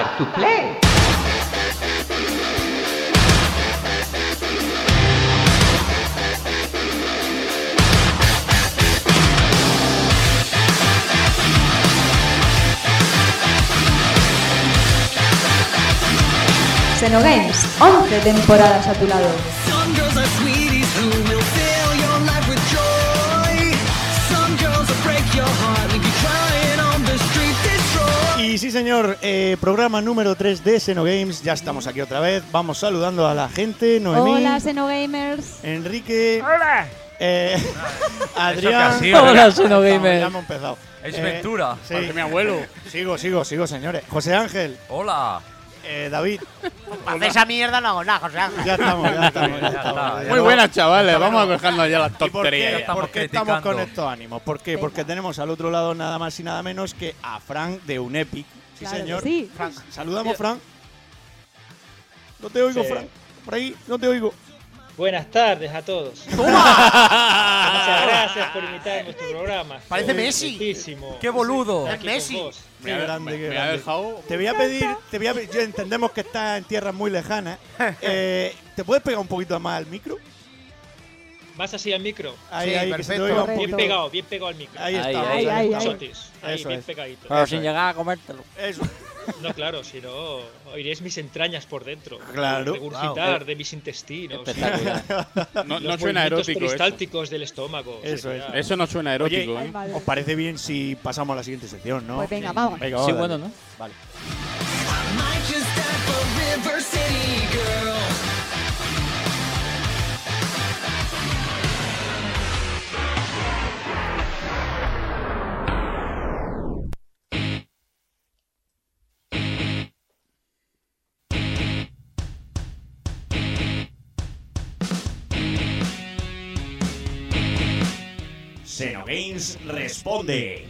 Start to play. Xenogames, 11 temporadas a tu lado. Sí, señor, eh, programa número 3 de Xenogames. Ya estamos aquí otra vez. Vamos saludando a la gente. Noemí, Hola, Xenogamers. Enrique, ¡Hola! eh, Adrián. Hola, ¿verdad? Xenogamer. Ya hemos empezado. Es Eh, Ventura. Sí. Parece mi abuelo. Sigo, sigo, sigo, señores. José Ángel, Hola. eh, David. Para esa mierda no hago nada, José Ángel. Ya estamos, ya estamos. Ya Ya estamos. está. Ya Muy buenas, chavales. Vamos a dejarnos ya las ¿Y por qué, tonterías. estamos por qué estamos con estos ánimos? ¿Por qué? Porque tenemos al otro lado nada más y nada menos que a Frank de Unepic. Sí, Claro señor. sí. Frank, saludamos, Frank. No te oigo, Sí. Frank. Por ahí, no te oigo. Buenas tardes a todos. Muchas gracias por invitarme a vuestro programa. Parece Messi. ¡Qué boludo! Messi. Qué grande, qué me ha grande. dejado. Te voy a pedir, te voy a entendemos que estás en tierras muy lejanas. Eh, ¿Te puedes pegar un poquito más al micro? ¿Vas así al micro? Ahí, Sí, ahí, perfecto. Bien poquito. pegado, bien pegado al micro. Ahí Ahí, estamos. ahí, ahí ahí, Eso bien es. pegadito. Pero Eso sin llegar a comértelo. Eso. No, claro, si no, oiréis mis entrañas por dentro. Claro. Regurgitar de mis intestinos. Espectacular. No, Los no suena erótico eso. peristálticos del estómago. Eso Eso no suena erótico, Oye, ¿eh? Vale. ¿Os parece bien si pasamos a la siguiente sección, no? Pues venga, vamos. Venga, Sí, vamos, bueno. ¿no? Vale. Xenogames responde.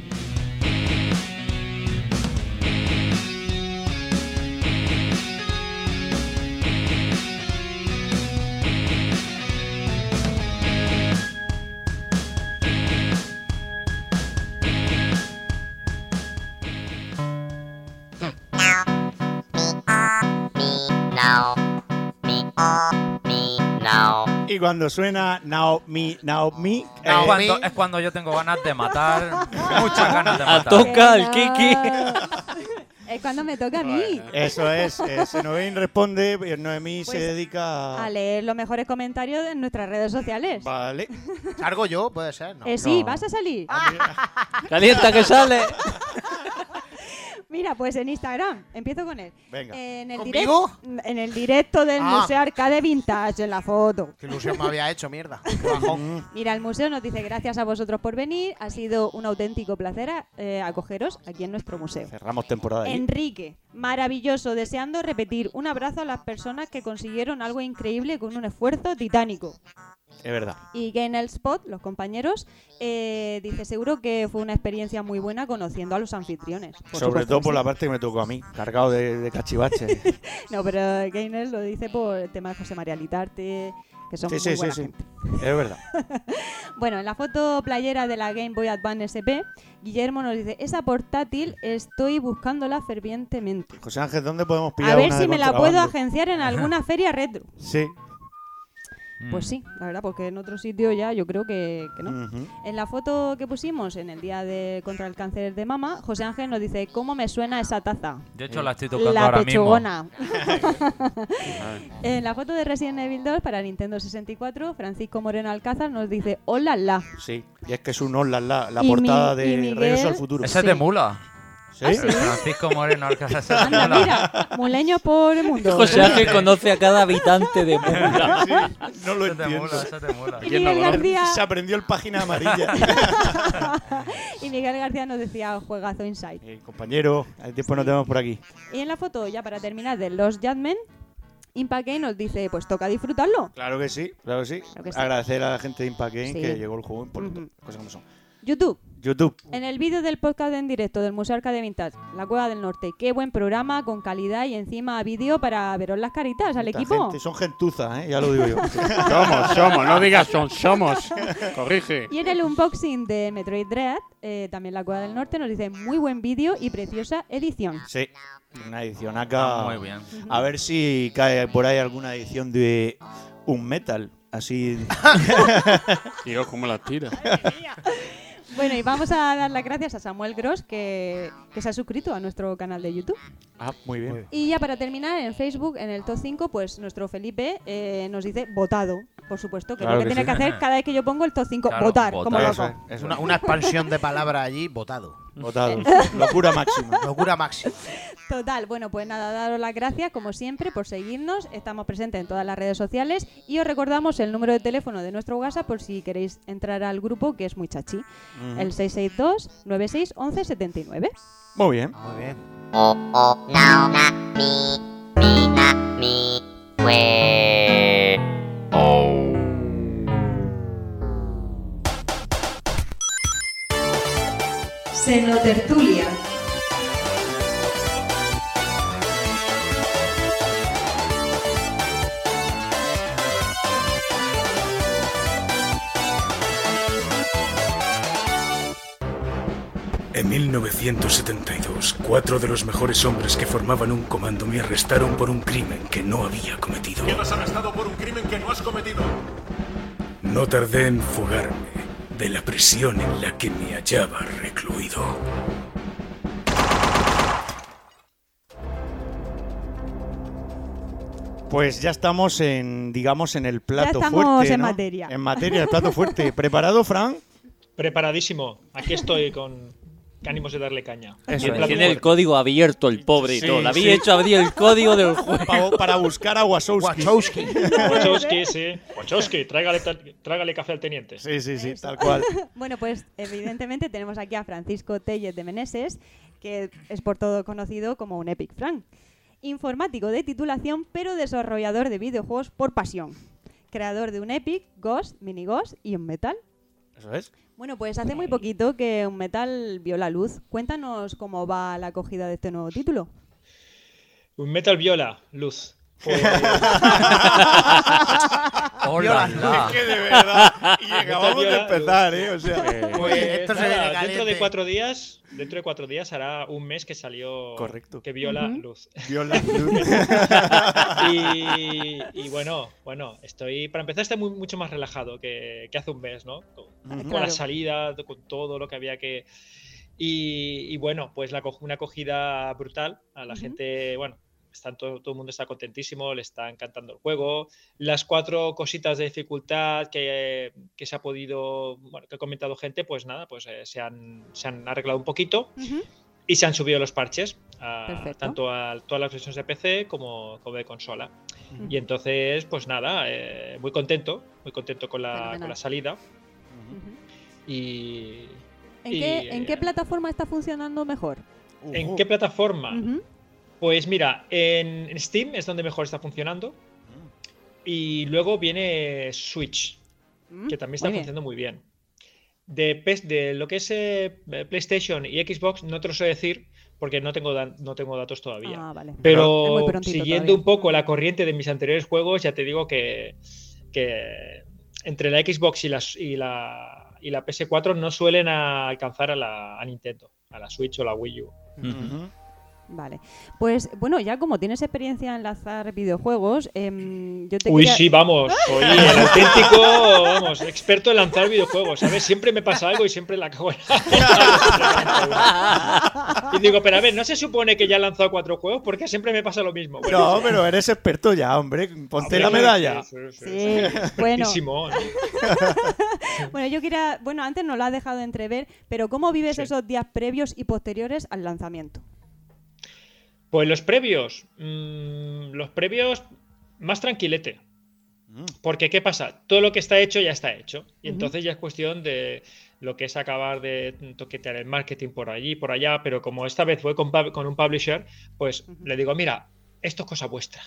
Y cuando suena Now Me, Now Me, Es eh, cuando, es cuando yo tengo ganas de matar. Muchas ganas de A matar. toca el. Kiki. Es cuando me toca a mí. eso es. Eh, Xenogames responde, y Noemí Pues, se dedica a. A leer los mejores comentarios en nuestras redes sociales. Vale. ¿Salgo yo? Puede ser, ¿no? Eh, sí, no. vas a salir. Calienta que sale. Mira, pues en Instagram, empiezo con él. Venga. En el, ¿Conmigo? direct- en el directo del Ah. Museo Arcade Vintage, en la foto. Qué ilusión me había hecho, mierda. Qué bajón. Mira, el museo nos dice gracias a vosotros por venir. Ha sido un auténtico placer eh, acogeros aquí en nuestro museo. Cerramos temporada ahí. Enrique, maravilloso, deseando repetir un abrazo a las personas que consiguieron algo increíble con un esfuerzo titánico. Es verdad. Y que en el spot, los compañeros, eh, dice seguro que fue una experiencia muy buena conociendo a los anfitriones. Por Sobre supuesto todo por sí. la parte que me tocó a mí, cargado de, de cachivache. No, pero Gainer lo dice por el tema de José María Litarte, que son sí, muy sí, sí, buena sí. gente. Es verdad. Bueno, en la foto playera de la Game Boy Advance SP, Guillermo nos dice, esa portátil estoy buscándola fervientemente. José Ángel, ¿dónde podemos pillar A ver una si me la puedo agenciar en alguna feria retro. Sí. Mm. Pues sí, la verdad, porque en otro sitio ya yo creo que, que no. En la foto que pusimos en el día de contra el cáncer de mama, José Ángel nos dice, ¿cómo me suena esa taza? De hecho, la estoy tocando La ahora mismo. pechugona. en la foto de Resident Evil 2 para Nintendo 64, Francisco Moreno Alcázar nos dice, hola la. Sí. Y es que es un hola la, la portada mi- de Miguel- Regreso al Futuro. Ese es de mula. ¿Sí? ¿Ah, sí? Francisco Moreno Alcázar. Anda, mira, muleños por el mundo. José Ángel conoce a cada habitante de Mula. Sí, No lo Ese es de entiendo. ese es de mula. Y ¿Quién no Miguel? García, Se aprendió el página amarilla. y Miguel García nos decía juegazo Inside. Eh, compañero, después nos tenemos por aquí. Y en la foto, ya para terminar, de los Jadmen, Impact nos dice, pues toca disfrutarlo. Claro que sí, claro que sí. Claro que sí. Agradecer a la gente de Impact Game Sí. que llegó el juego por Ujú. cosas como son. YouTube, YouTube. En el vídeo del podcast en directo del Museo Arcade Vintage, La Cueva del Norte, qué buen programa, con calidad y encima vídeo para veros las caritas al Esta equipo. gente son gentuzas, ¿eh? ya lo digo yo. Somos, somos, no digas son, somos. Corrige. Y en el unboxing de Metroid Dread, eh, también La Cueva del Norte, nos dice muy buen vídeo y preciosa edición. Sí, una edición acá. Muy bien. A ver si cae por ahí alguna edición de un metal. Así. Tío, ¿cómo la tira? Bueno, y vamos a dar las gracias a Samuel Gross, que, que se ha suscrito a nuestro canal de YouTube. Ah, muy bien. Y ya para terminar, en Facebook, en el top 5, pues nuestro Felipe eh, nos dice votado, por supuesto, que Claro es lo que, que tiene sí. que hacer cada vez que yo pongo el top 5, Claro, votar, votar. como Eso loco. es, Una, expansión de palabras allí, votado. Votado. Locura máxima. Locura máxima. Total, bueno, pues nada, daros las gracias, como siempre, por seguirnos. Estamos presentes en todas las redes sociales y os recordamos el número de teléfono de nuestro WhatsApp por si queréis entrar al grupo, que es muy chachi. El 662 96 11 79. Muy bien. Muy bien. Senotertulia. En 1972, cuatro de los mejores hombres que formaban un comando me arrestaron por un crimen que no había cometido. has arrestado por un crimen que no has cometido. No tardé en fugarme de la prisión en la que me hallaba recluido. Pues ya estamos en, digamos, en el plato estamos fuerte. en ¿no? materia. En materia, el plato fuerte. ¿Preparado, Fran? Preparadísimo. Aquí estoy con ánimos de darle caña. Eso Y el es. plato Tiene el código abierto el pobre y Sí, todo. Le sí. había hecho abrir el código del juego. Pa- para buscar a Wasowski. Wachowski. Wachowski, sí. Wachowski, tráigale, tráigale café al teniente. Sí, sí, sí, tal cual. Bueno, pues evidentemente tenemos aquí a Francisco Tellez de Meneses, que es por todo conocido como un Epic Frank. Informático de titulación, pero desarrollador de videojuegos por pasión. Creador de un Epic, Ghost, Mini Ghost y un Metal. Eso es. Bueno, pues hace muy poquito que un Metal vio la luz. Cuéntanos cómo va la acogida de este nuevo título. Un Metal Viola, luz. Pues, Hola, la. que de verdad. Y acabamos de Viola- empezar, ¿eh? O sea. pues, esto se nada, viene dentro de cuatro días, dentro de cuatro días hará un mes que salió Correcto. que vio la Ujú. luz. Viola. y, y bueno, bueno, estoy para empezar estoy muy, mucho más relajado que, que hace un mes, ¿no? Con, con Claro. la salida, con todo lo que había que y, y bueno, pues la, una acogida brutal a la gente, bueno, están todo, todo el mundo está contentísimo, le está encantando el juego. Las cuatro cositas de dificultad que, que se ha podido, bueno, que ha comentado gente, pues nada, pues eh, se, han, se han arreglado un poquito y se han subido los parches, a- tanto a todas las versiones de PC como, como de consola. Y entonces, pues nada, eh, muy contento, muy contento con la, con la salida. Y. ¿En, y, qué, ¿En qué eh, plataforma está funcionando mejor? ¿En qué plataforma? Pues mira, en, Steam es donde mejor está funcionando. Y luego viene Switch, Mm, que también está muy bien. funcionando muy bien. De, lo que es eh, PlayStation y Xbox no te lo sé decir porque no tengo, no tengo datos todavía. Ah, vale. Pero siguiendo todavía. un poco la corriente de mis anteriores juegos, ya te digo que, que entre la Xbox y, las, y, la, y la PS4 no suelen a- alcanzar a la a Nintendo, a la Switch o la Wii U. Vale. Pues bueno, ya como tienes experiencia en lanzar videojuegos, em, yo te Uy, quería- sí, vamos, soy el auténtico, vamos, experto en lanzar videojuegos, ¿sabes? Siempre me pasa algo y siempre la cago en Y digo, pero a ver, ¿no se supone que ya he lanzado cuatro juegos? Porque siempre me pasa lo mismo. Bueno, No, pero eres experto ya, hombre. Ponte Hombre, la medalla. sí, sí, sí, bueno, bueno, yo quería, bueno, antes nos lo has dejado entrever, pero ¿cómo vives Sí. esos días previos y posteriores al lanzamiento? Pues los previos, mm, los previos más tranquilete. Mm. Porque, ¿qué pasa? Todo lo que está hecho ya está hecho. Y entonces ya es cuestión de lo que es acabar de toquetear el marketing por allí, por allá. Pero como esta vez fue con, un publisher, pues le digo, mira, esto es cosa vuestra.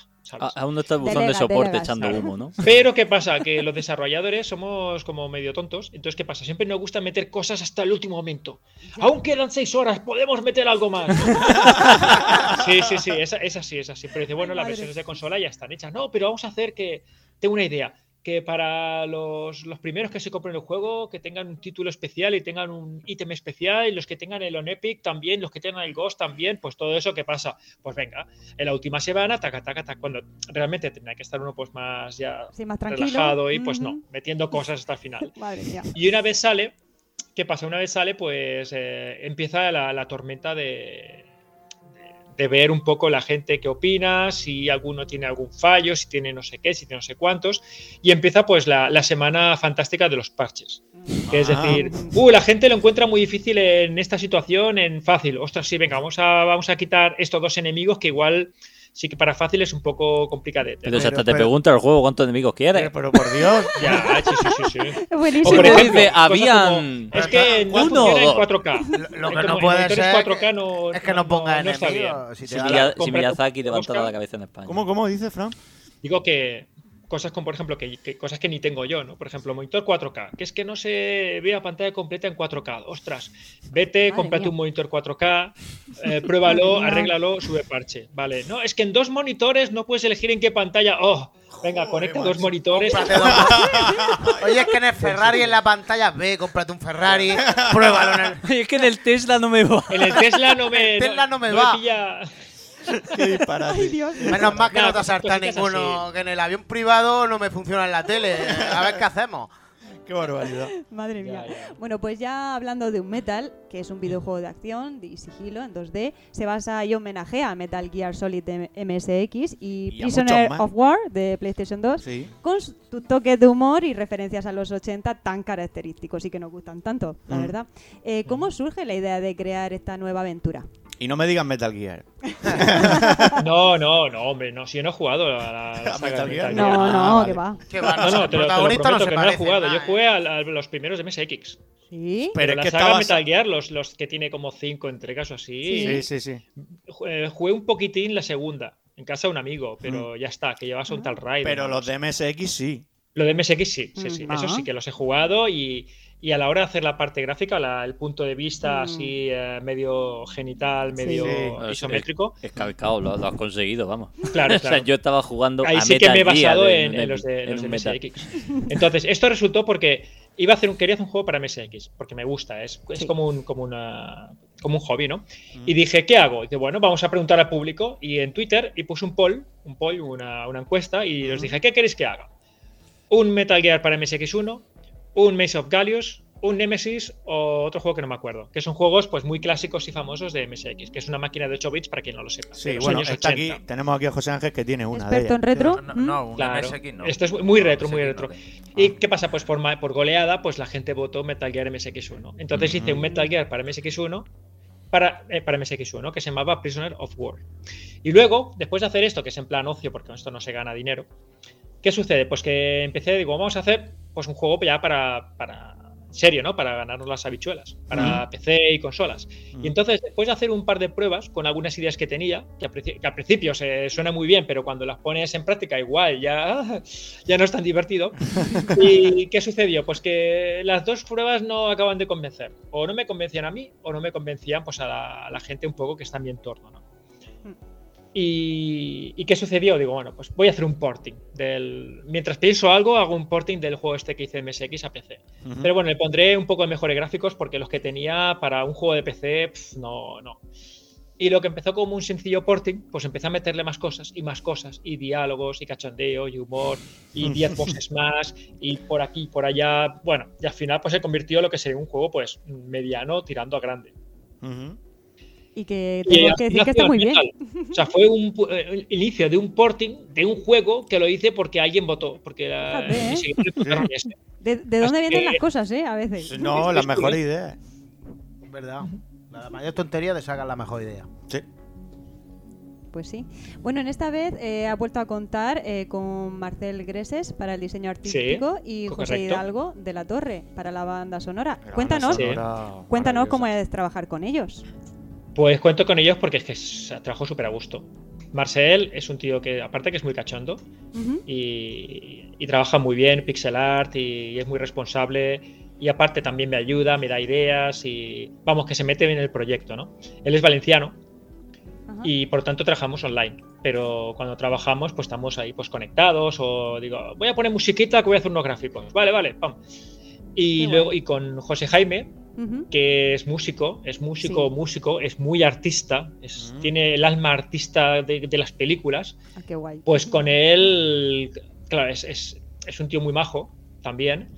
Aún no está el buzón de soporte delega, echando humo, ¿no? Pero ¿qué pasa? Que los desarrolladores somos como medio tontos. Entonces, ¿qué pasa? Siempre nos gusta meter cosas hasta el último momento. Aún quedan seis horas, podemos meter algo más. sí, sí, sí, es, es así, es así. Pero dice, bueno, las Madre. versiones de consola ya están hechas. No, pero vamos a hacer que. Tengo una idea. Que para los, los primeros que se compren el juego, que tengan un título especial y tengan un ítem especial, y los que tengan el On Epic también, los que tengan el Ghost también, pues todo eso, ¿qué pasa? Pues venga, en la última semana, taca, taca, taca, cuando realmente tendría que estar uno pues más ya Sí, más relajado y pues no, metiendo cosas hasta el final. Madre mía. Y una vez sale, ¿qué pasa? Una vez sale, pues eh, empieza la, la tormenta de, de, ver un poco la gente qué opina, si alguno tiene algún fallo, si tiene no sé qué, si tiene no sé cuántos. Y empieza pues la, la semana fantástica de los parches. Que es Ah. decir, uh, la gente lo encuentra muy difícil en esta situación, en fácil. Ostras, sí, venga, vamos a, vamos a quitar estos dos enemigos que igual sí que para fácil es un poco complicadete. Pero si Pero- hasta te pero- pregunta el juego cuántos enemigos quieres. Pero por Dios. Ya, sí, sí, sí, sí. Es buenísimo. O por Sí, ejemplo, dice, habían- como, es que no Uno en dos. 4K. Lo, que no puede ser 4K no, es que no ponga no está bien. enemigos. Si te Si, da la- si Miyazaki levantara Oscar. la cabeza en España. ¿Cómo, cómo dice, Fran? Digo que cosas como, por ejemplo, que, que cosas que ni tengo yo, ¿no? Por ejemplo, monitor 4K, que es que no se ve la pantalla completa en 4K. Ostras, vete, Madre cómprate mía. un monitor 4K, eh, pruébalo, arréglalo, sube parche. Vale, no, es que en dos monitores no puedes elegir en qué pantalla. Oh, venga, conecta dos monitores. Dos- Oye, es que en el Ferrari en la pantalla, ve, cómprate un Ferrari, pruébalo en el. es que en el Tesla no me va. En el Tesla no me, Tesla no me va. pilla. Qué disparate. Ay, Dios. Menos mal que no te saltado cositas ninguno, que en el avión privado no me funciona en la tele. A ver qué hacemos. Qué barbaridad. Madre mía. Ya, ya. Bueno, pues ya hablando de un Metal, que es un videojuego de acción y sigilo en 2D, se basa y homenajea a Metal Gear Solid de MSX y, Prisoner of War de PlayStation 2, Sí. con su toque de humor y referencias a los 80 tan característicos y que nos gustan tanto, la Mm. verdad. Eh, ¿Cómo surge la idea de crear esta nueva aventura? Y no me digan Metal Gear. No, no, no, hombre, no, si yo no he jugado a la, la ¿A saga Metal Gear? Metal No, Gear. no, Ah, que va. Que va, No, no, te lo, te lo protagonista prometo se que no lo he jugado. nada, Yo ¿eh? jugué a, a los primeros de MSX. Sí. Pero Pero es la que saga estabas- Metal Gear, los, los que tiene como cinco entregas o así, Sí, sí, sí. eh, jugué un poquitín la segunda, en casa de un amigo, pero ya está, que llevas un tal raid. Pero los de MSX sí. Lo de MSX sí, sí, sí. Mm, Eso ah. sí que los he jugado y, y a la hora de hacer la parte gráfica, la- el punto de vista Mm. así eh, medio genital, medio Sí. isométrico, Escalcado, lo, lo has conseguido, vamos. claro, O sea, claro. yo estaba jugando Ahí a sí que me he basado en- en, en los de, en los de. MSX. Entonces, esto resultó porque iba a hacer un, quería hacer un juego para MSX, porque me gusta, es, es Sí. como, un, como, una, como un hobby, ¿no? Y dije, ¿qué hago? Y dice, bueno, vamos a preguntar al público. Y en Twitter, y puse un poll, un poll, una, una encuesta, y os dije, ¿qué queréis que haga? ¿Un Metal Gear para MSX1? ¿Un Maze of Gallius? ¿Un Nemesis? O otro juego que no me acuerdo. Que son juegos pues muy clásicos y famosos de MSX, que es una máquina de 8 bits para quien no lo sepa. Sí, de bueno, años está 80. aquí, tenemos aquí a José Ángel que tiene una de Experto ellas. en retro. No, ¿Mm? no, un Claro. MSX no. Esto es muy retro, muy retro. ¿Y qué pasa? Pues por, por goleada, pues la gente votó Metal Gear MSX1. Entonces hice un. Metal Gear para MSX1 para, eh, para MSX1, que se llamaba Prisoner of War. Y luego, después de hacer esto, que es en plan ocio, porque con esto no se gana dinero, ¿qué sucede? Pues que empecé, digo, vamos a hacer pues un juego ya para, para serio, ¿no? Para ganarnos las habichuelas, para PC y consolas. Y entonces, después de hacer un par de pruebas con algunas ideas que tenía, que, que al principio se suena muy bien, pero cuando las pones en práctica igual ya, ya no es tan divertido. ¿Y qué sucedió? Pues que las dos pruebas no acaban de convencer. O no me convencían a mí, o no me convencían pues, a, la, a la gente un poco que está en mi entorno, ¿no? Y, ¿y qué sucedió? Digo, bueno, pues voy a hacer un porting. Del... Mientras pienso algo, hago un porting del juego este que hice en MSX a PC. Pero bueno, le pondré un poco de mejores gráficos porque los que tenía para un juego de PC, no, no. Y lo que empezó como un sencillo porting, pues empecé a meterle más cosas y más cosas, y diálogos, y cachondeo, y humor, y 10 voces más, y por aquí, por allá. Bueno, y al final pues se convirtió en lo que sería un juego pues mediano tirando a grande. Ujú. Y que tengo que decir que está muy bien. O sea, fue un eh, el inicio de un porting de un juego que lo hice porque alguien votó, porque la, ¿eh? ¿De, de dónde Así vienen que- las cosas, eh? A veces. No, las mejores ideas. ¿Verdad? La mayor tontería de sacar la mejor idea. Sí. Pues sí. Bueno, en esta vez eh, ha vuelto a contar eh, con Marcel Greses para el diseño artístico y José correcto. Hidalgo de la Torre para la banda sonora. Cuéntanos, sonora cuéntanos cómo es trabajar con ellos. Pues cuento con ellos porque es que trabajo súper a gusto. Marcel es un tío que, aparte que es muy cachondo, y, y trabaja muy bien, pixel art, y, y es muy responsable. Y aparte también me ayuda, me da ideas y vamos, que se mete en el proyecto, ¿no? Él es valenciano y por tanto trabajamos online. Pero cuando trabajamos, pues estamos ahí pues conectados o digo, voy a poner musiquita que voy a hacer unos gráficos. Vale, vale, pam. Y Qué luego, y con José Jaime, Que es músico, es músico, Sí. músico, es muy artista, es- Mm. tiene el alma artista de, de las películas. Ah, qué guay. Pues con él, claro, es, es- es un tío muy majo también.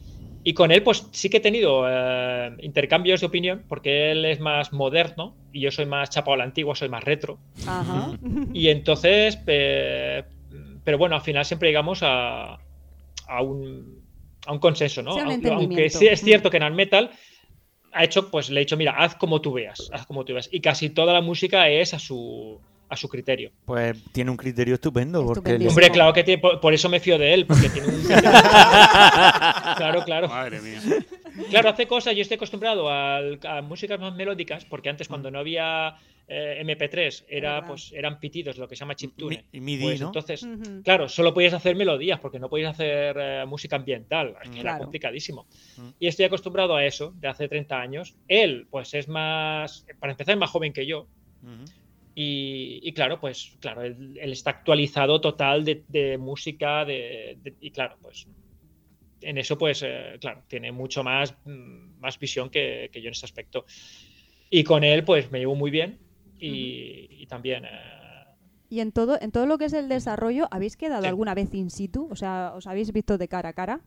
Y con él, pues sí que he tenido eh, intercambios de opinión, porque él es más moderno y yo soy más chapado a la antigua, soy más retro. Ajá. Y entonces, pe- pero bueno, al final siempre llegamos a, a un, a un consenso, ¿no? Sí, un aunque, sí es cierto que en el metal ha hecho, pues le he dicho, mira, haz como tú veas, haz como tú veas. Y casi toda la música es a su, a su criterio. Pues tiene un criterio estupendo. Porque. Hombre, claro que tiene, por, por eso me fío de él, porque tiene un. claro, claro. Madre mía. Claro, hace cosas. Yo estoy acostumbrado al- a, músicas más melódicas, porque antes, cuando no había eh, MP3, era, pues, eran pitidos, lo que se llama chiptune. Mi- MIDI, Pues ¿no? entonces, claro, solo podías hacer melodías, porque no podías hacer eh, música ambiental, que era Claro. complicadísimo. Mm. Y estoy acostumbrado a eso, de hace 30 años. Él, pues, es más. Para empezar, es más joven que yo. Y, y claro, pues claro, él, él está actualizado total de, de música de, de- y claro, pues en eso pues eh, claro, tiene mucho más, mm, más visión que, que yo en ese aspecto. Y con él pues me llevo muy bien y, y también... eh, Y en todo, en todo lo que es el desarrollo, ¿habéis quedado Sí. alguna vez in situ? O sea, ¿os habéis visto de cara a cara?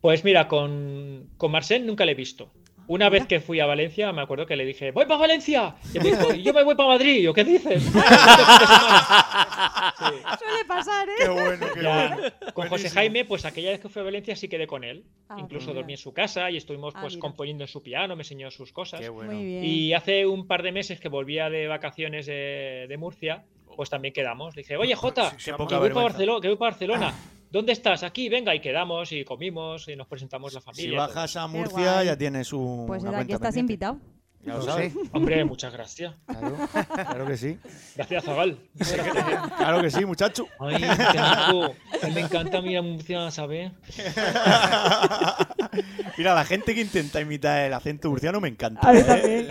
pues mira, con, con Marcel nunca le he visto. Una vez que fui a Valencia, me acuerdo que le dije, ¡voy para Valencia! Y me dijo, "Y yo me voy para Madrid. Y yo, ¿qué dices? Este fin de semana". Sí. Suele pasar, ¿eh? Qué bueno, qué Ya, bueno. Con José. Jaime, pues aquella vez que fui a Valencia sí quedé con él. Ah, Incluso mira. dormí en su casa y estuvimos Ah, pues mira. componiendo en su piano, me enseñó sus cosas. Qué bueno. Muy bien. Y hace un par de meses que volvía de vacaciones de, de Murcia, pues también quedamos. Le dije, oye Jota, que voy, para. Barcelona, que voy para Barcelona. ¿Dónde estás? Aquí, venga, y quedamos y comimos y nos presentamos la Si familia. bajas a Murcia ya tienes un. Pues una aquí estás pendiente. invitado. Ya lo Lo sabes. sé. Hombre, muchas gracias. Claro, claro que sí. Gracias, Zagal. Claro que sí, muchacho. Ay, qué rico. Me encanta mi Murcia, ¿sabes? Mira, la gente que intenta imitar el acento murciano me encanta. A mí ¿eh?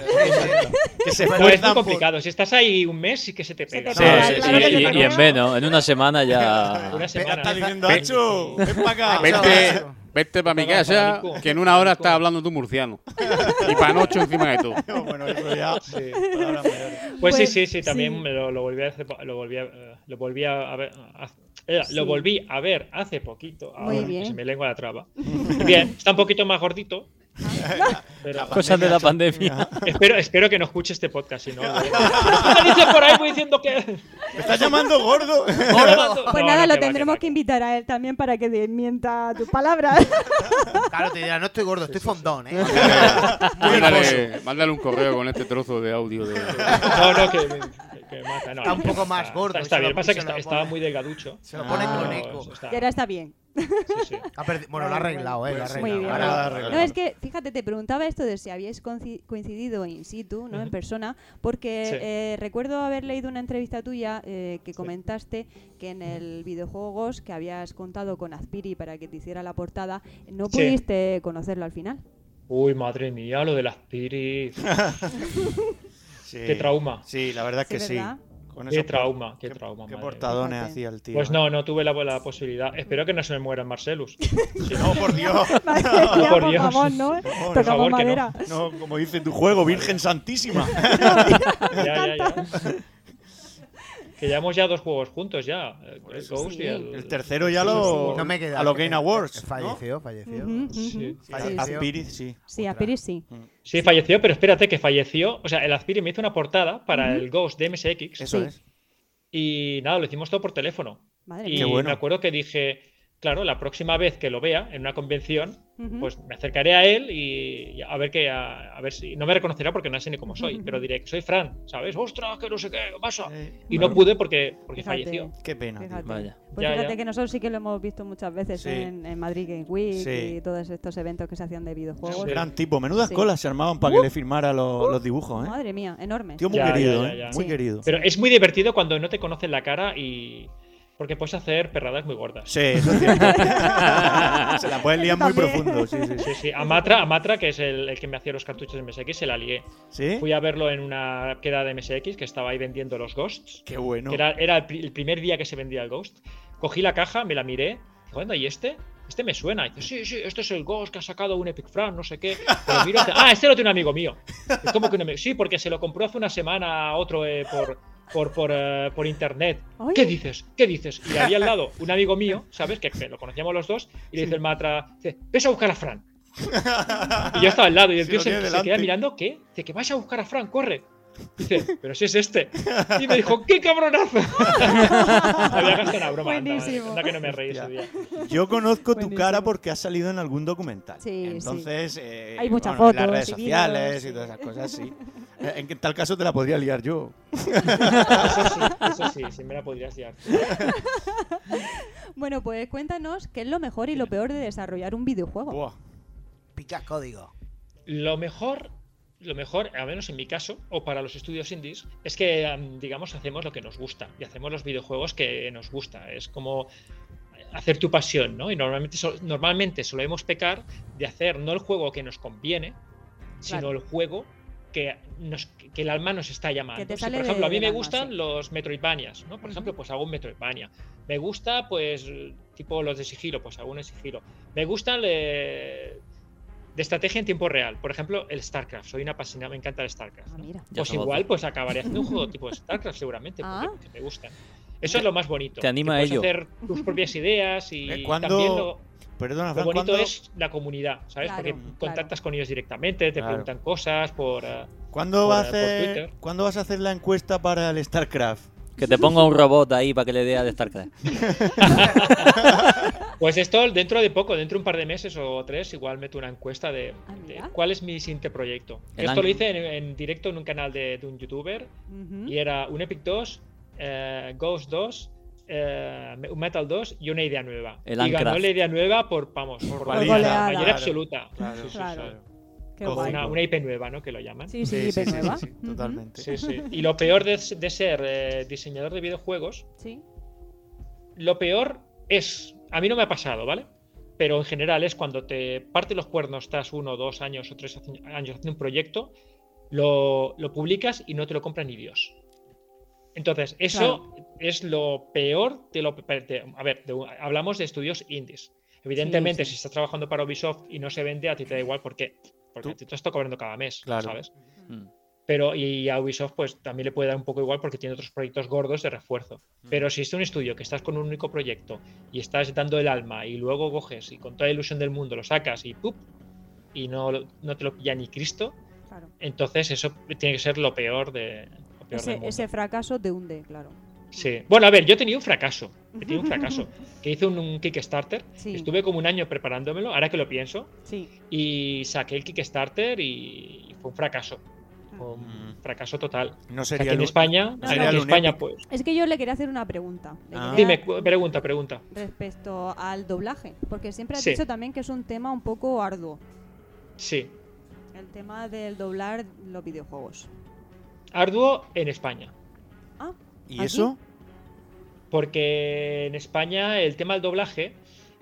Que se Pero es muy por- complicado. Si estás ahí un mes, sí que se te Se pega. te Sí, pega, sí, y, en menos, en una semana ya. Una semana. Está diciendo, Hacho, ven para acá. Vete para mi casa, que en una hora estás hablando tú murciano. Y panocho encima de tú. Bueno, eso ya. Sí. mayores. Pues, sí, Pues, sí, sí, también sí. me lo, lo volví a hacer, lo volví a, eh, lo volví a ver, a- eh, lo volví a ver hace poquito. Muy ahora, que bien. se me lengua la traba. Bien, está un poquito más gordito. Pero Cosas de la pandemia. espero, espero que no escuche este podcast, si no. ¿Qué dices por ahí voy diciendo que. ¿Me estás llamando gordo? Pues nada, no, lo va, tendremos que invitar a él también para que desmienta tus palabras. Claro, te dirá, no estoy gordo, estoy fondón, ¿eh? Mándale, mándale un correo con este trozo de audio de. No, no, que, mata. No, Está un poco más está- gordo, Está, está bien, lo- pasa que está- estaba muy delgaducho. Se lo pone Ah. con eco. ahora está bien. Sí, sí. Bueno, lo ha arreglado, ¿eh? Lo ha Pues sí. Muy arreglado. bien. Ahora- arreglado. No, es que, fíjate, te preguntaba esto de si habíais coinci- coincidido in situ, ¿no? En persona, porque Sí. eh, recuerdo haber leído una entrevista tuya eh, que comentaste que en el videojuego Ghost que habías contado con Azpiri para que te hiciera la portada, no Sí. pudiste conocerlo al final. Uy, madre mía, lo de las piris. Sí. Qué trauma. Sí, la verdad es que sí. ¿verdad? Con Qué trauma, qué Qué, trauma. qué madre portadones Fíjate. hacía el tío. Pues ¿eh? no, no tuve la, la posibilidad. Espero que no se me muera en Marcelus. Si No, por Dios. No, por por Dios. favor, ¿no? No, Tocamos por favor, que no. madera. No, como dice tu juego, Virgen Santísima. ya, ya, ya. Que llevamos ya dos juegos juntos ya. El Ghost sí. y el. El tercero ya lo. No me queda. A los Game Awards. ¿no? Falleció, falleció. Ujú, ujú. Sí. Sí, Falleció. sí. Azpiriz, sí. Sí, sí. Sí, falleció, pero espérate que falleció. O sea, el Azpiri me hizo una portada para el Ghost de MSX. Eso Sí. es. Y nada, lo hicimos todo por teléfono. Madre Y mía. Qué bueno. me acuerdo que dije, claro, la próxima vez que lo vea en una convención, pues me acercaré a él y, a ver que a, a ver si no me reconocerá porque no sé ni cómo soy, pero diré que soy Fran, ¿sabes? ¡Ostras, que no sé qué, qué pasa! Y no pude porque, porque Fíjate. falleció. Qué pena. Fíjate. Vaya. Pues Ya, fíjate ya. que nosotros sí que lo hemos visto muchas veces Sí. en, en Madrid Game Week Sí. y todos estos eventos que se hacían de videojuegos. Gran tipo. Menudas Sí. colas se armaban para que le firmara los, los dibujos, ¿eh? Madre mía, enorme. Tío muy Ya, ya, querido, ya, ¿eh? Muy Sí. querido. Pero es muy divertido cuando no te conocen la cara y. Porque puedes hacer perradas muy gordas. Sí, eso es cierto. se la pueden liar muy profundo, sí, sí. Sí, sí. A Matra, a Matra, que es el, el que me hacía los cartuchos de MSX, se la lié. ¿Sí? Fui a verlo en una queda de MSX que estaba ahí vendiendo los Ghosts. Qué bueno. Que era, era el, pri- el primer día que se vendía el Ghost. Cogí la caja, me la miré. Digo, anda, ¿y este? Este me suena. Y dice, sí, sí, este es el Ghost que ha sacado un Epic Fran, no sé qué. Pero miro, ah, este lo tiene un amigo mío. Es como que un amigo. Sí, porque se lo compró hace una semana a otro eh, por, por, por, eh, por internet. Ay. ¿Qué dices? ¿Qué dices? Y había al lado un amigo mío, ¿sabes? Que, que lo conocíamos los dos. Y le dice el Matra, dice, ves a buscar a Fran. Y yo estaba al lado y el tío se, se queda mirando, ¿qué? Dice que vas a buscar a Fran, corre. Dice, pero si es este. Y me dijo, ¡qué cabronazo! Había gastado una broma. Buenísimo. anda que no me reí ese día. Yo conozco tu cara porque has salido en algún documental. Sí, sí. Entonces, eh, Hay muchas bueno, en las fotos redes y sociales y sí. todas esas cosas, sí. Eh, En tal caso te la podría liar yo. Eso sí, eso sí, sí me la podrías liar. Bueno, pues cuéntanos qué es lo mejor y lo peor de desarrollar un videojuego. Buah. Picas código. Lo mejor, lo mejor, al menos en mi caso, o para los estudios indies, es que, am, digamos, hacemos lo que nos gusta y hacemos los videojuegos que nos gusta. Es como hacer tu pasión, ¿no? Y normalmente, normalmente solemos pecar de hacer no el juego que nos conviene, sino Claro. el juego que, nos, que el alma nos está llamando. Por de- ejemplo, a mí me alma, gustan sí. los Metroidvanias, ¿no? Por ejemplo, pues hago un Metroidvania. Me gusta, pues, tipo los de sigilo, pues hago un sigilo. Me gustan eh, de estrategia en tiempo real. Por ejemplo, el StarCraft. Soy una apasionada, me encanta el StarCraft. Ah, mira. Pues igual, pues acabaré haciendo un juego tipo de StarCraft seguramente, porque, Ah. porque me gusta. Eso es lo más bonito. Te anima a ello. hacer tus propias ideas y Eh, ¿cuándo- también lo, Perdona, lo Fran, bonito ¿cuándo, es la comunidad, ¿sabes? Claro, porque claro. contactas con ellos directamente, te Claro. preguntan cosas por... eh, ¿cuándo por- va a por hacer, Twitter. ¿cuándo vas a hacer la encuesta para el StarCraft? Que te ponga un robot ahí para que le dé a de StarCraft. Pues esto dentro de poco, dentro de un par de meses o tres, igual meto una encuesta de, Ah, de cuál es mi siguiente proyecto. El esto lo hice en, en directo en un canal de, de un youtuber y era un Epic 2, eh, Ghost 2, eh, un Metal 2 y una idea nueva. El y ganó la idea nueva por, vamos, por, goleada. claro. absoluta. Claro, Sí, sí, claro. sí. Qué guay. Una, una IP nueva, ¿no? Que lo llaman. Sí, sí, IP nueva. totalmente. Sí, sí. Y lo peor de, de ser eh, diseñador de videojuegos Sí. Lo peor es, a mí no me ha pasado, ¿vale? Pero en general es cuando te parte los cuernos tras uno, dos años o tres años haciendo un proyecto, lo, lo publicas y no te lo compra ni Dios. Entonces, eso es lo peor de lo... de- a ver, de- hablamos de estudios indies. Evidentemente, Sí, sí. si estás trabajando para Ubisoft y no se vende, a ti te da igual porque, porque Tú- a ti te está cobrando cada mes, Claro. ¿sabes? Mm. Pero y a Ubisoft pues también le puede dar un poco igual porque tiene otros proyectos gordos de refuerzo. Pero si es un estudio que estás con un único proyecto y estás dando el alma y luego coges y con toda la ilusión del mundo lo sacas y ¡pup! y no, lo- no te lo pilla ni Cristo, Claro. entonces eso tiene que ser lo peor de lo peor del Ese, mundo. ese fracaso te hunde, claro. Sí. Bueno, a ver, yo he tenido un fracaso. He tenido un fracaso. que hice un, un Kickstarter. Sí. Estuve como un año preparándomelo, ahora que lo pienso. Sí. Y saqué el Kickstarter y fue un fracaso. Un fracaso total. No O sea, sería aquí en España, no aquí sería en el España, pues. Es que yo le quería hacer una pregunta. Ah. Dime, pregunta, pregunta. Respecto al doblaje, porque siempre has Sí. dicho también que es un tema un poco arduo, Sí. el tema del doblar los videojuegos. Arduo en España. Ah, ¿Y ¿Aquí? eso? Porque en España el tema del doblaje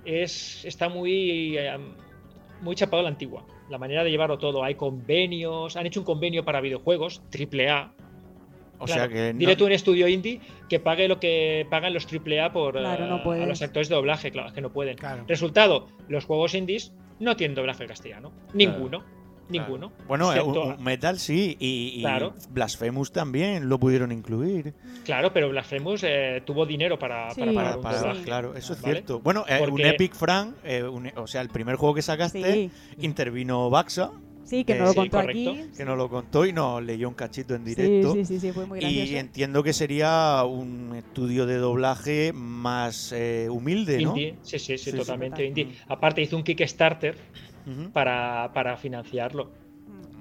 es, está muy, eh, muy chapado a la antigua. La manera de llevarlo todo. Hay convenios. Han hecho un convenio para videojuegos, AAA. O Claro, sea que. no- Dile tú un estudio indie que pague lo que pagan los AAA por Claro, no eh, a los actores de doblaje. Claro, es que no pueden. Claro. Resultado, los juegos indies no tienen doblaje castellano. Ninguno. Ninguno. Bueno, eh, Excepto- un- un Metal sí, y, y Claro. Blasphemous también lo pudieron incluir. Claro, pero Blasphemous eh, tuvo dinero para, Sí. para pagar Para, un para- doblaje. claro, eso es ¿vale? cierto. Bueno, eh, un Epic Frank, eh, un- o sea, el primer juego que sacaste, Sí. intervino Baxa Sí, que nos lo sí, contó correcto. aquí. que nos lo contó y nos leyó un cachito en directo. sí, sí, sí, fue muy gracioso. y entiendo que sería un estudio de doblaje más eh, humilde, ¿no? Indie, sí, sí, sí, Sí, sí. totalmente indie. Aparte hizo un Kickstarter Para, para financiarlo.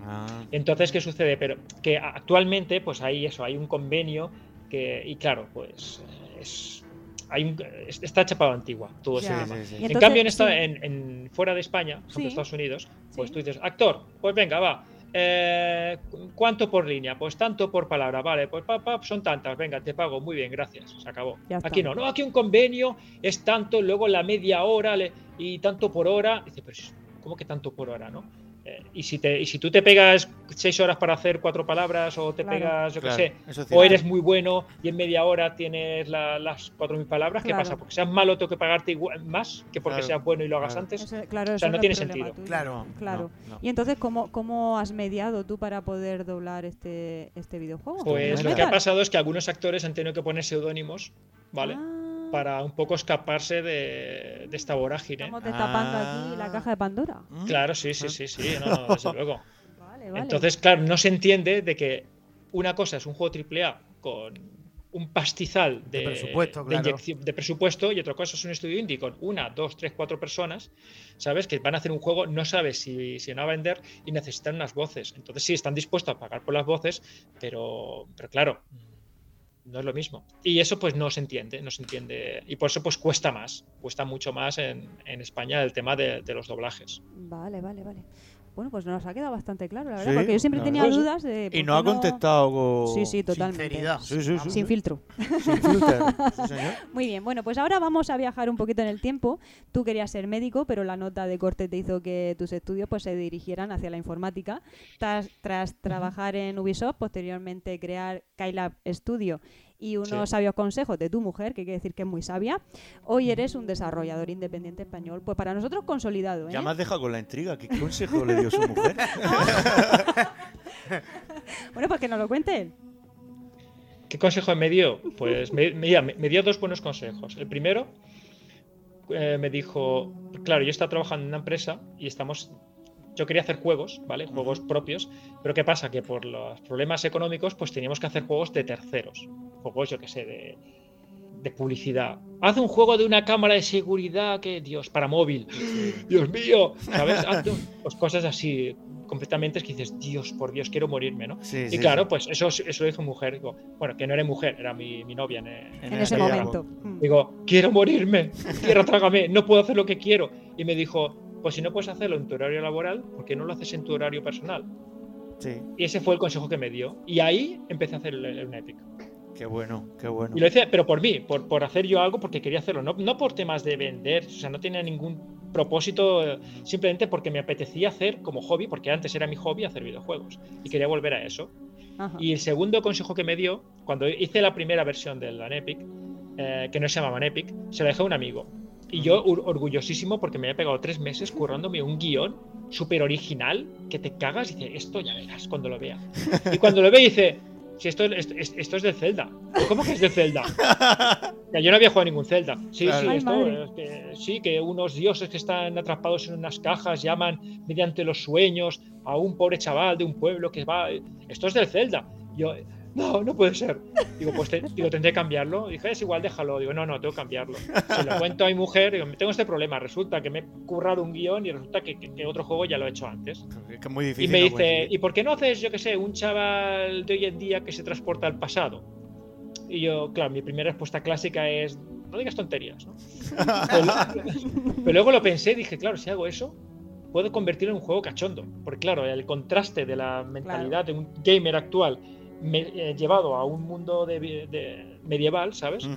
Ah, Entonces, ¿qué sucede? Pero que actualmente, pues hay eso, hay un convenio que, y claro, pues es, hay un, es- está chapado antigua, todo Ya. ese tema. sí, sí. Y en entonces, cambio, en, esta, sí. en, en- fuera de España, por. Estados Unidos, pues Sí. tú dices, actor, pues venga, va. eh, ¿Cuánto por línea? Pues tanto por palabra, vale, pues pa, pa, son tantas, venga, te pago, muy bien, gracias, se acabó. Aquí no, no, aquí un convenio es tanto, luego la media hora le- y tanto por hora. Dice, pero si- ¿cómo que tanto por hora, no? Eh, y, si te, y si tú te pegas seis horas para hacer cuatro palabras o te Claro. pegas, yo Claro, qué sé, o eres muy bueno y en media hora tienes la- las cuatro mil palabras, ¿qué Claro. pasa? Porque seas malo tengo que pagarte igual, más que porque Claro, seas bueno y lo hagas claro. antes. Eso- claro, O sea, no tiene sentido. tuyo. Claro. Claro. No, no. Y entonces, ¿cómo, ¿cómo has mediado tú para poder doblar este, este videojuego? Pues ¿Nos lo que ha pasado es que algunos actores han tenido que poner seudónimos, ¿vale? Ah, Para un poco escaparse de, de esta vorágine. Estamos destapando aquí la Ah. caja de Pandora. ¿Mm? Claro, sí, sí, sí, sí, no, desde luego. Vale, vale. Entonces, claro, no se entiende de que una cosa es un juego AAA con un pastizal de, De presupuesto, de claro. inyección- de presupuesto y otra cosa es un estudio indie con una, dos, tres, cuatro personas, ¿sabes? Que van a hacer un juego, no sabes si, si van a vender y necesitan unas voces. Entonces sí, están dispuestos a pagar por las voces, pero, pero claro, no es lo mismo. Y eso pues no se entiende, no se entiende. Y por eso pues cuesta más, cuesta mucho más en, en España el tema de, de los doblajes. Vale, vale, vale. Bueno, pues nos ha quedado bastante claro, la verdad, Sí, porque yo siempre la tenía verdad. dudas de. Y no ha contestado con... Sí, sí, totalmente. Sinceridad. Sí, sí, sí, Sin sí. filtro. Sin señor. Muy bien, bueno, pues ahora vamos a viajar un poquito en el tiempo. Tú querías ser médico, pero la nota de corte te hizo que tus estudios pues, se dirigieran hacia la informática. Tras, tras trabajar en Ubisoft, posteriormente crear Kylab Studio y unos Sí. sabios consejos de tu mujer, que quiere decir que es muy sabia, hoy eres un desarrollador independiente español. Pues para nosotros consolidado, ¿eh? Ya me has dejado con la intriga. ¿Qué consejo le dio su mujer? Bueno, pues que nos lo cuente él. ¿Qué consejo me dio? Pues me, me- mira, me- me dio dos buenos consejos. El primero eh, me dijo, claro, yo estaba trabajando en una empresa y estamos, yo quería hacer juegos, ¿vale? Juegos propios, pero ¿qué pasa? Que por los problemas económicos, pues teníamos que hacer juegos de terceros. Juegos, yo qué sé, de, de publicidad. Haz un juego de una cámara de seguridad que, Dios, para móvil. Dios mío, ¿sabes? Haz un- pues cosas así completamente es que dices, Dios, por Dios, quiero morirme, ¿no? Sí, Y sí, claro, sí. pues eso, eso lo dijo mujer. Digo, bueno, que no era mujer, era mi, mi novia en, En ese aquella momento. Digo, quiero morirme, quiero trágame, no puedo hacer lo que quiero. Y me dijo, pues si no puedes hacerlo en tu horario laboral, ¿por qué no lo haces en tu horario personal? Sí, Y ese fue el consejo que me dio. Y ahí empecé a hacer el, el- un Epic. qué bueno, qué bueno. Y lo hice, pero por mí, por, por hacer yo algo porque quería hacerlo, no, no por temas de vender, o sea, no tenía ningún propósito, simplemente porque me apetecía hacer como hobby, porque antes era mi hobby hacer videojuegos y quería volver a eso. Ajá. Y el segundo consejo que me dio, cuando hice la primera versión del Epic, eh, que no se llamaba Epic, se la dejé a un amigo. Y yo or- orgullosísimo porque me había pegado tres meses currándome un guion súper original que te cagas y dice, esto ya verás cuando lo vea. Y cuando lo ve dice, si esto, esto, esto es del Zelda. ¿Cómo que es de Zelda? Ya, yo no había jugado a ningún Zelda. Sí, Claro. sí, Ay, esto, madre. es que, sí, que unos dioses que están atrapados en unas cajas llaman mediante los sueños a un pobre chaval de un pueblo que va. Esto es del Zelda. Yo, no, no puede ser. Digo, pues te- digo, tendré que cambiarlo. Dije, es igual, déjalo. Digo, no, no, tengo que cambiarlo. Se lo cuento a mi mujer, digo, tengo este problema. Resulta que me he currado un guion y resulta que, que- que otro juego ya lo he hecho antes. Es que es muy Y difícil. me no dice, coincidir. ¿y por qué no haces, yo qué sé, un chaval de hoy en día que se transporta al pasado? Y yo, claro, mi primera respuesta clásica es, no digas tonterías, ¿no? pero, pero luego lo pensé y dije, claro, si hago eso, puedo convertirlo en un juego cachondo. Porque claro, el contraste de la mentalidad de un gamer actual me- eh, llevado a un mundo de, vi- de medieval, ¿sabes?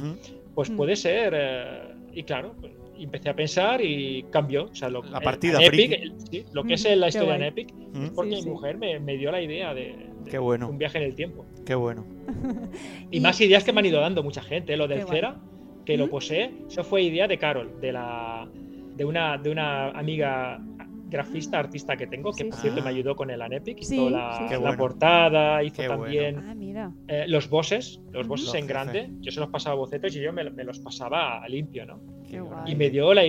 Pues Mm. puede ser... eh, y claro, pues, y empecé a pensar y cambió. O sea, lo, La partida en Epic, friki. el- sí, lo que es Ujú, la historia en. Epic Mm, es porque Sí, mi sí. mujer me, me dio la idea de, de Qué bueno. un viaje en el tiempo. Qué bueno. Y, más ideas que me han ido dando mucha gente. Lo del. Cera, que lo ¿Mm? posee, eso fue idea de Carol, de la de una, de una amiga grafista, artista que tengo, que Sí, por cierto me ayudó con el Anepic, hizo la, sí, Qué la bueno. portada, hizo Qué bueno. también Ah, mira. eh, los bosses, los bosses Los en grande, yo se los pasaba a bocetos y yo me, me los pasaba a limpio, ¿no? Qué guay. Y me dio la,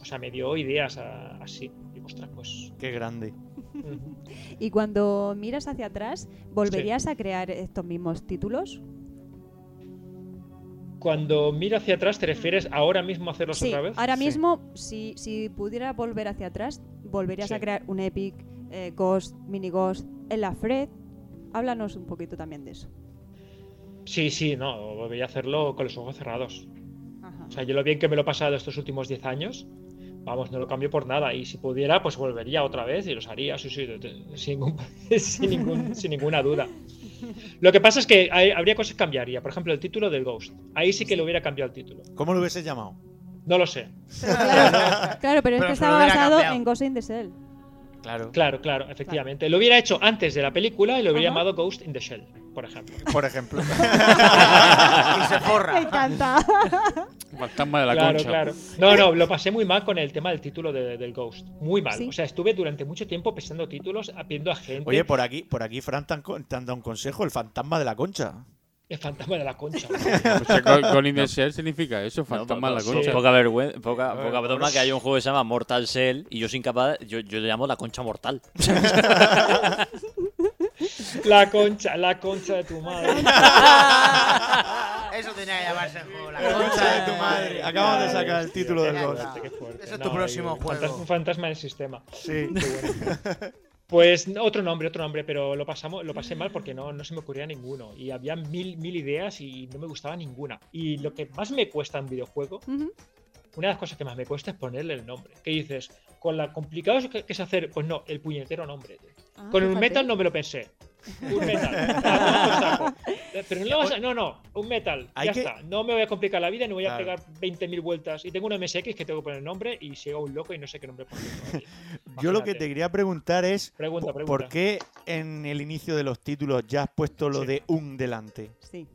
o sea, me dio ideas a- así. Y ostras, pues Qué grande. Y cuando miras hacia atrás, ¿volverías a crear estos mismos títulos? Cuando miro hacia atrás, ¿te refieres ahora mismo a hacerlos Sí, otra vez? ahora mismo, si, si pudiera volver hacia atrás, ¿volverías Sí. a crear un Epic, eh, Ghost, Mini Ghost, en la Fred? Háblanos un poquito también de eso. Sí, sí, no, volvería a hacerlo con los ojos cerrados. Ajá. O sea, yo lo bien que me lo he pasado estos últimos 10 años, vamos, no lo cambio por nada. Y si pudiera, pues volvería otra vez y los haría, sí, sí, de- de- sin, ningún- sin, ningún- sin ninguna duda. Lo que pasa es que hay- habría cosas que cambiaría. Por ejemplo, el título del Ghost. Ahí sí que le hubiera cambiado el título. ¿Cómo lo hubiese llamado? No lo sé. Claro, claro, pero es Pero que estaba basado cambiado. en Ghost in the Shell. Claro. Claro, claro, efectivamente. Lo hubiera hecho antes de la película y lo hubiera Ajá. llamado Ghost in the Shell, por ejemplo. Por ejemplo. y se Me forra. encanta. Fantasma de la claro, concha. claro. No, no, lo pasé muy mal con el tema del título de- del Ghost. Muy mal. Sí. O sea, estuve durante mucho tiempo pensando títulos, pidiendo a gente. Oye, por aquí, por aquí Fran te han, co- te han dado un consejo, el fantasma de la concha. El fantasma de la concha. O sea, Gol Gol in the Shell significa eso, No, fantasma de la concha. Poca vergüenza, poca, ver, poca broma que hay un juego que se llama Mortal Shell y yo soy incapaz, yo, yo le llamo la concha mortal. La concha, la concha de tu madre. Eso tenía que llamarse el juego. La concha de tu madre. Acabamos de sacar el título del fuerte. Ese es tu No, próximo juego. fantasma- Un fantasma en el sistema. Sí. Pues otro nombre, otro nombre, pero lo pasamos, lo pasé mal porque no, no se me ocurría ninguno. Y había mil, mil ideas y no me gustaba ninguna. Y lo que más me cuesta en videojuego, una de las cosas que más me cuesta es ponerle el nombre. ¿Qué dices? Con la complicado que que es hacer, pues no, el puñetero nombre. Ah, Con fíjate. metal no me lo pensé. Un metal. Ah. Pero no, lo vas a- no, no, un metal. Hay ya que- está. No me voy a complicar la vida, no voy a Claro. pegar 20.000 vueltas. Y tengo un MSX que tengo que poner nombre y llega un loco y no sé qué nombre poner. Yo lo que te quería preguntar es Pregunta, po- pregunta. ¿por qué en el inicio de los títulos ya has puesto lo Sí. de un delante? Sí.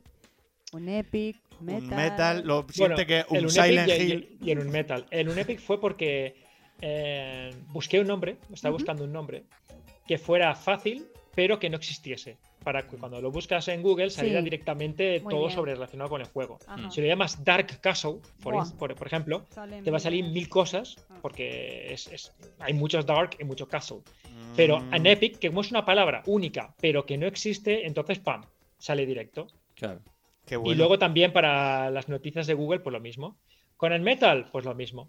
Un Epic, metal. Un metal, lo Bueno, siente que en un Silent y- Hill. Y, y en un Metal. En un Epic fue porque eh, busqué un nombre, estaba buscando un nombre que fuera fácil, pero que no existiese. Para que cuando lo buscas en Google saliera Sí. directamente Muy todo bien. sobre relacionado con el juego. Ajá. Si lo llamas Dark Castle, por, Buah. in- por, por ejemplo, Salen te va a salir mil cosas, Ah. porque es, es- hay muchos Dark y mucho Castle. Pero Mm. en Epic, que como es una palabra única, pero que no existe, entonces ¡pam! sale directo. Claro. Qué bueno. Y luego también para las noticias de Google, pues lo mismo. Con el metal, pues lo mismo.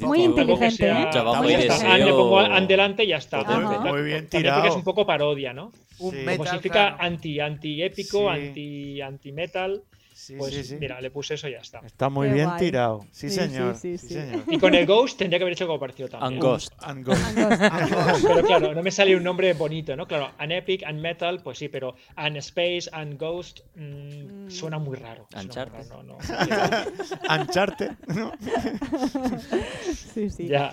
Muy inteligente, sea- ¿eh? Trabajo y ya está. deseo. Ah, le pongo an delante y ya está. Muy bien porque tirado. es un poco parodia, ¿no? Un Sí. Como metal, significa claro. anti, anti épico, Sí. anti, anti metal. Sí, Pues sí, sí. mira, le puse eso y ya está. Está muy Qué bien guay. tirado. Sí, Sí, señor. sí, Sí, sí, sí. señor. Y con el Ghost tendría que haber hecho como parecido también. And Ghost. And Ghost. Pero claro, no me sale un nombre bonito, ¿no? Claro, an epic, an metal, pues sí, pero an space, an ghost, mm, Mm. suena muy raro. Uncharted. raro, no, no. Ancharte. ¿no? Sí, sí. Ya.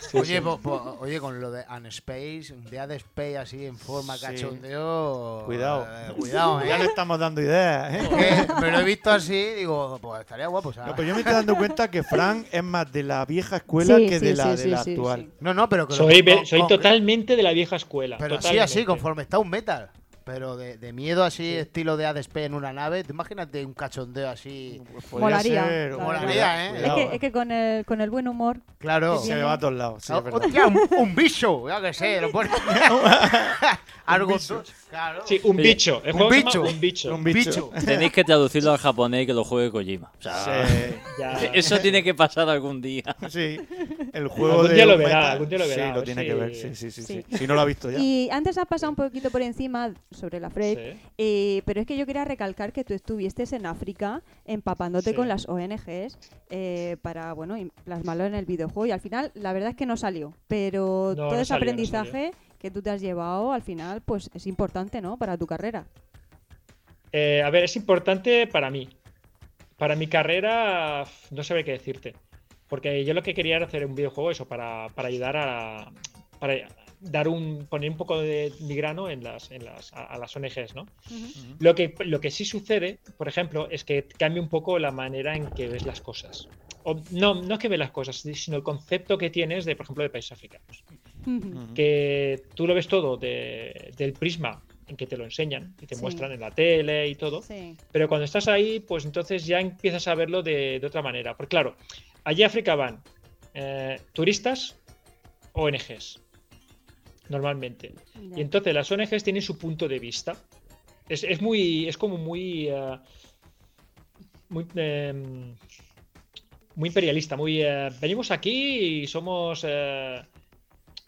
Sí, Oye, sí. po- po- oye, con lo de Unspace, un día de Space así en forma Sí. cachondeo. Cuidado. eh, cuidado, Ya le eh. estamos dando ideas, ¿eh? Me lo he visto así, digo, pues estaría guapo. o sea. No, pero yo me estoy dando cuenta que Frank es más de la vieja escuela Sí, que sí, de la, sí, de la sí, actual. sí. No, no, pero que lo- Soy, con- soy con- totalmente de la vieja escuela. Pero así, totalmente. así, conforme está un metal. Pero de, de miedo así, estilo de ADSP en una nave. ¿Te imagínate un cachondeo así? Pues Molaría, ser- Molaría, ¿eh? Es que, es que con, el, con el buen humor. Claro. Se me va a todos lados. Hostia, un, un bicho, ya que sé, lo pone. Algo. Claro. Sí, un bicho. El un bicho. Un bicho. Un bicho. Tenéis que traducirlo al japonés y que lo juegue Kojima. O sea, Sí, Ya. eso tiene que pasar algún día. sí. El juego Algún de día lo un verá, algún día lo verá, Sí, a lo tiene si- que ver. Sí, sí, sí, sí. Sí. Si no lo ha visto ya. Y antes has pasado un poquito por encima sobre la Fred, Sí. eh, pero es que yo quería recalcar que tú estuviste en África empapándote Sí. con las ONGs eh, para bueno plasmarlo en el videojuego y al final la verdad es que no salió, pero No, todo no ese salió, no aprendizaje que tú te has llevado al final pues es importante, ¿no? Para tu carrera. Eh, a ver, es importante para mí. Para mi carrera, no sabe qué decirte. Porque yo lo que quería era hacer un videojuego, eso, para, para ayudar a. Para dar un. poner un poco de mi grano en las, en las, a, a las ONGs, ¿no? Lo que, lo que sí sucede, por ejemplo, es que cambia un poco la manera en que ves las cosas. O, no, no es que ves las cosas, sino el concepto que tienes de, por ejemplo, de países africanos. Que tú lo ves todo de- del prisma en que te lo enseñan y te Sí. muestran en la tele y todo. Sí. Pero cuando estás ahí, pues entonces ya empiezas a verlo de, de otra manera. Porque claro, allí a África van eh, turistas, ONGs. normalmente. Y entonces las ONGs tienen su punto de vista. Es, es muy. Es como muy. eh, muy. em, muy imperialista, muy. eh, venimos aquí y somos.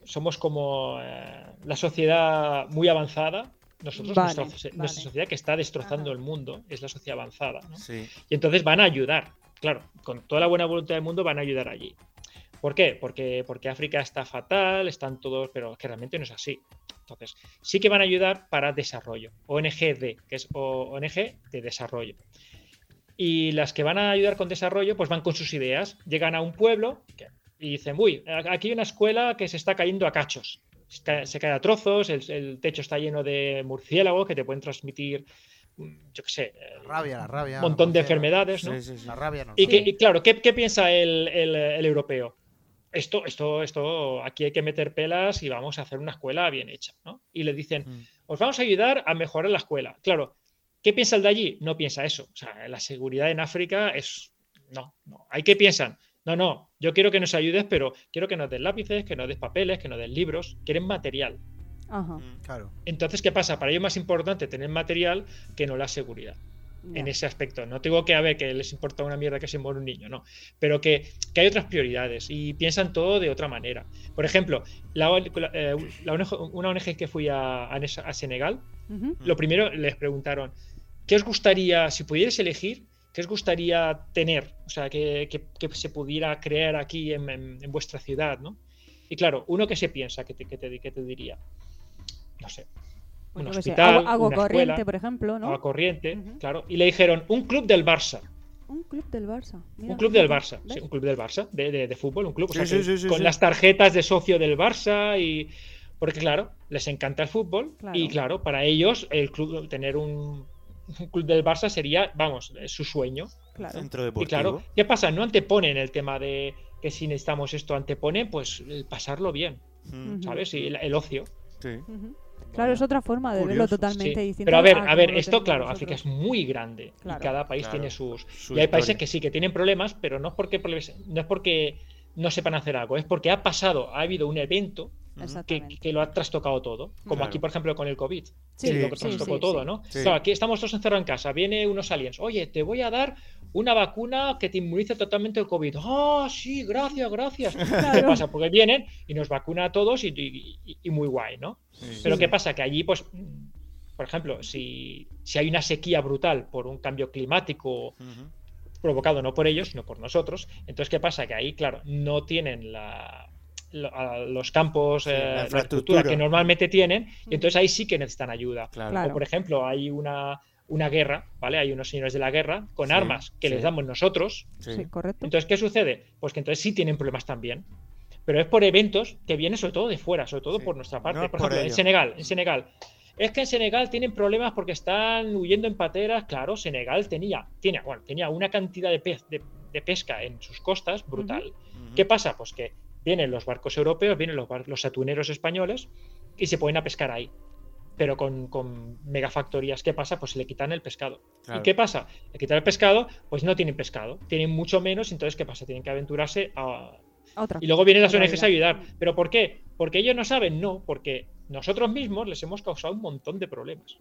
Somos como eh, la sociedad muy avanzada. Nosotros, Vale, nuestra, socie- vale. nuestra sociedad que está destrozando Ajá. el mundo, es la sociedad avanzada. ¿no? Sí. Y entonces van a ayudar, claro, con toda la buena voluntad del mundo van a ayudar allí. ¿Por qué? Porque, porque África está fatal, están todos, pero que realmente no es así. Entonces, sí que van a ayudar para desarrollo. ONGD, que es ONG de desarrollo. Y las que van a ayudar con desarrollo, pues van con sus ideas. Llegan a un pueblo que- y dicen, uy, a- aquí hay una escuela que se está cayendo a cachos. Se cae, a trozos, el, el techo está lleno de murciélagos que te pueden transmitir, mm, yo qué sé, La rabia, la rabia. un montón de enfermedades, ¿no? Sí, sí, sí. La rabia no. Y, que, y claro, ¿qué, qué piensa el, el- el europeo? Esto, esto, esto, aquí hay que meter pelas y vamos a hacer una escuela bien hecha, ¿no? Y le dicen, Mm. os vamos a ayudar a mejorar la escuela. Claro, ¿qué piensa el de allí? No piensa eso. O sea, la seguridad en África es... No, no. ¿Hay qué piensan? No, no, yo quiero que nos ayudes, pero quiero que nos des lápices, que nos des papeles, que nos des libros. Quieren material. Ajá. Mm. Claro. Entonces, ¿qué pasa? Para ellos es más importante tener material que no la seguridad en ese aspecto. No digo que a ver que les importa una mierda que se muera un niño, no. Pero que, que hay otras prioridades y piensan todo de otra manera. Por ejemplo, la, eh, la ONG una ONG que fui a, Senegal, lo primero les preguntaron, ¿qué os gustaría, si pudierais elegir, qué os gustaría tener? O sea, que, que- que se pudiera crear aquí en, en- en vuestra ciudad, ¿no? Y claro, uno que se piensa, que te, que te, que te diría, no sé, un hospital, agua, agua una corriente, escuela, por ejemplo, ¿no? agua corriente, claro. Y le dijeron, un club del Barça. Un club del Barça. Mira, Un club del Barça, ¿ves? sí, un club del Barça, de, de- de fútbol, un club. o Sí, sea, sí, que sí, sí, con sí. las tarjetas de socio del Barça y. Porque, claro, les encanta el fútbol. Claro. Y, claro, para ellos, el club, tener un club del Barça sería, vamos, es su sueño. Claro. Centro Y claro, ¿qué pasa? No anteponen el tema de que si necesitamos esto, anteponen, pues el pasarlo bien, Mm. ¿sabes? Y el, el ocio. sí. Claro, es otra forma de verlo totalmente Sí. Pero a ver, a a ver, esto, claro, nosotros. África es muy grande Claro. y cada país Claro. tiene sus. Su y hay países que sí que tienen problemas, pero no es porque no es porque no sepan hacer algo, es porque ha pasado, ha habido un evento que, lo ha trastocado todo, como Claro. aquí, por ejemplo, con el COVID. Sí, que lo que trastocó sí, todo, sí. ¿no? Sí. Claro, aquí estamos todos encerrados en casa, viene unos aliens, oye, te voy a dar una vacuna que te inmunice totalmente el COVID. Ah, sí, gracias, gracias. ¿Qué pasa? Porque vienen y nos vacuna a todos y, y- y- y muy guay, ¿no? Sí. Pero ¿qué pasa? Que allí, pues, por ejemplo, si, si hay una sequía brutal por un cambio climático provocado no por ellos, sino por nosotros, entonces ¿qué pasa? Que ahí, claro, no tienen la, a los campos, Sí, eh, la la infraestructura. que normalmente tienen, y entonces ahí sí que necesitan ayuda. Claro. O, por ejemplo, hay una, una guerra, ¿vale? Hay unos señores de la guerra con Sí, armas que sí. les damos nosotros, Sí. Sí, correcto. entonces, ¿qué sucede? Pues que entonces sí tienen problemas también. Pero es por eventos que vienen sobre todo de fuera, sobre todo Sí. por nuestra parte. No por por ejemplo, en. Senegal, en Senegal. Es que en Senegal tienen problemas porque están huyendo en pateras. Claro, Senegal tenía, tiene, bueno, tenía una cantidad de, pez, de, de pesca en sus costas brutal. ¿Qué pasa? Pues que vienen los barcos europeos, vienen los, los atuneros españoles y se ponen a pescar ahí. Pero con, con megafactorías. ¿Qué pasa? Pues se le quitan el pescado. Claro. ¿Y qué pasa? Le quitan el pescado, pues no tienen pescado. Tienen mucho menos, entonces ¿qué pasa? Tienen que aventurarse a... Otra. Y luego vienen las otra ONGs a ayudar. ¿Pero por qué? ¿Porque ellos no saben? No, porque nosotros mismos les hemos causado un montón de problemas.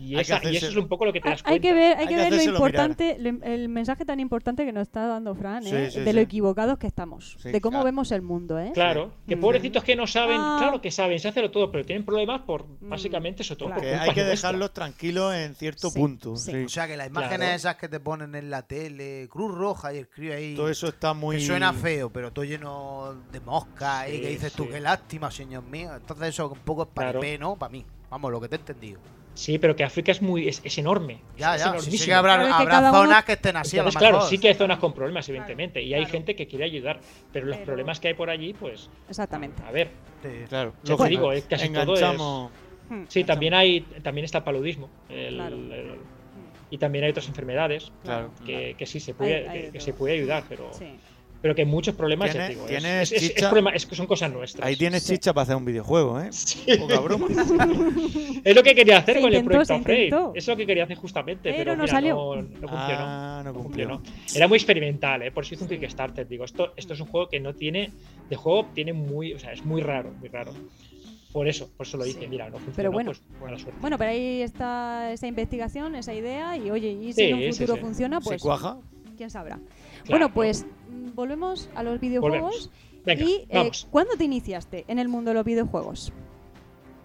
Y, Hay eso es un poco lo que te Hay- das Hay cuenta. que ver, hay Hay que ver lo importante, lo- el mensaje tan importante que nos está dando Fran, Sí, ¿eh? sí, de sí. lo equivocados que estamos, Sí, de cómo claro. vemos el mundo, ¿eh? Claro, que Mm. pobrecitos que no saben, Ah. claro que saben, se hace todo, pero tienen problemas por Mm, básicamente eso todo. claro. Que hay que dejarlos tranquilos en cierto Sí, punto. sí. sí. O sea que las imágenes Claro. esas que te ponen en la tele, Cruz Roja y escribe ahí. Todo eso está muy. Que suena feo, pero todo lleno de moscas y Sí, que dices tú, qué lástima, señor mío. Entonces eso un poco es Claro. paripé, ¿no? Para mí. Vamos, lo que te he entendido. Sí, pero que África es muy es, es enorme. Ya, es ya. Sí, sí que habrá, Claro, que habrá cada uno- zonas que estén así a lo Entonces, claro, mejor. sí que hay zonas con problemas, evidentemente, y hay Claro. gente que quiere ayudar, pero los Pero- problemas que hay por allí, pues, Exactamente. a ver, Sí. Claro. Ya te digo, es casi todo es- enganchamos. Hmm. sí, también hay, también está el paludismo, el- Claro. el- y también hay otras enfermedades Claro. que, que sí se puede, Hay- hay que, que se puede ayudar, pero, Sí. Pero que muchos problemas, ya Tiene- te digo, es- tiene es, es- es problema- es que son cosas nuestras. Ahí tienes Sí. chicha para hacer un videojuego, ¿eh? Sí. Broma. Es lo que quería hacer Se con intentó, el proyecto se Frame. Es lo que quería hacer justamente, Pero pero, no mira, salió. no, no funcionó. Ah, no No cumplió. funcionó. Era muy experimental, ¿eh? por eso hice un Kickstarter. Digo, esto, esto es un juego que no tiene. De juego tiene muy. O sea, es muy raro, muy raro. Por eso, por eso lo hice. Mira, no funcionó, Pero bueno. pues buena suerte. Bueno, pero ahí está esa investigación, esa idea, y oye, y si Sí, en un sí, futuro sí. funciona, ¿Se pues cuaja? quién sabrá. Bueno, pues mm, volvemos a los videojuegos. Venga, y eh. ¿cuándo te iniciaste en el mundo de los videojuegos?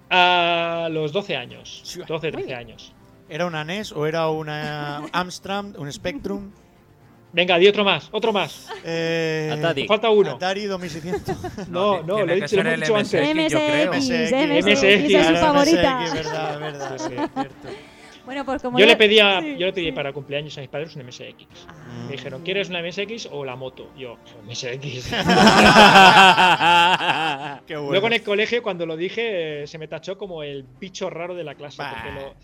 A los 12 años. 12, Muy 13 bien. años. ¿Era una NES o era una Amstrad, un Spectrum? Venga, di otro más, otro más. Eh, Atari. Falta uno. Atari 2600. No, no, lo he dicho, lo dicho antes. MSX. MSX, MSX, MSX, esa es su claro, favorita. MSX, verdad, verdad, sí, cierto. Bueno, pues como Yo ya- le pedía, Sí, yo le pedí sí. para cumpleaños a mis padres un MSX. Ah. Me dijeron, ¿quieres una MSX o la moto? Yo, MSX. Qué bueno. Luego en el colegio, cuando lo dije, eh, se me tachó como el bicho raro de la clase. Bah,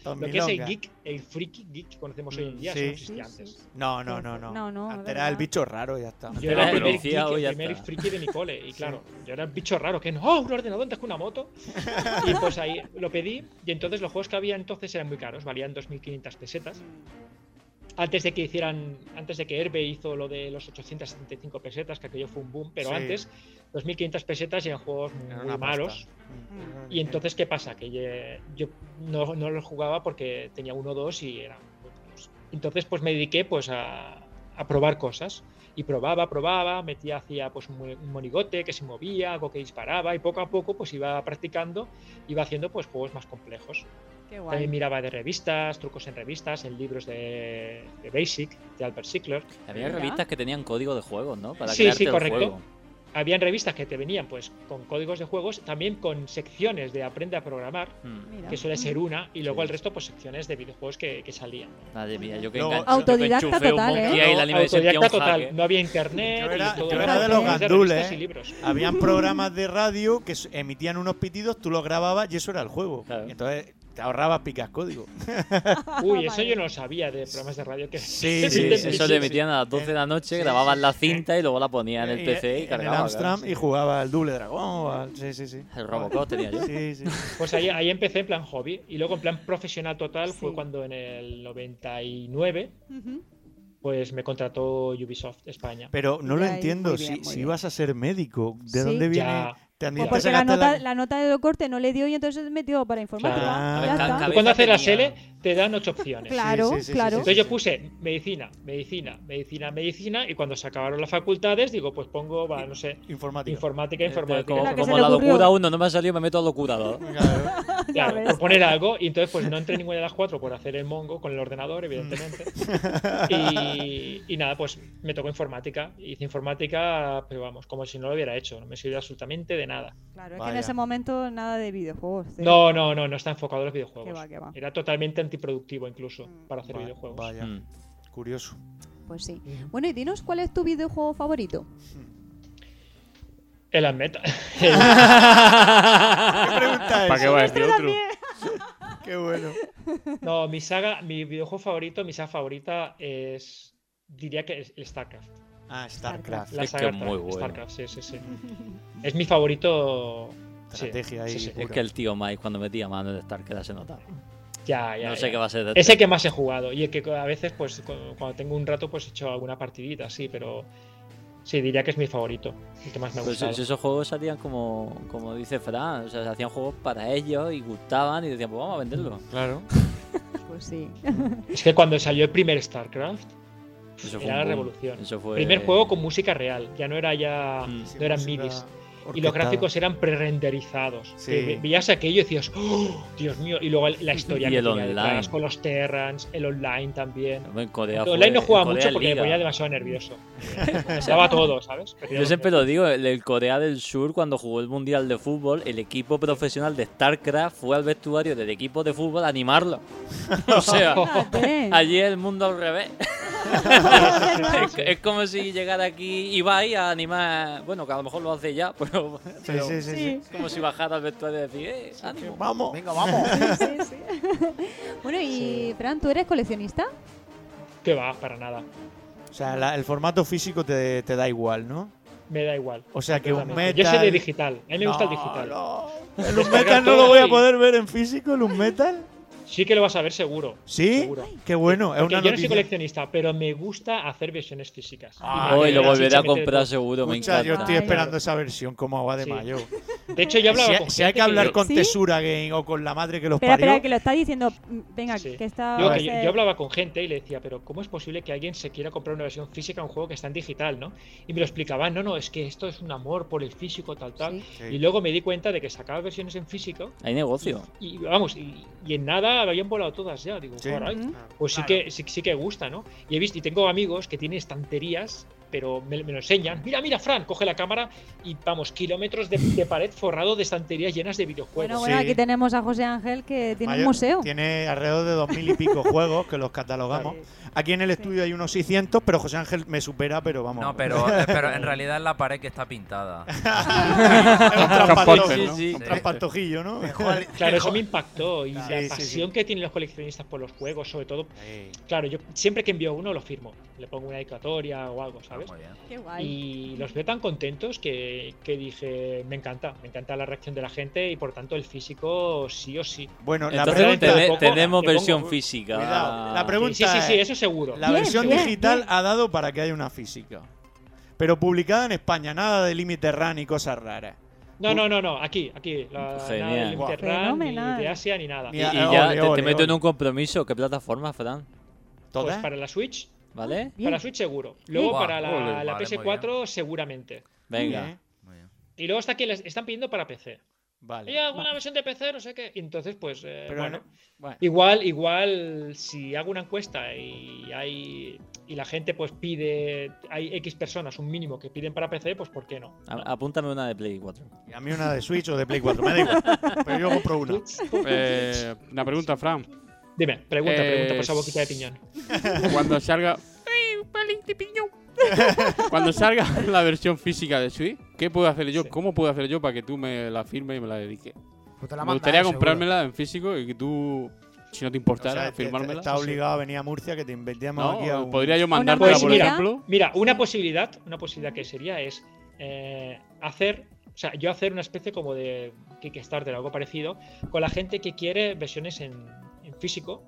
porque lo, que es el geek, el friki geek que conocemos hoy en día, Sí. eso no existía Sí, antes. No, no, no, no. No, no, Antes verdad. era el bicho raro y ya está. Yo era el primer, geek, "Oh, ya el primer está". friki de mi cole. Y claro, yo era el bicho raro, que no, ¡Oh, un ordenador antes que una moto. Y pues ahí lo pedí. Y entonces los juegos que había entonces eran muy caros, valían 2.500 pesetas. Antes de que hicieran, antes de que Herbe hizo lo de los 875 pesetas, que aquello fue un boom, pero Sí. antes 2.500 pesetas eran juegos muy, muy malos. pasta. Y entonces, ¿qué pasa? Que yo no, no los jugaba porque tenía uno o dos y eran muy caros. Entonces, pues me dediqué pues a, a probar cosas. Y probaba, probaba, metía, hacía pues un monigote que se movía, algo que disparaba, y poco a poco pues iba practicando, iba haciendo pues juegos más complejos. Qué guay. También miraba de revistas, trucos en revistas, en libros de, de Basic, de Albert Sickler. Había revistas que tenían código de juegos, ¿no? Para Sí, sí, el correcto. juego. Habían revistas que te venían pues con códigos de juegos, también con secciones de aprende a programar, Mm. Mira. que suele ser una, y luego Sí. el resto pues secciones de videojuegos que, que salían. Madre mía, yo que Luego- enganché- Autodidacta yo que total, ¿eh? Autodidacta total, hacker. no había internet. Yo era, y todo yo era de los de gandules, y ¿eh? libros. Habían programas de radio que emitían unos pitidos, tú los grababas y eso era el juego. Claro. Entonces te ahorrabas picas código. Uy, eso Vale. yo no lo sabía de programas de radio que Sí, Sí, sí, eso le emitían a las 12 de la noche, Sí, grababan sí. la cinta y luego la ponían en el PC y en cargaba. el Amstrad claro. y jugaba al Double Dragón. o al- Sí, sí, sí. El Robocop tenía yo. Sí, sí. Pues ahí, ahí empecé en plan hobby. Y luego en plan profesional total fue Sí. cuando en el 99 Ujú. pues me contrató Ubisoft España. Pero no lo entiendo. bien, si si ibas a ser médico, ¿de Sí. dónde viene? Ya. Te han Pues te porque la nota, la nota de corte no le dio y entonces se metió para informática. Claro. Tú cuando haces la tenía- SELE te dan ocho opciones. Claro, sí, sí, sí, claro. sí, Entonces yo puse medicina, medicina, medicina, medicina y cuando se acabaron las facultades digo pues pongo, va, no sé, Informática. informática, Este, informática. como como la locura uno no me ha salido, me meto a locura dos. Claro. Ya Claro, por poner algo, y entonces pues no entré en ninguna de las cuatro por hacer el mongo con el ordenador, evidentemente. y, y nada, pues me tocó informática. Hice informática, pero vamos, como si no lo hubiera hecho, no me sirvió absolutamente de nada. Claro, es que en Vaya. ese momento nada de videojuegos. cero. No, no, no, no está enfocado en los videojuegos. Que va, que va. Era totalmente antiproductivo incluso Mm. para hacer Va- videojuegos. Vaya, Mm. curioso. Pues sí. Bueno, y dinos cuál es tu videojuego favorito. El Admeta. ¿Qué pregunta ¿Para es? qué va a decir otro? Qué bueno. no, mi saga, mi videojuego favorito, mi saga favorita es. Diría que es el StarCraft. Ah, StarCraft. La Es que saga es muy bueno. StarCraft, sí, sí, sí. Es mi favorito. sí, Estrategia ahí. sí, sí. Es que el tío Mike cuando metía mano en StarCraft se notaba. Ya, ya. No sé ya. qué va a ser de Es el que más he jugado y el que a veces, pues, cu- cuando tengo un rato, pues he hecho alguna partidita, sí, pero sí, diría que es mi favorito, el que más me ha Pues gustado. esos juegos salían como, como dice Fran, o sea, se hacían juegos para ellos y gustaban y decían, pues vamos a venderlo. Claro. Pues sí. Es que cuando salió el primer StarCraft, Eso fue era un la revolución. Eso fue... Primer juego con música real, ya no era ya, Mm. no eran música midis. Y los gráficos eran pre-renderizados. Sí. Veías aquello y decías, ¡Oh, Dios mío, y luego la historia Y que el tenía detrás, online. con los Terrans, el online también. En Corea El fue- online no jugaba Corea mucho porque me ponía demasiado nervioso. Estaba todo, ¿sabes? Yo siempre lo digo, el, Corea del Sur cuando jugó el Mundial de Fútbol, el equipo profesional de StarCraft fue al vestuario del equipo de fútbol a animarlo. o sea, Fíjate. allí el mundo al revés. es, es como si llegara aquí Ibai a animar, bueno, que a lo mejor lo hace ya, pero, Sí, pero sí, sí, sí. es como si bajara al vestuario y decir, eh, ánimo. Vamos. Venga, vamos. Sí, sí. bueno, y Fran, ¿tú eres coleccionista? Que va, para nada. O sea, la- el formato físico te, te da igual, ¿no? Me da igual. O sea, que un metal. Yo soy de digital. A mí me gusta el digital. no. ¿El Unmetal no lo voy a poder ver en físico, el Unmetal? Sí que lo vas a ver seguro. ¿Sí? Seguro. Qué bueno. Es Porque una yo no soy coleccionista, pero me gusta hacer versiones físicas. Ah, Y Hoy lo volveré a comprar seguro, me Escucha, yo encanta. estoy esperando esa versión como agua de Sí. mayo. De hecho, yo hablaba Si, con si hay que hablar con ¿Sí? Tesura Game o con la madre que los Espera, parió. espera, que lo está diciendo. Venga, Sí. que está. Que yo, yo hablaba con gente y le decía, pero ¿cómo es posible que alguien se quiera comprar una versión física de un juego que está en digital, no? Y me lo explicaban, no, no, es que esto es un amor por el físico, tal, tal. Sí. Sí. Y luego me di cuenta de que sacaba versiones en físico Hay negocio. y vamos, y, y en nada habían volado todas ya. Digo, Sí. pues sí que sí, sí que gusta, ¿no? Y he visto, y tengo amigos que tienen estanterías, pero me, me lo enseñan. Mira, mira, Fran, coge la cámara y vamos, kilómetros de, de pared forrado de estanterías llenas de videojuegos. Bueno, bueno, Sí. aquí tenemos a José Ángel que tiene un museo. Tiene alrededor de dos mil y pico juegos que los catalogamos. Aquí en el estudio hay unos 600, pero José Ángel me supera, pero vamos. No, pero, pero en realidad es la pared que está pintada. es un Transporte, ¿no? Claro, eso me impactó. Y Sí, la sí, sí. pasión que tienen los coleccionistas por los juegos, sobre todo. Sí. Claro, yo siempre que envío uno lo firmo. Le pongo una dedicatoria o algo, Ah, ¿sabes? muy bien. Qué guay. Y los veo tan contentos que, que dije, me encanta, me encanta la reacción de la gente y por tanto el físico sí o sí. Bueno, la Entonces pregunta. Poco- tenemos pongo- versión física. Cuidado, la pregunta Sí, sí, sí, es- eso seguro. La Bien, versión bien, digital bien. ha dado para que haya una física. Pero publicada en España, nada de límite RAN y cosas raras. No, no, no, no, aquí, aquí. La, nada Genial. de Limited Run, ni de Asia, ni nada. Y, ole, ya te, te ole, meto en un compromiso. ¿Qué plataforma, Fran? Pues ¿Todas? para la Switch, ¿Vale? Bien. para Switch seguro. Luego para la, ole, la vale, muy PS4 seguramente. Venga. Bien, Muy bien. Y luego está aquí, les están pidiendo para PC. Vale. ¿Hay alguna versión de PC? No sé qué. Y entonces, pues, eh, Pero bueno. no- bueno. Igual, igual, si hago una encuesta y hay y la gente pues pide, hay X personas, un mínimo que piden para PC, pues ¿por qué no? A- apúntame una de Play 4. Y a mí una de Switch o de Play 4, me da igual. Pero yo compro una. Eh, una pregunta, Fran. Dime, pregunta, Eh, pregunta por esa boquita de piñón. Cuando salga. ¡Ay, un pelín de piñón! Cuando salga la versión física de Switch, ¿qué puedo hacer yo? Sí. ¿Cómo puedo hacer yo para que tú me la firmes y me la dediques? Pues Me gustaría seguro. comprármela en físico y que tú, si no te O importara, sea, te- firmármela. está obligado a venir a Murcia que te inventemos No, aquí a un... podría yo mandártela, por ejemplo. Mira, una posibilidad, una posibilidad que sería es eh, hacer, o sea, yo hacer una especie como de Kickstarter o algo parecido con la gente que quiere versiones en, físico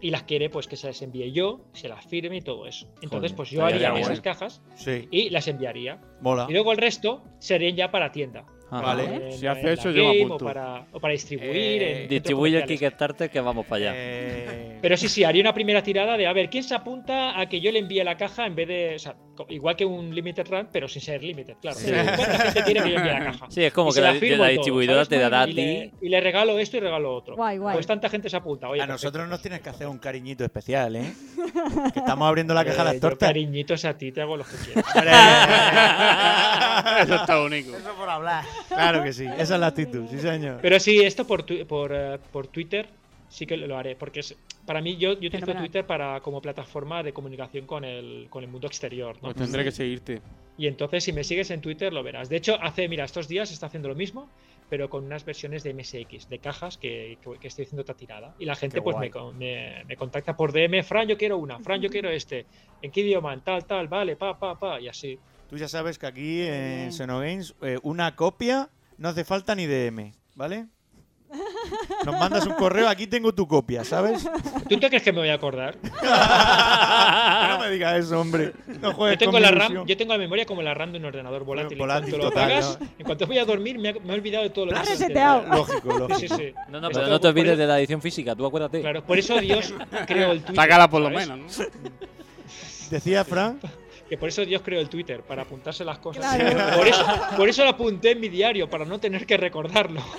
y las quiere pues que se las envíe yo, se las firme y todo eso. Entonces, Joder, pues yo haría guay. esas cajas Sí, y las enviaría. mola. Y luego el resto serían ya para tienda. Vale. En- Si hace en la eso, yo me apunto. O para, o para distribuir. Eh, en Distribuye el. Kickstarter que vamos para allá. Eh, Pero sí, sí, haría una primera tirada de a ver quién se apunta a que yo le envíe la caja en vez de. O sea, igual que un Limited Run, pero sin ser Limited, claro. Sí. ¿Cuánta gente quiere que yo envíe la caja? Sí, es como Y que la, la todo, distribuidora ¿sabes? te dará a y ti. le, y le regalo esto y regalo otro. Guay, guay. Pues tanta gente se apunta. Oye, a perfecto. nosotros nos tienes que hacer un cariñito especial, ¿eh? Que estamos abriendo la caja de Eh, las tortas. cariñitos a ti, te hago los que quieras. Eso está único. Eso por hablar. Claro que sí, esa es la actitud, sí señor. Pero sí, esto por, tu- por, eh, por Twitter sí que lo haré, porque es, para mí yo, yo utilizo. Twitter para como plataforma de comunicación con el, con el mundo exterior. ¿no? Pues tendré que seguirte. Y entonces si me sigues en Twitter lo verás. De hecho, hace, mira, estos días está haciendo lo mismo, pero con unas versiones de MSX, de cajas que, que- que estoy haciendo otra tirada. Y la gente Qué pues me, me- me contacta por DM, Fran, yo quiero una, Fran, yo quiero este. ¿En qué idioma? En tal, tal, vale, pa, pa, pa, y así. Tú ya sabes que aquí en Bien. Xenogames eh, una copia no hace falta ni DM, ¿vale? Nos mandas un correo, aquí tengo tu copia, ¿sabes? ¿Tú te crees que me voy a acordar? no me digas eso, hombre. No Yo juegues tengo, con la RAM, yo tengo la memoria como la RAM de un ordenador volátil. volátil en cuanto lo total, apagas, ¿no? en cuanto voy a dormir, me, ha- me he olvidado de todo lo Lo que has reseteado. Lógico, lógico. Sí, sí, sí. No, no, Esto- pero no te olvides eso- de la edición física, tú acuérdate. Claro, por eso Dios creó el Twitter. Sácala por lo menos, ¿no? Decía Fran, Que por eso Dios creó el Twitter, para apuntarse las cosas. Claro. Por, eso, por eso lo apunté en mi diario, para no tener que recordarlo.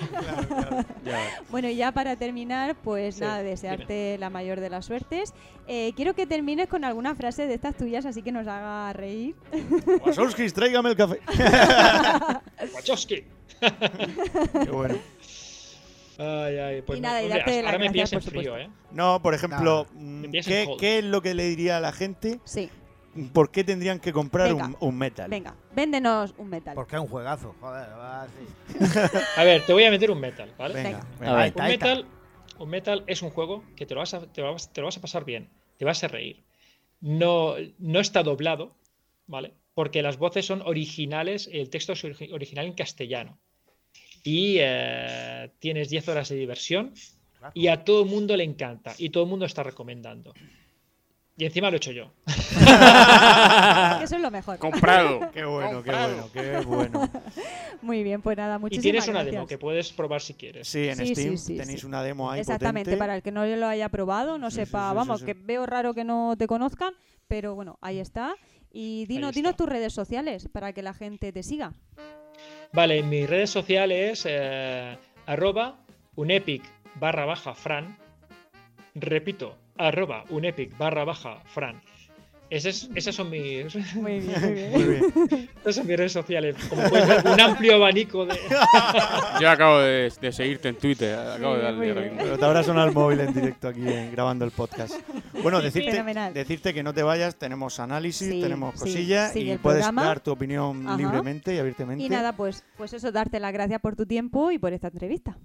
Bueno, y ya para terminar, pues Sí, nada, desearte la mayor de las suertes. Eh, quiero que termines con alguna frase de estas tuyas, así que nos haga reír. Wazowskis, tráigame el café. Wachowski. Qué bueno. Ay, ay, pues Y no, nada, y hombre, ahora me gracias, por frío, supuesto. ¿eh? No, por ejemplo, mm, Me pillas en ¿qué, cold. qué es lo que le diría a la gente? Sí, ¿Por qué tendrían que comprar Venga. un, un metal? venga, véndenos un metal. Porque es un juegazo. Joder, va así. A ver, te voy a meter un metal, ¿vale? Venga. A ver. Un metal, un metal es un juego que te lo vas a, te lo vas, te lo vas a pasar bien, te vas a reír. No, no está doblado, ¿vale? Porque las voces son originales, el texto es origi- original en castellano. Y eh, tienes 10 horas de diversión y a todo el mundo le encanta y todo el mundo está recomendando. Y encima lo he hecho yo. Eso es lo mejor. Comprado. Qué bueno, qué bueno, qué bueno. Muy bien, pues nada, Y muchísimas tienes una gracias. demo que puedes probar si quieres. Sí, en Sí, sí, Steam sí, tenéis sí. una demo ahí Exactamente, potente. para el que no lo haya probado, no sepa, sí, sí, vamos, sí. que veo raro que no te conozcan, pero bueno, ahí está. Y dinos, dinos tus redes sociales para que la gente te siga. Vale, en mis redes sociales, eh, arroba unepic barra baja fran. Repito, arroba unepic barra baja fran. Esas, esas son mis, Muy bien, muy bien. Muy bien. esas son mis redes sociales. Como puedes ver, un amplio abanico de. Yo acabo de, de seguirte en Twitter. Acabo de bien, darle. Pero te habrá sonado el móvil en directo aquí eh, grabando el podcast. Bueno, decirte, decirte que no te vayas, tenemos análisis, Sí, tenemos sí, cosillas y puedes programa. dar tu opinión Ajá. libremente y abiertamente. Y nada, pues, pues eso, darte las gracias por tu tiempo y por esta entrevista.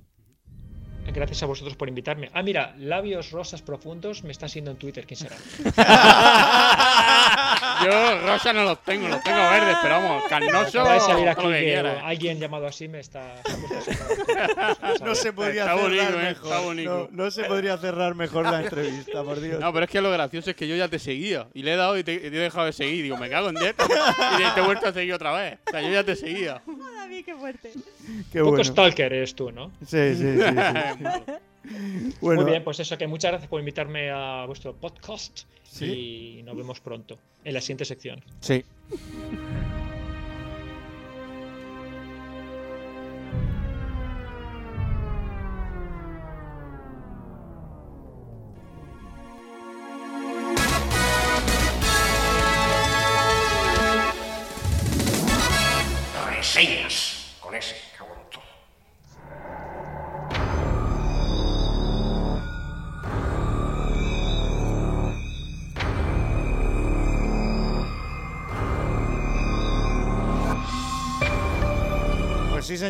Gracias a vosotros por invitarme. Ah, mira, labios rosas profundos me está siendo en Twitter. ¿Quién será? Yo rosa no los tengo, los tengo verdes, pero vamos, carnoso. Acaba de salir aquí que que quieras. alguien llamado así me está. No se podría Está cerrar bonito, ¿eh? mejor. Está bonito. No, no se podría cerrar mejor la entrevista, por Dios. No, pero es que lo gracioso es que yo ya te seguía. Y le he dado y te, y te he dejado de seguir. Digo, me cago en 10. Y te, he vuelto a seguir otra vez. O sea, yo ya te seguía. David, qué fuerte. Qué Un poco bueno. stalker eres tú, ¿no? Sí, sí, sí. sí, sí. Bueno, Muy bien, pues eso, que muchas gracias por invitarme a vuestro podcast. Sí. Y nos vemos pronto en la siguiente sección. sí.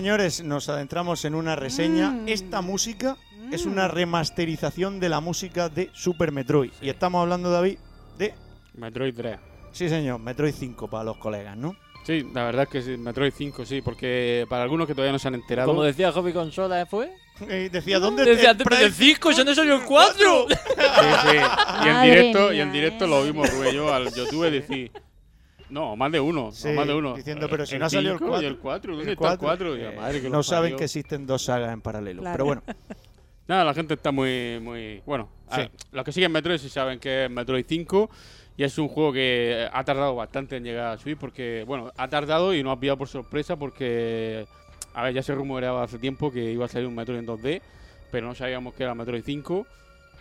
Señores, nos adentramos en una reseña. Mm. Esta música es una remasterización de la música de Super Metroid. Y estamos hablando, David, de... Metroid 3. Sí, señor, Metroid 5 para los colegas, ¿no? Sí, la verdad es que sí, Metroid 5 sí, porque para algunos que todavía no se han enterado. Como decía Hobby Consola, ¿eh, ¿fue? Eh, decía, ¿dónde Decía, el pero el Prime 5, ya no salió el 4. Sí, sí. Y en directo, y en directo eh. lo vimos Rubén yo al YouTube decir. No, más de uno, Sí, no, más de uno. diciendo, pero si no ha salido el cinco y 4. el 4, ¿dónde El está el 4? 4? Eh, madre que no los saben parió. que existen dos sagas en paralelo. Claro. Pero bueno, Nada, la gente está muy. muy bueno, Sí. ver, los que siguen Metroid sí saben que es Metroid 5. Y es un juego que ha tardado bastante en llegar a Switch porque, bueno, ha tardado y nos ha pillado por sorpresa porque, a ver, ya se rumoreaba hace tiempo que iba a salir un Metroid en 2D, pero no sabíamos que era Metroid 5.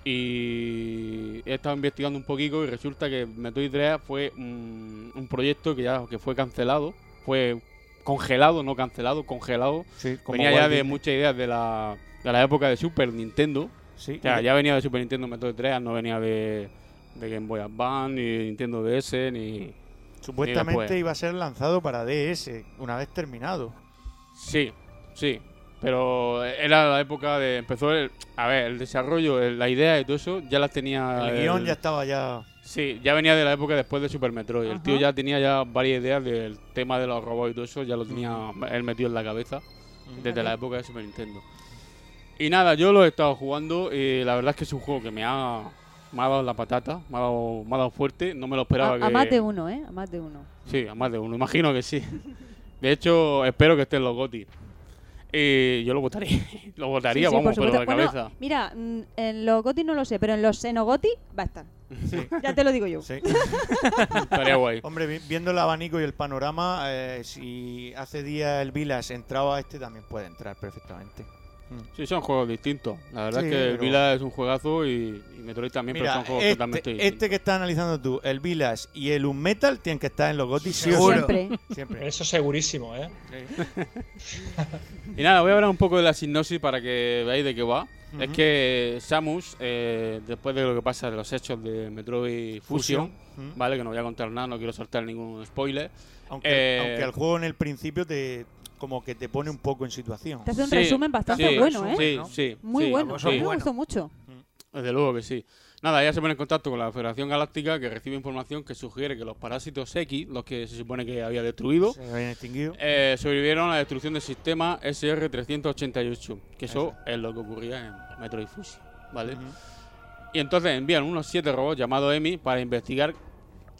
Y he estado investigando un poquito y resulta que Metroid 3 fue un, un proyecto que ya que fue cancelado, fue congelado, no cancelado, congelado. sí, como venía ya de muchas ideas de la, de la época de Super Nintendo. Sí, O sea, ya venía de Super Nintendo Metroid 3, no venía de, de Game Boy Advance, ni Nintendo DS, ni... Supuestamente iba a ser lanzado para DS una vez terminado. Sí, sí. Pero era la época de... Empezó el... A ver, el desarrollo, el- la idea y todo eso, ya las tenía... El guion ya estaba ya. Sí, ya venía de la época después de Super Metroid. El tío Ajá. ya tenía ya varias ideas del tema de los robots y todo eso, ya lo tenía él metido en la cabeza desde la época de Super Nintendo. Y nada, yo lo he estado jugando y la verdad es que es un juego que me ha, me ha dado la patata, me ha dado, me ha dado fuerte, no me lo esperaba A, que... a más de uno, ¿eh? A más de uno. Sí, a más de uno, imagino que sí. De hecho, espero que esté en los GOTY. Y yo lo votaría, lo votaría, Sí, sí, vamos, por pero de. Bueno, cabeza. mira, mm, en los GOTI no lo sé, pero en los Xenogoti va a estar. Sí. Ya te lo digo yo. sí. Estaría guay. Hombre, vi- viendo el abanico y el panorama, eh, si hace días el Vilas entraba este, también puede entrar perfectamente. Sí, son juegos distintos. La verdad Sí, es que el pero- Vila es un juegazo y, y Metroid también, pero son juegos totalmente este, distintos. este que estás analizando tú, el Vilas y el Unmetal, tienen que estar en los GOTY sí sí. Siempre. Siempre. Eso segurísimo, ¿eh? Y nada, voy a hablar un poco de la sinopsis para que veáis de qué va. Es que Samus, eh, después de lo que pasa de los hechos de Metroid Fusion. ¿vale? Que no voy a contar nada, no quiero soltar ningún spoiler. Aunque, Eh, aunque el juego en el principio te como que te pone un poco en situación. Te hace un Sí, resumen bastante sí, bueno, ¿eh? Sí, ¿no? sí. Muy sí, bueno. A mí me gustó mucho. Desde luego que sí. Nada, ya se pone en contacto con la Federación Galáctica que recibe información que sugiere que los parásitos X, los que se supone que había destruido, Se habían extinguido. eh, sobrevivieron a la destrucción del sistema SR-388, que eso es lo que ocurría en Metroid Fusion, ¿vale? Y entonces envían unos siete robots llamados EMI para investigar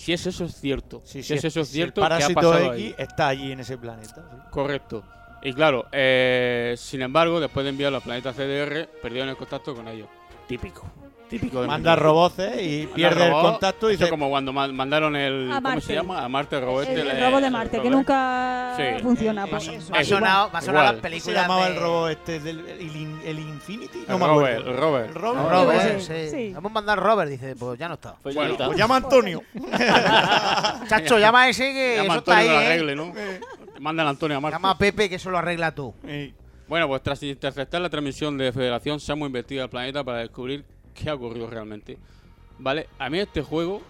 si es eso es cierto. Sí, si es eso es si el cierto, ¿qué ha parásito X ahí? está allí en ese planeta. sí. Correcto. Y claro, eh, sin embargo, después de enviarlo al planeta CDR, perdieron el contacto con ellos. Típico. Típico de Manda roboces y Manda pierde el robot, contacto y eso dice, como cuando ma- mandaron el. A ¿Cómo Marte. se llama? A Marte el robot. El, este, el le- robot de el Marte, que nunca Sí. funciona. Pues. Me ha sonado, me ha sonado las ¿cómo se películas llamaba de- el robot este del el, in- el Infinity? El No me Robert, acuerdo. el Robert. El Robert. Robert, Sí, sí. sí. Vamos a mandar a Robert, dice, pues ya no está. Pues Bueno. Pues llama a Antonio. Chacho, llama a ese que Llama eso está ahí, que lo ¿eh? arregle, ¿no? Mandan a Antonio a Marte. Llama a Pepe que eso lo arregla tú. Eh, Bueno, pues tras interceptar la transmisión de Federación, Samu investiga el planeta para descubrir qué ha ocurrido realmente. Vale, a mí este juego,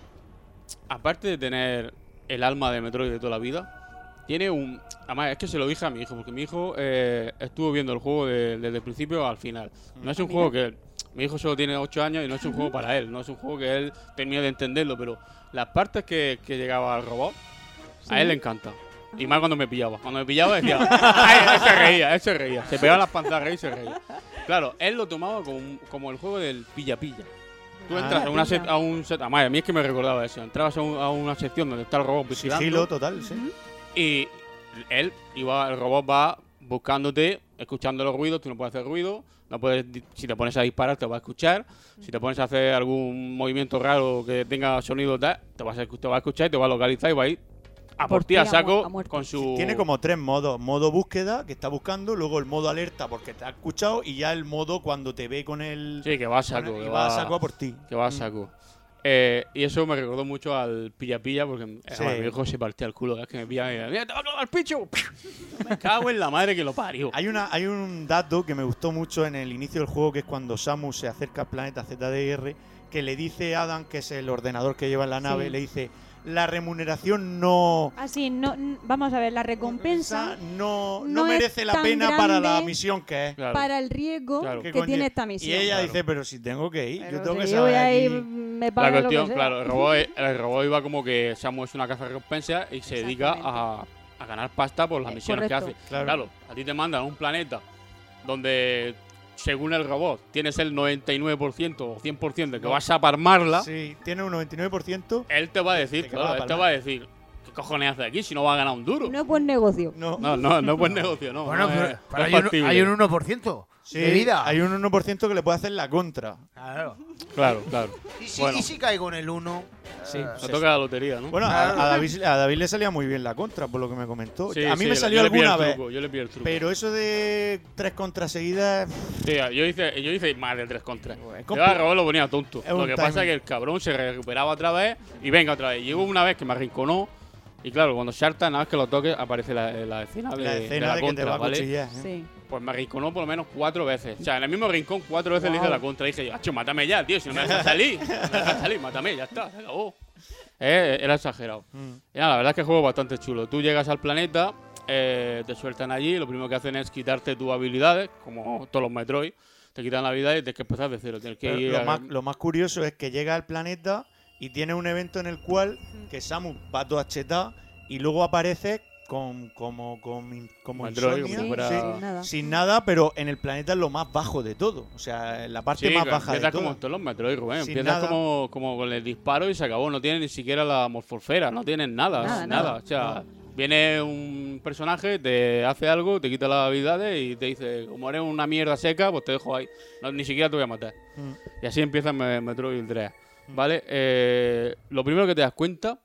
aparte de tener el alma de Metroid de toda la vida, tiene un... Además, es que se lo dije a mi hijo, porque mi hijo eh, estuvo viendo el juego de- desde el principio al final. No es un juego que... Mi hijo solo tiene 8 años y no es un juego para él, no es un juego que él termine de entenderlo, pero las partes que, que llegaba al robot, a él le encanta. Y más cuando me pillaba. Cuando me pillaba decía. Él se reía, él se reía. Se pegaba las pantallas y se reía. Claro, él lo tomaba como, como el juego del pilla-pilla. Tú Ah. entras a, una set- a un set. A mí es que me recordaba eso. Entrabas a, un- a una sección donde está el robot vigilando. Sigilo total, sí. Y él iba, el robot va buscándote, escuchando los ruidos, tú no puedes hacer ruido, no puedes, si te pones a disparar te va a escuchar, si te pones a hacer algún movimiento raro que tenga sonido tal, te, vas a, te va a escuchar y te va a localizar y va a ir a por ti a saco a con su... Tiene como tres modos. Modo búsqueda, que está buscando, luego el modo alerta porque te ha escuchado y ya el modo cuando te ve con el... Sí, que va a saco. el- que va a saco a por ti. Que va a saco. Eh, y eso me recordó mucho al pilla-pilla porque eh, Sí. mi hijo se partía el culo. Es que me pilla y me mira, te va a clavar el picho. me cago en la madre que lo parió. Hay, una, hay un dato que me gustó mucho en el inicio del juego, que es cuando Samus se acerca al planeta ZDR, que le dice a Adam, que es el ordenador que lleva en la nave, Sí. le dice, la remuneración no... Así, no, vamos a ver, la recompensa no, no, merece la pena para la misión que es. Claro. para el riesgo Claro. que tiene esta misión. Y ella Claro. dice, pero si tengo que ir, Pero yo tengo si que yo saber voy a ir, aquí". me La cuestión, claro, el robot, el robot iba como que Samu es una caza de recompensa y se dedica a, a ganar pasta por las Eh, misiones que hace. Claro. a ti te mandan a un planeta donde, según el robot, tienes el 99% o 100% de que No. vas a parmarla. Sí, tiene un 99%. Él te va a decir, claro, él te va a decir, ¿qué cojones hace aquí si no va a ganar un duro? No es buen negocio. No. No, no, no es buen negocio, no. Bueno, no pero, es- pero no es hay, un, hay un 1% Sí, de vida. hay un 1% que le puede hacer la contra. Claro. Claro, claro. ¿Y si, Bueno. y si caigo en el 1? Sí. Eh, Se toca la lotería, ¿no? Bueno, a, Claro. a David, a David le salía muy bien la contra, por lo que me comentó. Sí, a mí sí, me yo salió le pillé el alguna vez. truco, yo le pillé el truco. Pero eso de tres contras seguidas. Sí, yo hice, yo hice más de tres contra. Pues, es Yo robot lo ponía tonto. Lo que pasa es que el cabrón se recuperaba otra vez y venga otra vez. Llegó una vez que me arrinconó y claro, cuando salta, nada más que lo toque, aparece la, la escena de la de escena la de, que contra, te va a ¿vale? cuchillar. ¿eh? Sí. Pues me arrinconó por lo menos cuatro veces. O sea, en el mismo rincón cuatro veces le hice Wow. la contra. Y dije yo, "Acho, mátame ya, tío, si no me dejas salir. No me dejas salir, mátame, ya está, se acabó. Eh, era exagerado. Mm. Y nada, la verdad es que el juego es bastante chulo. Tú llegas al planeta, eh, te sueltan allí, lo primero que hacen es quitarte tus habilidades, como todos los Metroid. Te quitan la habilidad y tienes que empezar de cero. Tienes que ir lo, a- más, lo más curioso es que llega al planeta y tiene un evento en el cual que Samus va todo achetado y luego aparece con como con, como insomnia, sí, Sin nada. sin nada, pero en el planeta es lo más bajo de todo. O sea, en la parte Sí, más baja de empiezas todo. como en todos los Metroid, Rubén. Sin Empiezas nada. como, como con el disparo y se acabó. No tiene ni siquiera la morfosfera, no tienen nada, Nada, nada. nada. O sea, viene un personaje, te hace algo, te quita las habilidades y te dice, como eres una mierda seca, pues te dejo ahí. No, ni siquiera te voy a matar. Mm. Y así empieza Me- Metroid 3. ¿Vale? Eh, lo primero que te das cuenta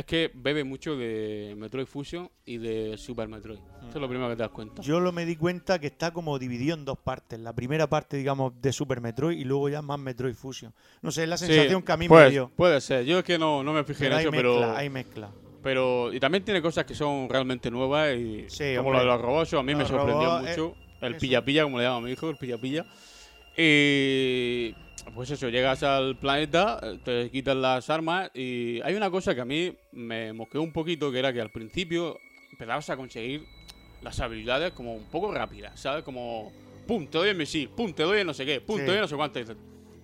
es que bebe mucho de Metroid Fusion y de Super Metroid. Eso es lo primero que te das cuenta. Yo lo me di cuenta que está como dividido en dos partes. La primera parte, digamos, de Super Metroid y luego ya más Metroid Fusion. No sé, es la Sí, sensación que a mí me dio. Puede ser. Yo es que no, no me fijé Pero en eso, mezcla, pero... hay mezcla. Pero, y también tiene cosas que son realmente nuevas y Sí, como hombre. lo de los robots, a mí me sorprendió robots, eh, mucho. el pilla-pilla, como le llama mi hijo, el pilla-pilla. Y pues eso, llegas al planeta, eh, te quitan las armas y hay una cosa que a mí me mosqueó un poquito, que era que al principio empezabas a conseguir las habilidades como un poco rápidas, ¿sabes? Como, pum, te doy el misil, pum, te doy el no sé qué, pum, Sí. te doy el no sé cuánto.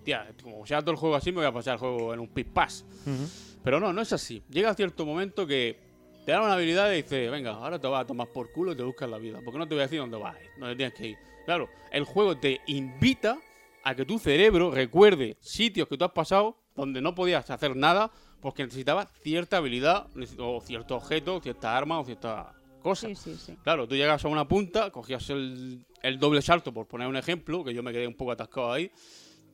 Tía, como sea todo el juego así, me voy a pasar el juego en un pit pass. Ujú. Pero no, no es así. Llega cierto momento que te dan una habilidad y dices, venga, ahora te vas a tomar por culo y te buscas la vida. Porque no te voy a decir dónde vas, a dónde tienes que ir. Claro, el juego te invita a que tu cerebro recuerde sitios que tú has pasado donde no podías hacer nada porque necesitabas cierta habilidad o cierto objeto, cierta arma o cierta cosas. Sí, sí, sí. Claro, tú llegas a una punta, cogías el, el doble salto, por poner un ejemplo, que yo me quedé un poco atascado ahí,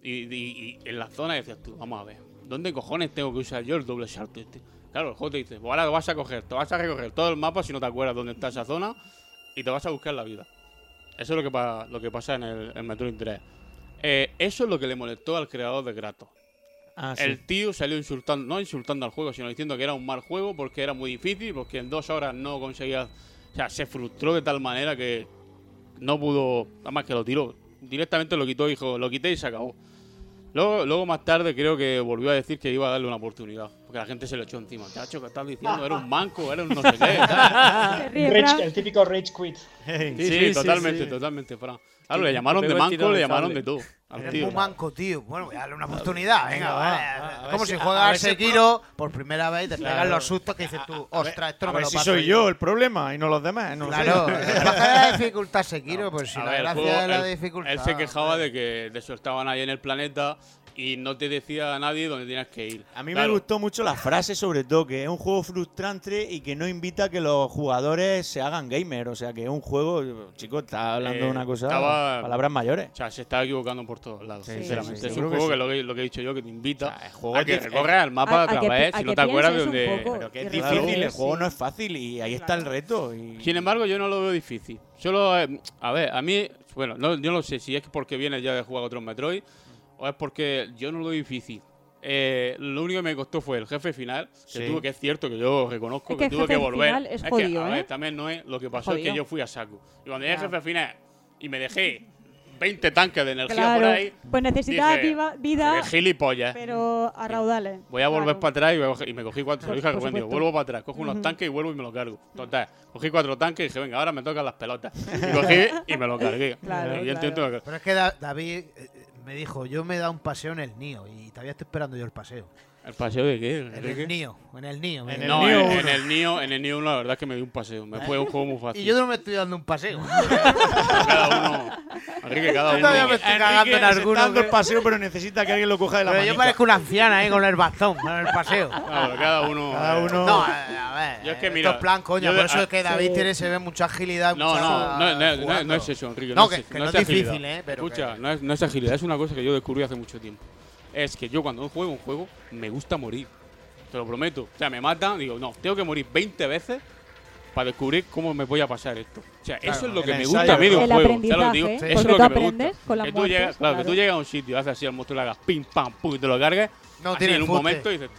y, y- y en la zona decías tú, vamos a ver, ¿dónde cojones tengo que usar yo el doble salto este? Claro, el juego te dice, pues ahora vas a coger, te vas a recoger todo el mapa si no te acuerdas dónde está esa zona, y te vas a buscar la vida. Eso es lo que, pa- lo que pasa en el en Metroid 3. Eh, eso es lo que le molestó al creador de Kratos. Ah, sí. El tío salió insultando, no insultando al juego, sino diciendo que era un mal juego porque era muy difícil, porque en dos horas no conseguía. O sea, se frustró de tal manera que no pudo. Nada más que lo tiró. Directamente lo quitó y dijo, lo quité y se acabó. Luego, luego más tarde creo que volvió a decir que iba a darle una oportunidad. Porque la gente se le echó encima. Chacho, ¿qué estás diciendo? Era un manco, era un no sé qué. El típico Rage Quit. Sí, Sí, sí, sí, totalmente, sí. totalmente, Fran. Claro, le llamaron de manco, le llamaron de todo. Eres muy manco, tío. Bueno, voy a darle una oportunidad. Venga, va, Como si- juegas Sekiro por primera vez y te pegan los sustos que dices tú, ostras, esto no me lo si soy yo el problema y no los demás. Claro, baja la dificultad Sekiro, pues si la gracia es la dificultad. Él se quejaba de que de eso estaban ahí en el planeta y no te decía a nadie dónde tenías que ir. A mí me gustó mucho la frase, sobre todo, que es un juego frustrante y que no invita a que los jugadores se hagan gamer. O sea, que es un juego, chicos, está hablando Eh, de una cosa, estaba- palabras mayores. O sea, se estaba equivocando por todos lados, Sí, sinceramente. sí, sí, es un juego que que, lo, que lo que he dicho yo, que te invita O sea, el juego a que recorras el mapa a- a, a que través, pi- a si no te acuerdas de dónde... Pero que es difícil, el juego no es fácil y ahí está el reto. Y... Sin embargo, yo no lo veo difícil. Solo, eh, a ver, a mí, bueno, no, yo no sé si es porque viene ya de jugar otros Metroid o es porque yo no lo veo difícil. Eh, lo único que me costó fue el jefe final, que Sí. tuve que es cierto que yo reconozco Es que que, el tuve jefe que volver. final es que, jodido, a ver, ¿eh? también no es lo que pasó es que yo fui a saco. Y cuando llegué al jefe final y me dejé 20 tanques de energía por ahí, pues necesitaba dije, viva- vida, "Qué gilipollas. pero a raudales. Voy a volver Claro. para atrás y, voy a coger- y me cogí cuatro. A supuesto. vuelvo para atrás, cojo unos tanques y vuelvo y me lo cargo. Total, cogí cuatro tanques y dije, venga, ahora me tocan las pelotas. Y cogí y me lo cargué. Claro, Pero es que Da- David eh, me dijo, yo me he dado un paseo en el Nio y todavía estoy esperando yo el paseo. ¿El paseo de qué? En el Nio, en el Nio. me En dijo. No, en, el Nio, en el Nio la verdad es que me di un paseo. Me fue un juego muy fácil. Y yo no me estoy dando un paseo. Cada uno. Enrique, cada Yo uno. todavía me estoy cagando en alguno dando que- el paseo, pero necesita que alguien lo coja de la Pero yo parezco una anciana ahí con el bastón, con el paseo. Claro, cada uno. Cada uno... No, a ver. Yo es que esto mira, es plan, coño. yo Por eso es que David tiene, se ve mucha agilidad. No, no, no, no, no, jugando. no es eso, Enrique. No, No, que- es, que no no es es agilidad. difícil, ¿eh? Pero Escucha, que- no, es, no es agilidad, es una cosa que yo descubrí hace mucho tiempo. Es que yo cuando juego un juego, me gusta morir. Te lo prometo. O sea, me matan, digo, no, tengo que morir 20 veces para descubrir cómo me voy a pasar esto. O sea, eso es lo que me gusta a mí de un juego. Eso es lo tú que me gusta. con las que tú muertes, llegas, claro, que tú llegas a un sitio, haces así al monstruo, le hagas pim, pam, pum, y te lo cargues. No así tiene en un momento y dices,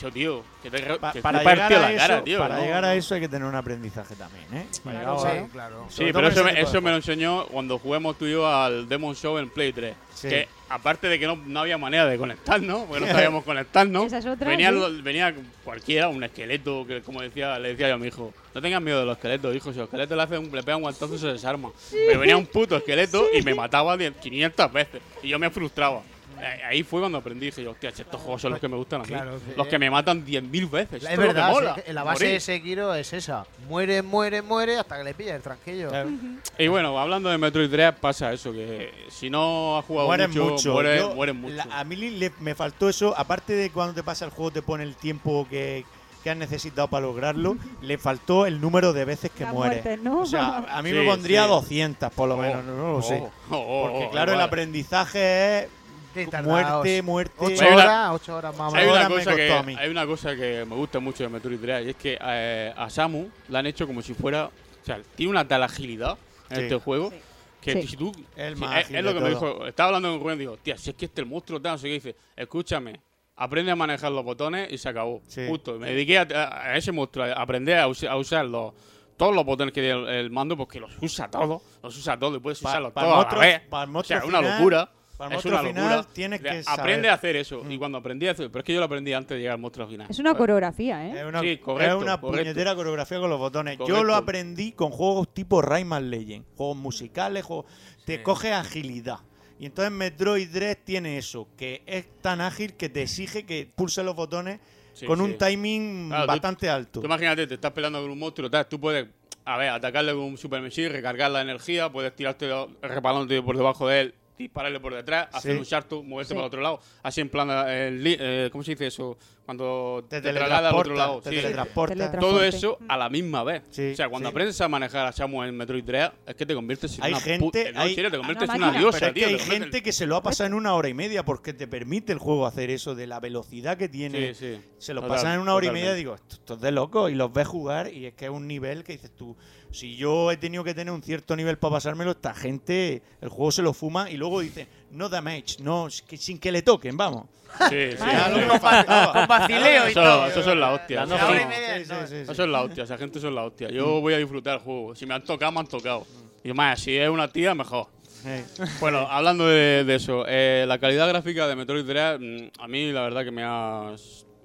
tú, "Cho, tío, que te, re- Pa- que para te llegar, a la eso, cara, tío. para ¿no? llegar a eso hay que tener un aprendizaje también, ¿eh? Sí, a- claro. Sí, Sobre pero eso, me, eso me lo enseñó cuando jugamos tú y yo al Demon Show en Play 3. Sí. Que aparte de que no, no había manera de conectarnos, porque no sabíamos conectarnos, Esa es otra, venía, sí. lo- venía cualquiera, un esqueleto, que como decía, le decía yo a mi hijo, no tengas miedo de los esqueletos, hijo, si los esqueletos le, hacen un, le pegan un guantazo y se desarma. Pero venía un puto esqueleto y me mataba de 500 veces. Y yo me frustraba. Eh, Ahí fue cuando aprendí, dije yo, hostia, estos juegos son los que me gustan a mí. Claro, los que me matan 10.000 veces. Es verdad, mola, sí, que la base morir. de Sekiro es esa. Muere, muere, muere hasta que le pilla el tranquillo. Claro. Y bueno, hablando de Metroid 3, pasa eso, que si no has jugado Mueren mucho, mucho. muere- Yo- mueren mucho. la- a mí le- me faltó eso, aparte de cuando te pasa el juego te pone el tiempo que, que has necesitado para lograrlo, le faltó el número de veces que La muere. muerte, ¿no? O sea, a mí Sí, me pondría sí. 200 por lo Oh, menos, no, no lo sé. oh, oh, Porque oh, claro, el aprendizaje es Sí, muerte, muerte. Ocho Hay una- horas, ocho horas más Hay una, cosa que, a mí. hay una cosa que me gusta mucho de Metroid 3 y es que eh, a Samu la han hecho como si fuera. O sea, tiene una tal agilidad en Sí. este juego Sí. que Sí. si tú. El si- más es, lo que me dijo. Estaba hablando con Rubén y digo, tía, si es que este el monstruo tal, no sé qué dice, escúchame. Aprende a manejar los botones y se acabó. Sí. Justo. Me dediqué a, ese monstruo, a aprender a, us- a usar los, todos los botones que tiene el, el mando, porque los usa todos. Los usa todos y puedes Pa- usarlos para todos a la monstruos- vez. para O sea, monstruos una final- locura. Para el es monstruo una final tienes que Aprende saber. a hacer eso. Y cuando aprendí a hacer. Pero es que yo lo aprendí antes de llegar al monstruo final. Es una coreografía, ¿eh? Es una, Sí, correcto, es una correcto. puñetera coreografía con los botones. Yo lo aprendí con juegos tipo Rayman Legend, juegos musicales, juegos, te coge agilidad. Y entonces Metroid 3 tiene eso, que es tan ágil que te exige que pulse los botones Sí, con sí. un timing Claro, tú- bastante alto. Tú imagínate, te estás peleando con un monstruo, tal, tú puedes, a ver, atacarle con un super machine, recargar la energía, puedes tirarte repalándote por debajo de él, dispararle por detrás, hacer Sí. un salto, moverse Sí. para el otro lado, así en plan, eh, li- eh, ¿cómo se dice eso? Cuando Te te, traslada al otro lado. te sí. teletransporta. Todo eso a la misma vez. Sí, o sea, cuando sí. aprendes a manejar a Samus en Metroid 3, es que te conviertes en Hay una gente- no, en hay- serio, te conviertes en una diosa, tío. que hay gente que se lo ha pasado en una hora y media porque te permite el juego hacer eso de la velocidad que en- tiene. Sí, sí. Se lo pasan en una hora y media, totalmente. digo, esto, esto es de loco, y los ves jugar, y es que es un nivel que dices tú, si yo he tenido que tener un cierto nivel para pasármelo, esta gente, el juego se lo fuma, y luego dice, no damage, no, que sin que le toquen, vamos. Sí, sí. Faltaba. Con vacileo y todo. eso son la hostia. Eso, no. es la hostia. Esa gente son la hostia. Yo voy a disfrutar el juego. Si me han tocado, me han tocado. Y más, si es una tía, mejor. Bueno, hablando de, de eso, eh, la calidad gráfica de Metroid 3, mm, a mí la verdad que me ha,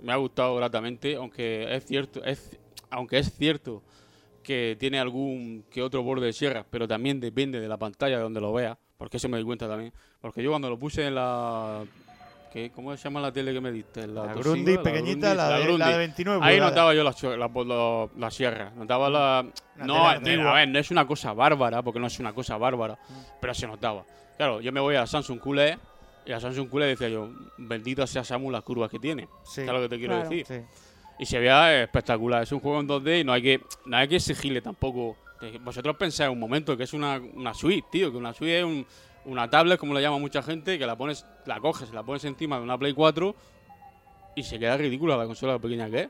me ha gustado gratamente, aunque es cierto, es, aunque es cierto que tiene algún que otro borde de sierra, pero también depende de la pantalla de donde lo veas, porque eso me doy cuenta también. Porque yo cuando lo puse en la... ¿qué? ¿Cómo se llama la tele que me diste? La Grundy pequeñita, Grundy, la de- Grundy. la de 29 Ahí notaba yo la, la, la- la sierra, notaba la... Una No, a ver, no es una cosa bárbara, porque no es una cosa bárbara, pero se notaba. Claro, yo me voy a la Samsung QLED y a Samsung QLED decía yo, bendito sea Samu las curvas que tiene. Sí. ¿Sabes lo que te quiero Claro. decir? sí. Y se veía espectacular. Es un juego en 2D y no hay que, no hay que exigirle tampoco. Eh, Vosotros pensáis un momento que es una, una suite, tío, que una suite es un- una tablet, como le llama mucha gente, que la pones, la coges, la pones encima de una Play 4 y se queda ridícula la consola pequeña que es.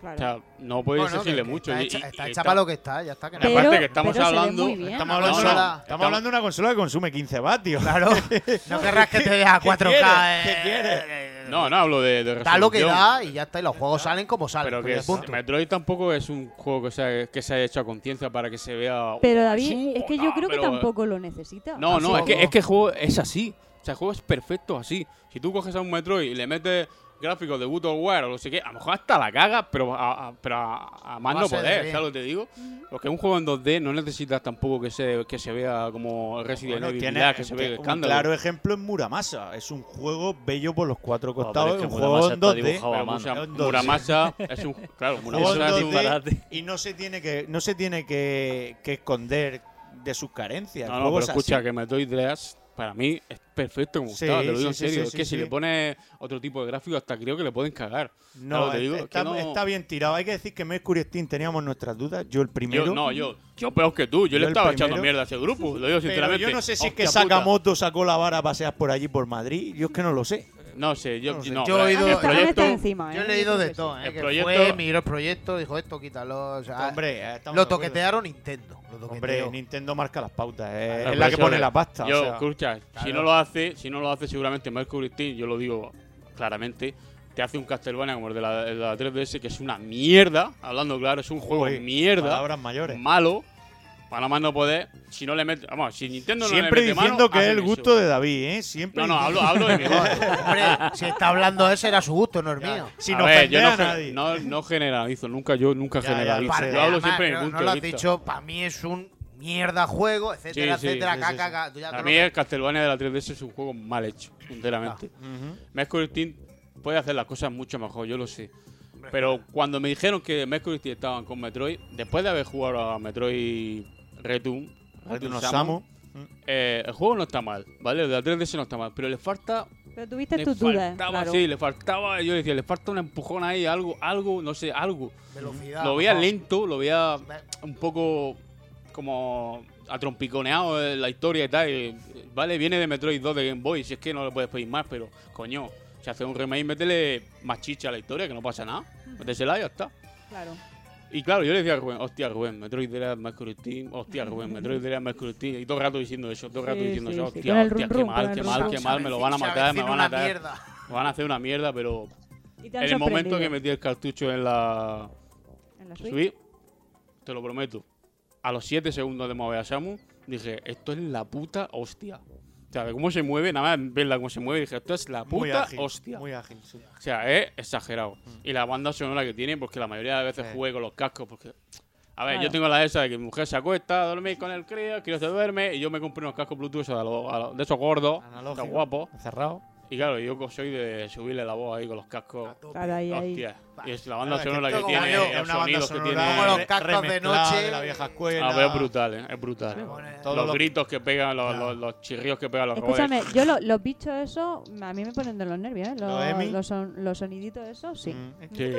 Claro. O sea, no puedes Bueno, que- que mucho. Está y- hecha, y- está y hecha para lo que está, ya está. Que no- Pero- aparte que estamos hablando-. Estamos No, hablando, no, estamos estamos- hablando de una consola que consume 15 vatios. Claro. No querrás que te deja 4K. ¿Qué eh, quieres? No, no hablo de, de Da lo que da y ya está. Y los juegos salen como salen. Pero que es- punto. Metroid tampoco es un juego que se, ha- que se haya hecho a conciencia para que se vea. Pero "Oh, David, es que yo ah, creo que tampoco lo necesita. No, no, es que, es que el juego es así. O sea, el juego es perfecto así. Si tú coges a un Metroid y le metes gráficos de War o no sé qué, a lo mejor hasta la caga, pero a, a- pero a, a más no poder. ¿sabes lo que te digo? Porque un juego en 2D no necesitas tampoco que se, que se vea como Resident Evil, que se ve un escándalo. claro ejemplo en Muramasa. Es un juego bello por los cuatro costados. es que un Muramasa juego en está 2D. dibujado a Pero mano. Musa- En 2D. Muramasa es un. Claro, juego Muramasa en es un. 2D disparate. y no se tiene que no se tiene que, que esconder de sus carencias. No, no, pero es escucha, así. que Metroid Dread para mí es perfecto como Sí, está, te lo digo sí, en serio. sí, es que si le pones otro tipo de gráfico, hasta creo que le pueden cagar. No, Claro, te digo, está, es que está- no- está bien tirado. Hay que decir que Mercury Steam teníamos nuestras dudas. Yo el primero. Yo, no, yo, yo peor que tú. Yo, Yo le estaba echando mierda a ese grupo, lo digo Pero sinceramente. yo no sé si es que puta. Sakamoto sacó la vara a pasear por allí por Madrid. Yo es que no lo sé. No sé, yo, No sé. no, Yo he oído- el proyecto, encima, Yo ¿eh? he leído de todo, El ¿eh? Que proyecto- fue, miró el proyecto, dijo esto, quítalo. O sea, Hombre, eh, lo de toquetearon Nintendo. Lo Hombre. Nintendo marca las pautas. eh, Claro, es la que pone de- la pasta. Yo, o sea. escucha, si no lo hace, si no lo hace seguramente Mercury Steam, yo lo digo claramente, te hace un Castlevania como el de la, el de la 3DS, que es una mierda, hablando claro, es un juego Uy, mierda, Palabras mayores. malo, para más no poder, si no le mete, vamos, si Nintendo no Siempre le mete diciendo mano, que es el gusto eso. de David, ¿eh? Siempre. No, no, hablo, hablo de mi gusto. Hombre, si está hablando ese era su gusto, no es mío. A ver, yo no, a nadie. no, no generalizo, nunca yo nunca Ya, generalizo. yo hablo Además, siempre de mi no, punto no lo has dicho, para mí es un mierda juego, etcétera, Sí, sí, etcétera, sí, caca, sí. caca. Tú ya A te mí el Castlevania de la 3DS es un juego mal hecho, sinceramente. Mercury Steam puede hacer las cosas mucho mejor, yo lo sé. Pero cuando me dijeron que Mercury estaban con Metroid, después de haber jugado a Metroid Return, Return of Samus, Samus. eh, el juego no está mal, ¿vale? El de la 3DS no está mal, pero le falta. Pero tuviste Le tus dudas, faltaba, claro. sí, le faltaba, yo decía, le falta un empujón ahí, algo, algo, no sé, algo. Velocidad. Lo veía lento, lo veía un poco como atrompiconeado en la historia y tal. y, vale, viene de Metroid 2 de Game Boy, si es que no le puedes pedir más, pero coño, si hace un remake, métele más chicha a la historia, que no pasa nada. Métesela y ya está. Claro. Y claro, yo le decía a Rubén, hostia Rubén, Metroid Dread Mercury Team, hostia Rubén, Metroid Dread Mercury Team, y todo el rato diciendo eso, todo el rato Sí, diciendo sí, eso, sí, hostia, hostia, rum qué mal, qué mal, qué mal, me lo van a matar, me van a una matar, mierda. me van a hacer una mierda, pero en el momento que metí el cartucho en la, ¿En la Switch? Subí, te lo prometo. A los 7 segundos de mover a Samu, dije, esto es la puta hostia. O sea, de cómo se mueve, nada más verla cómo se mueve, dije, esto es la Muy puta ágil. hostia. Muy ágil, sí. O sea, es exagerado. Y la banda sonora que tiene, porque la mayoría de veces Sí. jugué con los cascos, porque... A ver, Claro. yo tengo la esa de que mi mujer se acuesta a dormir con el crío, el crío se duerme, y yo me compré unos cascos Bluetooth de, a los- de esos gordos, de Analógico. guapos, Cerrado. Y claro, yo soy de subirle la voz ahí con los cascos. Claro, ahí, ahí. Hostia. Y es la banda Claro, es que sonora esto que, como tiene, yo, los es una banda sonidos que sonora tiene. como los cascos de noche. de la vieja escuela. Ah, pero es brutal, ¿eh? es brutal. Todos los los- gritos que pegan, los, los, los chirrios que pegan los Escúchame, robots. yo lo- los bichos esos, a mí me ponen de los nervios, ¿eh? Los, los, son- los soniditos esos, sí. Mm. Sí.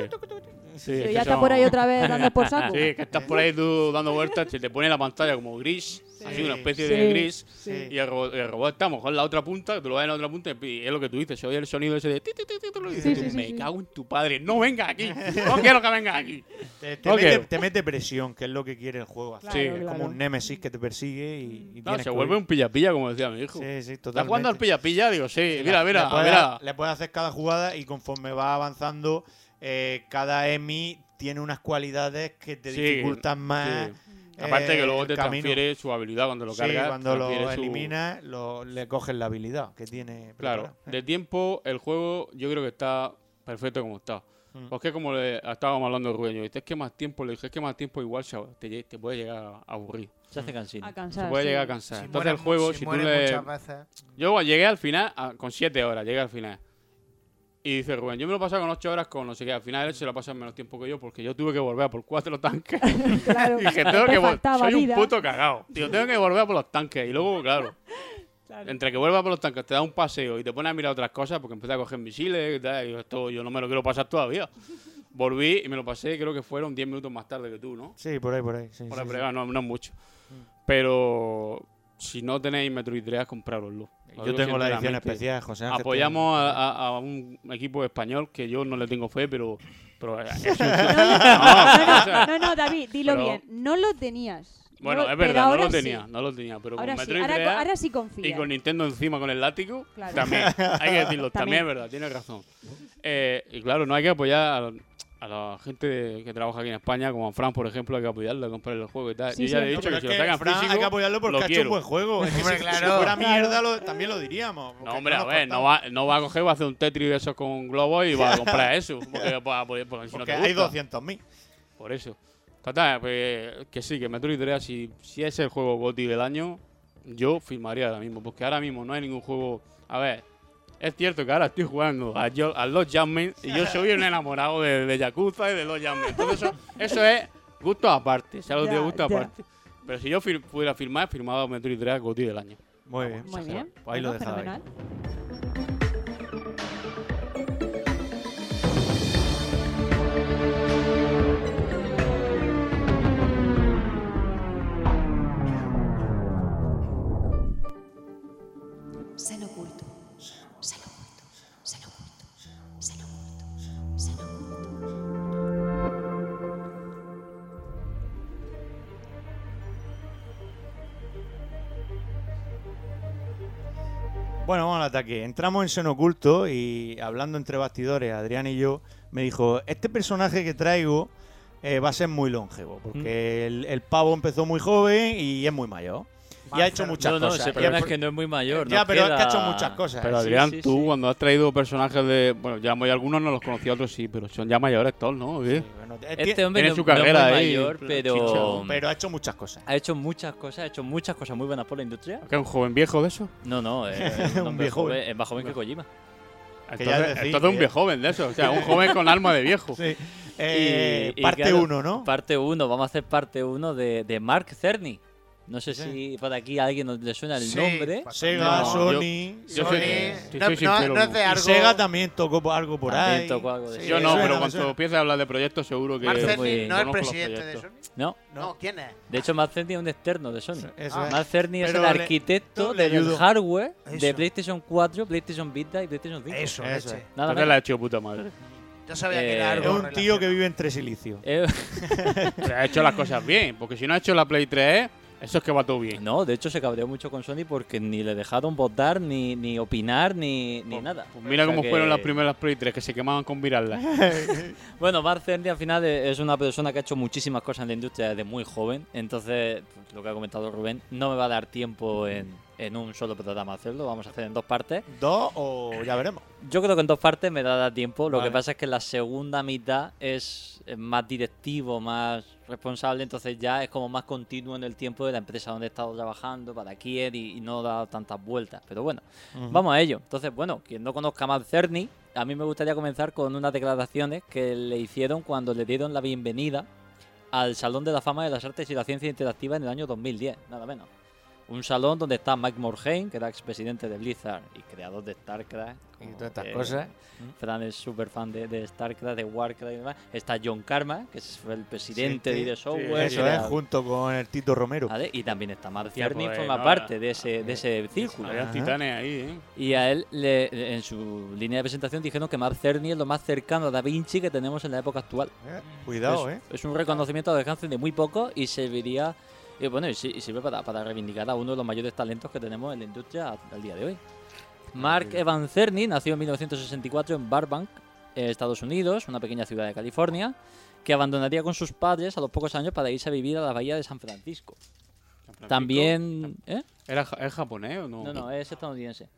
Sí, es que ya está son- por ahí otra vez dando por saco. Sí, que estás por ahí tú dando vueltas, se te pone la pantalla como gris, así una especie Sí, de gris, sí. y el robot, el robot está a lo mejor en la otra punta, tú lo ves en la otra punta, y es lo que tú dices, se oye el sonido ese de ti, ti, ti, y dices Sí, tú, sí, sí, me sí. cago en tu padre, no vengas aquí, no quiero que vengas aquí. Te, te No mete, quiero. te mete presión, que es lo que quiere el juego. hacer. Claro, Sí, es claro. como un némesis que te persigue y, y No, se que vuelve un pilla-pilla, como decía mi hijo. Sí, sí, ¿Estás jugando al totalmente. pilla-pilla? Digo, sí, mira, mira, le mira. le puedes hacer cada jugada y conforme va avanzando, eh, cada EMI tiene unas cualidades que te Sí, dificultan más. sí. Aparte eh, que luego el te camino. transfiere su habilidad cuando lo Sí, cargas. cuando lo su- eliminas, lo- le coges la habilidad que tiene. Claro, de tiempo el juego yo creo que está perfecto como está. Mm. Porque como le estábamos hablando Rubén, yo dije, es que más tiempo, le dije, es que más tiempo igual se- te, te puede llegar a aburrir. Se hace cansino. A cansar. Se puede sí. llegar a cansar. Si Entonces el juego, si si, tú le... veces. Yo llegué al final a- con 7 horas, llegué al final. Y dice Rubén, yo me lo he pasado con 8 horas con no sé qué. Al final él se lo pasado en menos tiempo que yo porque yo tuve que volver a por cuatro tanques. Claro, y dije, te tengo que vol- faltaba Soy vida. un puto cagado. Digo, tengo que volver a por los tanques. Y luego, claro, Claro. entre que vuelvas por los tanques, te da un paseo y te pones a mirar otras cosas porque empecé a coger misiles y tal. Y digo, esto yo no me lo quiero pasar todavía. Volví y me lo pasé, creo que fueron 10 minutos más tarde que tú, ¿no? Sí, por ahí, por ahí. sí, Por sí, ahí, sí. no, no es mucho. Pero si no tenéis Metroid Dread, comprároslo. Lo Yo tengo la edición especial, José Ángel. Apoyamos a, a- a un equipo español que yo no le tengo fe, pero. pero es un- No, o sea, no, no, David, dilo pero- bien. No lo tenías. Bueno, No- es verdad, no ahora lo sí. tenía, no lo tenía, pero Ahora con sí, Metroid ahora, Dread ahora sí confía. y con Nintendo encima con el látigo, Claro. también, hay que decirlo, también. También. es verdad, tienes razón. Eh, y claro, no hay que apoyar a, la gente de- que trabaja aquí en España, como a Fran, por ejemplo, hay que apoyarlo, comprar el juego y tal. Sí, yo ya sí. le he dicho que si lo sacan Fran, físico, hay que apoyarlo porque ha hecho un buen juego. Es que Hombre, si, claro. si fuera mierda, lo- también lo diríamos. porque No, hombre, a ver, no va, no va a coger, va a hacer un Tetris de esos con globos y va a comprar eso. Porque, si no Porque te hay gusta. 200.000. Por eso. Total, pues, que sí, que Metroid Dread, si, si es el juego GOTY del año, yo firmaría ahora mismo. Porque ahora mismo no hay ningún juego. A ver, es cierto que ahora estoy jugando a, yo- a los Jammen y yo soy un enamorado de, de Yakuza y de los Jammen. Entonces, eso, eso es gusto aparte. Si algo Ya, de gusto aparte. Pero si yo fir- pudiera firmar, he firmado Metroid Dread GOTY del año. Muy bien. Muy bien. Pues ahí lo dejaba al ataque. Entramos en Seno Oculto y hablando entre bastidores, Adrián y yo, me dijo, este personaje que traigo eh, va a ser muy longevo, porque el, el pavo empezó muy joven y es muy mayor. Y ha hecho muchas no, no, cosas. ese Y problema el es que no es muy mayor. Ya, pero es que ha hecho muchas cosas. Pero Adrián, sí, tú sí. cuando has traído personajes de. Bueno, ya muy algunos no los conocía, otros sí, pero son ya mayores todos, ¿no? Este hombre tiene no, su no es muy carrera ahí, mayor, pero, pero ha hecho muchas cosas. ha hecho muchas cosas, ha hecho muchas cosas muy buenas por la industria. ¿Que es un joven viejo de eso? No, no, es Un un viejo. joven, es más joven que Kojima. Entonces, decís entonces un viejo joven de eso. O sea, un joven con alma de viejo. Sí. Eh, Y- parte claro, 1, ¿no? Parte 1, vamos a hacer parte 1 de, de Mark Cerny. No sé Sí. si por aquí a alguien nos le suena el Sí, nombre. Sega, No, Sony. Yo Sony, soy, no, soy no- no es no. de Y algo. Sega también tocó algo por También ahí. tocó algo de Sí, Yo no, pero cuando empiece a hablar de proyectos, seguro que. Muy- no es los presidente de. Sony. No, No, ¿quién es? de hecho Mark Cerny es un externo de Sony. Eso Ah. es. Cerny es el arquitecto le del hardware de. PlayStation 4, PlayStation Vita y PlayStation 5. Eso, Eso. Nada Entonces la ha hecho puta madre. Yo sabía que Eh, era Es algo un tío que vive entre silicio. Eh, ha hecho las cosas bien. Porque si no ha hecho la Play 3, eso es que va todo bien. no, de hecho se cabreó mucho con Sony porque ni le dejaron votar, ni, ni opinar, ni, ni nada. Pues mira O sea cómo que- fueron las primeras Play 3 que se quemaban con virarlas. Bueno, Mark Cerny al final e- es una persona que ha hecho muchísimas cosas en la industria desde muy joven. Entonces, pues, lo que ha comentado Rubén, no me va a dar tiempo en, en un solo programa hacerlo, vamos a hacer en dos partes. ¿Dos o ya veremos? Yo creo que en dos partes me da tiempo. Lo Vale. que pasa es que la segunda mitad es más directivo, más responsable, entonces ya es como más continuo en el tiempo de la empresa donde he estado trabajando, para quién y, y no da tantas vueltas. Pero bueno, vamos a ello. Entonces, bueno, quien no conozca más Cerny, a mí me gustaría comenzar con unas declaraciones que le hicieron cuando le dieron la bienvenida al Salón de la Fama de las Artes y la Ciencia Interactiva en el año 2010, nada menos. Un salón donde está Mike Morhaime, que era expresidente de Blizzard y creador de StarCraft. Y todas estas que cosas. Fran es súper fan de, de StarCraft, de Warcraft y demás. Está John Karma, que es el presidente Sí, de ID sí, Software. Eso es, junto con el Tito Romero. ¿vale? Y también está Mark Cerny, pues, forma no, parte de ese, de ese círculo. Había titanes ahí, ¿eh? Y a él, le- en su línea de presentación, dijeron que Mark Cerny es lo más cercano a Da Vinci que tenemos en la época actual. Cuidado, es, ¿eh? Es un reconocimiento al alcance de muy poco y serviría. Y bueno, y, si- y sirve para, para reivindicar a uno de los mayores talentos que tenemos en la industria a- al día de hoy. Mark Evan Cerny nació en 1964 en Burbank, eh, Estados Unidos, una pequeña ciudad de California, que abandonaría con sus padres a los pocos años para irse a vivir a la bahía de San Francisco. También. ¿eh? ¿Era, ¿Es japonés o no? No, no, es estadounidense.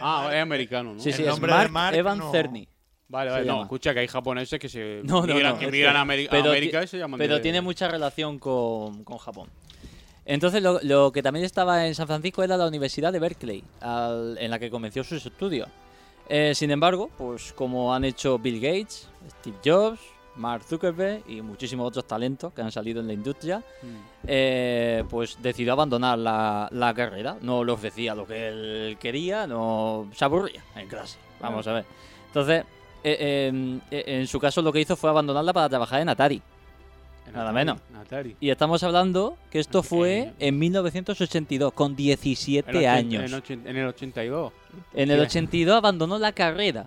Ah, es americano, ¿no? Sí, sí, es Mark, Evan Cerny. Vale, se vale, no, llama. escucha que hay japoneses que se No, no, migran, no, que migran a, Ameri- a pero América y se llaman Pero de- tiene mucha relación con, con Japón. Entonces, lo, lo que también estaba en San Francisco era la Universidad de Berkeley, al- en la que comenzó sus estudios. Eh, sin embargo, pues como han hecho Bill Gates, Steve Jobs, Mark Zuckerberg y muchísimos otros talentos que han salido en la industria, eh, pues decidió abandonar la, la carrera. No le ofrecía lo que él quería, no se aburría en clase. Vamos a ver. Entonces, eh, eh, eh, en su caso lo que hizo fue abandonarla para trabajar en Atari. Nada Atari, menos. Atari. Y estamos hablando que esto fue en 1982, con 17 En ochen- años. En, el 82. En el Sí. 82 abandonó la carrera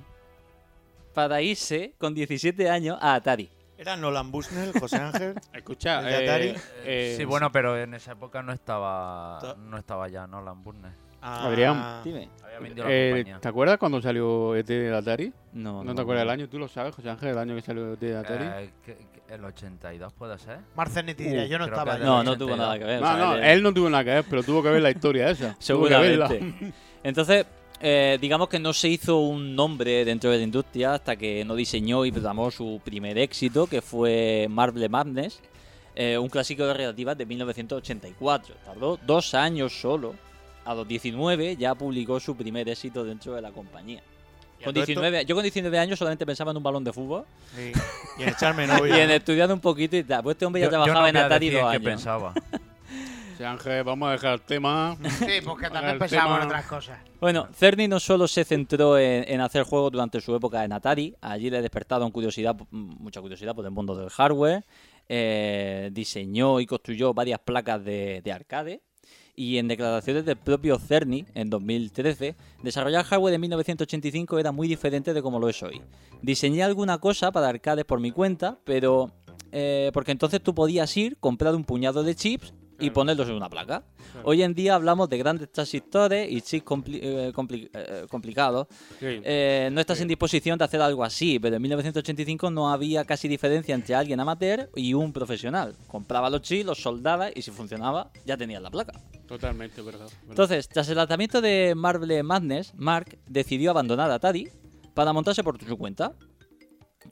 para irse con 17 años a Atari. Era Nolan Bushnell, José Ángel. Escucha, de Atari. eh, sí, bueno, pero en esa época no estaba no estaba ya Nolan Burner. Ah, Adrián, Dime. Había vendido la eh. ¿te acuerdas cuando salió ET del Atari? No, ¿No no, te acuerdas del año? ¿Tú lo sabes, José Ángel, el año que salió ET del Atari? Eh, que- que ¿El 82 puede ser? Marcel ni te diría, yo no creo estaba. No, no tuvo nada que ver. o no, sea, no, él- él no tuvo nada que ver, pero tuvo que ver la historia esa. Seguramente. Entonces, eh, digamos que no se hizo un nombre dentro de la industria hasta que no diseñó y programó su primer éxito, que fue Marble Madness, eh, un clásico de relativas de 1984. Tardó dos años solo. A los 19 ya publicó su primer éxito dentro de la compañía. ¿Y Con todo esto? 19, yo con 19 años solamente pensaba en un balón de fútbol Sí. Y en echarme y novia. en estudiar un poquito y tal. Pues este hombre ya Yo- yo trabajaba no en Atari dos qué años. pensaba. José Ángel, vamos a dejar el tema. Sí, porque también pensamos en otras cosas. Bueno, Cerny no solo se centró en, en hacer juegos durante su época en Atari, allí le despertaron curiosidad, mucha curiosidad por el mundo del hardware, eh, diseñó y construyó varias placas de, de arcade y en declaraciones del propio Cerny en 2013, desarrollar hardware en 1985 era muy diferente de como lo es hoy. Diseñé alguna cosa para arcades por mi cuenta, pero eh, porque entonces tú podías ir, comprar un puñado de chips y ponerlos en una placa. Hoy en día hablamos de grandes transistores y chips compli- eh, compli- eh, complicados. Sí. Eh, no estás en disposición de hacer algo así, pero en 1985 no había casi diferencia entre alguien amateur y un profesional. Compraba los chips, los soldaba y si funcionaba ya tenías la placa. Totalmente, verdad. verdad. Entonces, tras el lanzamiento de Marble Madness, Mark decidió abandonar Atari para montarse por su cuenta.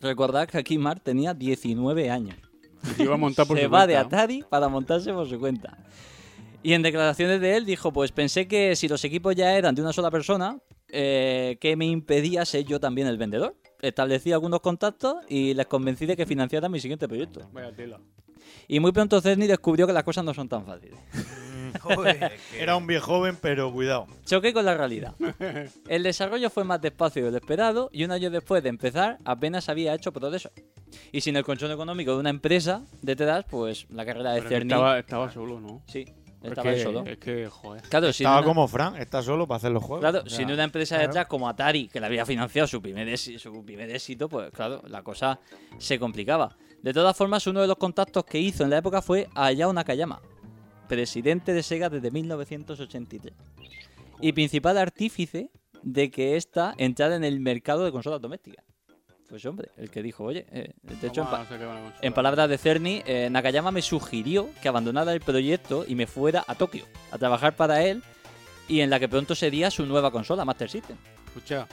Recordad que aquí Mark tenía 19 años. Se iba a montar por Se su va de. Atari para montarse por su cuenta. Y en declaraciones de él dijo, pues pensé que si los equipos ya eran de una sola persona, eh, ¿qué me impedía ser yo también el vendedor? Establecí algunos contactos y les convencí de que financiaran mi siguiente proyecto. Vaya tela. Y muy pronto Cerny descubrió que las cosas no son tan fáciles. Era un viejo joven, pero cuidado. Choqué con la realidad. El desarrollo fue más despacio de lo esperado y un año después de empezar apenas había hecho progreso. Y sin el colchón económico de una empresa detrás, pues la carrera de Cerny... estaba, estaba solo, ¿no? Sí, Es estaba que- solo. Es que, joder. Claro, Estaba una- como Fran, está solo para hacer los juegos. Claro, O sea, sin una empresa claro. detrás como Atari, que le había financiado su primer, éxito, su primer éxito, pues claro, la cosa se complicaba. De todas formas, uno de los contactos que hizo en la época fue Hayao Nakayama, presidente de Sega desde 1983. Y principal artífice de que ésta entrara en el mercado de consolas domésticas. Pues hombre, el que dijo, oye, eh, de hecho, en, pa- en palabras de Cerny, eh, Nakayama me sugirió que abandonara el proyecto y me fuera a Tokio a trabajar para él y en la que pronto sería su nueva consola, Master System. Escucha,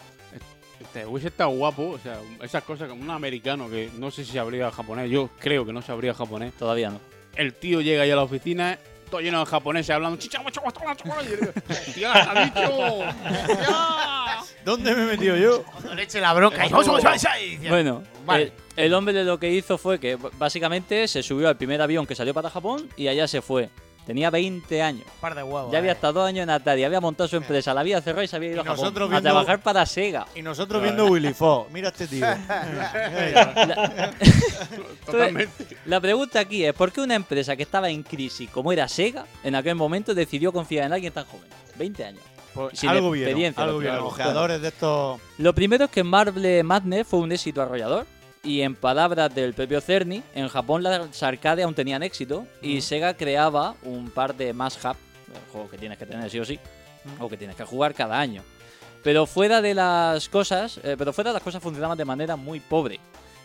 este hubiese estado guapo, o sea, esas cosas como un americano que no sé si sabría japonés, yo creo que no sabría japonés. Todavía no. El tío llega ahí a la oficina, todo lleno de japoneses hablando, chicha, macho, macho, macho, macho", y yo digo, ¡Hostia, ha dicho! ¿Dónde me he metido yo? Cuando le eche la bronca. y- Bueno, Vale. el, el hombre lo que hizo fue que básicamente se subió al primer avión que salió para Japón y allá se fue. Tenía 20 años. Par de huevos. Ya había eh. estado dos años en Atari, había montado su empresa, la había cerrado y se había ido a Japón trabajar para Sega. Y nosotros viendo Willy Fox. Mira este tío. Totalmente. La pregunta aquí es, ¿por qué una empresa que estaba en crisis como era Sega, en aquel momento decidió confiar en alguien tan joven? 20 años. Pues Sin algo bien. experiencia, Algo primero. Ojeadores de estos. Lo primero es que Marble Madness fue un éxito arrollador. Y en palabras del propio Cerny, en Japón las arcades aún tenían éxito y Sega creaba un par de must-have, juegos que tienes que tener sí o sí, o que tienes que jugar cada año. Pero fuera de las cosas, eh, pero fuera de las cosas funcionaban de manera muy pobre.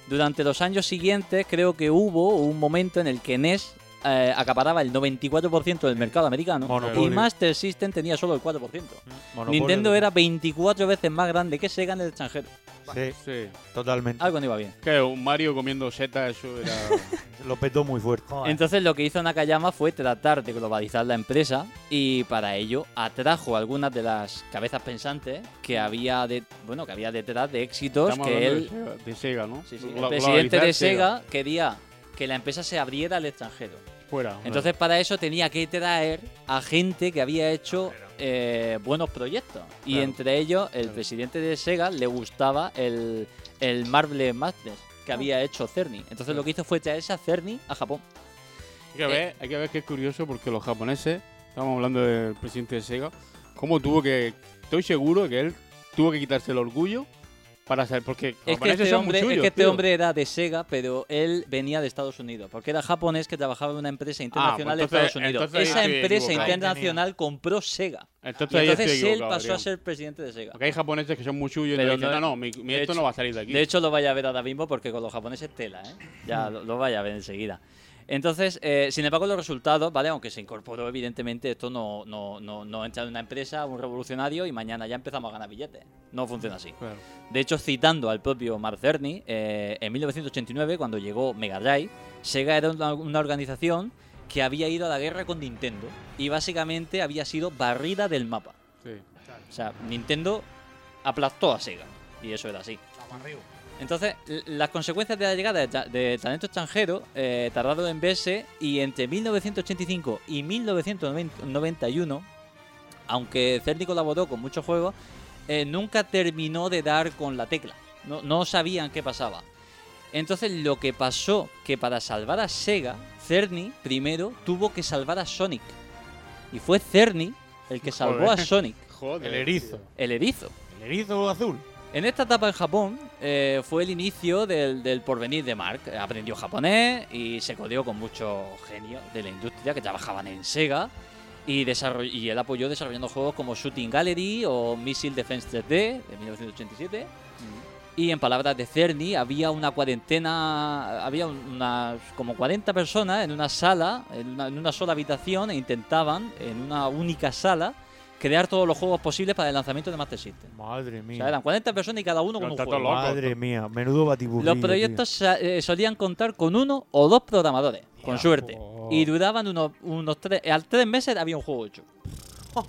Durante los años siguientes creo que hubo un momento en el que NES eh, acaparaba el 94% del mercado americano y Monopolio. Master System tenía solo el 4%. Monopolio Nintendo era 24 veces más grande que Sega en el extranjero. Sí, Sí. totalmente. Algo no iba bien. Que un Mario comiendo setas, eso era. Lo petó muy fuerte. Joder. Entonces lo que hizo Nakayama fue tratar de globalizar la empresa y para ello atrajo algunas de las cabezas pensantes que había de, bueno, que había detrás de éxitos Estamos que él, de Sega, de Sega, ¿no? sí, sí, el presidente de Sega quería que la empresa se abriera al extranjero. Fuera. Entonces para eso tenía que traer a gente que había hecho eh, buenos proyectos. Y Claro. entre ellos el Claro. presidente de Sega le gustaba el, el Marble Madness que había hecho Cerny. Entonces lo que hizo fue traerse a Cerny a Japón. Hay que, ver, hay que ver que es curioso porque los japoneses, estamos hablando del presidente de Sega, cómo tuvo que. Estoy seguro que él tuvo que quitarse el orgullo para saber. Porque Es que, japoneses este hombre, es que este tío. hombre era de Sega, pero él venía de Estados Unidos, porque era japonés que trabajaba en una empresa internacional pues entonces- de Estados Unidos. Esa empresa internacional compró Sega. Entonces, Y entonces él pasó a ser presidente de Sega. Porque hay japoneses que son muy suyos y dicen, no- no, mi, mi esto hecho- no va a salir de aquí. De hecho, lo vaya a ver ahora mismo porque con los japoneses tela, ¿eh? Ya lo, lo vaya a ver enseguida. Entonces, eh, sin embargo, los resultados, ¿vale? Aunque se incorporó, evidentemente, esto no, no, no, no entra en una empresa, un revolucionario, y mañana ya empezamos a ganar billetes. No funciona así. Claro. De hecho, citando al propio Mark Cerny, eh, en 1989, cuando llegó Mega Drive, Sega era una, una organización que había ido a la guerra con Nintendo y básicamente había sido barrida del mapa. Sí. O sea, Nintendo aplastó a Sega. Y eso era así. Entonces, las consecuencias de la llegada de, ta- de talento extranjero eh, tardaron en verse y entre 1985 y 1991, aunque Cerny colaboró con muchos juegos, eh, nunca terminó de dar con la tecla. No, no sabían qué pasaba. Entonces, lo que pasó, que para salvar a Sega, Cerny primero tuvo que salvar a Sonic. Y fue Cerny el que salvó a. Sonic, Joder. El erizo. el erizo. El erizo azul. En esta etapa en Japón eh, fue el inicio del, del porvenir de Mark. Aprendió japonés y se codeó con muchos genios de la industria que trabajaban en Sega. Y, y él apoyó desarrollando juegos como Shooting Gallery o Missile Defense 3D de 1987. Y en palabras de Cerny, había una cuarentena, había unas como 40 personas en una sala, en una, en una sola habitación, e intentaban en una única sala crear todos los juegos posibles para el lanzamiento de Master System. Madre O mía. sea, eran 40 personas y cada uno con un juego. loco. Madre mía. Menudo batiburrillo. Los proyectos eh, solían contar con uno o dos programadores, con suerte. oh. Y duraban unos, unos tres... Al tres meses había un juego hecho.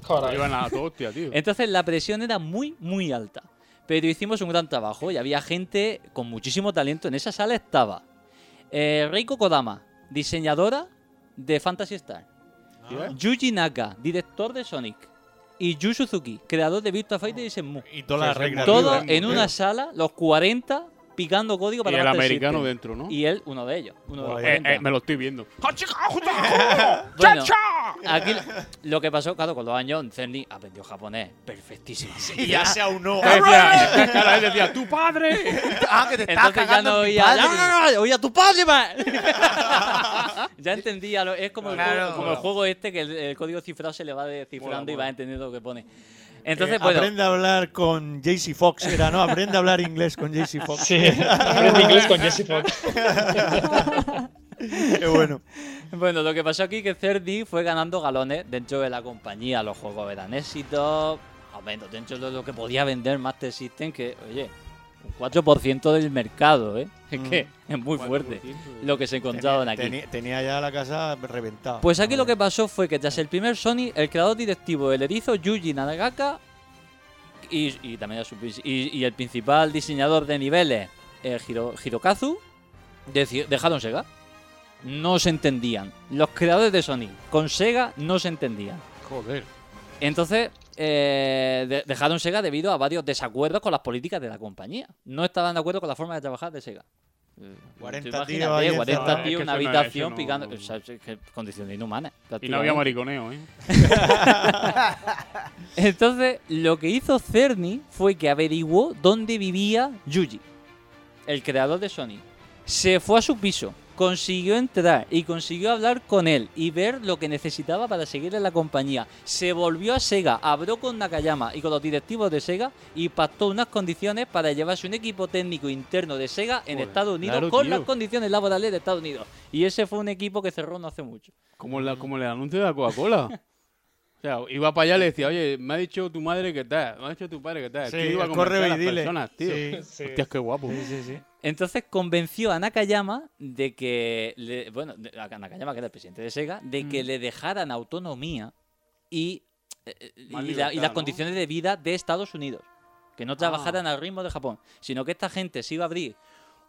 Caray. Iban a hostia, tío. Entonces la presión era muy, muy alta. Pero hicimos un gran trabajo y había gente con muchísimo talento. En esa sala estaba eh, Reiko Kodama, diseñadora de Fantasy Star. Yuji Naka, director de Sonic. Y Yu Suzuki, creador de Virtua Fighter y Shenmue. Y todas las reglas. Todo en una sala, los 40, picando código Y para el Master americano System. dentro, ¿no? Y él, uno de ellos. Uno de los Eh, 40. eh, me lo estoy viendo. Bueno, aquí lo que pasó, claro, con los años, Cerny aprendió japonés perfectísimo. Y ya se aunó. Claro, él decía, ¡tu padre! Ah, que te estás Entonces ya no oía, padre. ¡No, no, no! oía tu padre, man. ya entendía, lo- es como, el Claro. juego, como el juego este que el, el código cifrado se le va descifrando y va entendiendo lo que pone. Entonces, Eh, bueno, Aprende a hablar con JC Fox. Era, ¿no? Aprende a hablar inglés con JC Fox. Sí, aprende inglés con Jesse Fox. Qué bueno. Bueno, lo que pasó aquí es que Cerdi fue ganando galones dentro de la compañía. Los juegos eran éxitos. Al menos dentro de lo que podía vender Master System, que, oye, 4% del mercado, ¿eh? Es que es muy fuerte lo que se encontraron Tenía, aquí. tenía- tenía ya la casa reventada. Pues aquí lo que pasó fue que tras el primer Sony, el creador directivo del erizo, Yuji Nagaka, y, y también su y, y el principal diseñador de niveles, eh, Hiro- Hirokazu, dejaron Sega. No se entendían. Los creadores de Sony con Sega no se entendían. Joder. Entonces, eh, de- Sega debido a varios desacuerdos con las políticas de la compañía. No estaban de acuerdo con la forma de trabajar de Sega. 40 Tú imagínate, tíos ahí 40 encerrados. tíos, Es que una no- habitación no- picando. o sea, es que condiciones inhumanas. Y no había mariconeo, ¿eh? Entonces, lo que hizo Cerny fue que averiguó dónde vivía Yuji, el creador de Sony. Se fue a su piso, consiguió entrar y consiguió hablar con él y ver lo que necesitaba para seguir en la compañía. Se volvió a Sega, habló con Nakayama y con los directivos de Sega y pactó unas condiciones para llevarse un equipo técnico interno de Sega en Joder, Estados Unidos claro, con tío. las condiciones laborales de Estados Unidos. Y ese fue un equipo que cerró no hace mucho. Como, la, como el anuncio de la Coca-Cola. O sea, iba para allá y le decía, oye, me ha dicho tu madre que tal, me ha dicho tu padre que tal. Sí, iba a a y dile. personas, tío. Sí. Sí. Hostias, qué guapo. Entonces convenció a Nakayama de que, le- bueno, a Nakayama, que era el presidente de Sega, de Mm. que le dejaran autonomía y, eh, eh, y Más la- y libertad, las ¿no? condiciones de vida de Estados Unidos. Que no trabajaran Ah. al ritmo de Japón, sino que esta gente se iba a abrir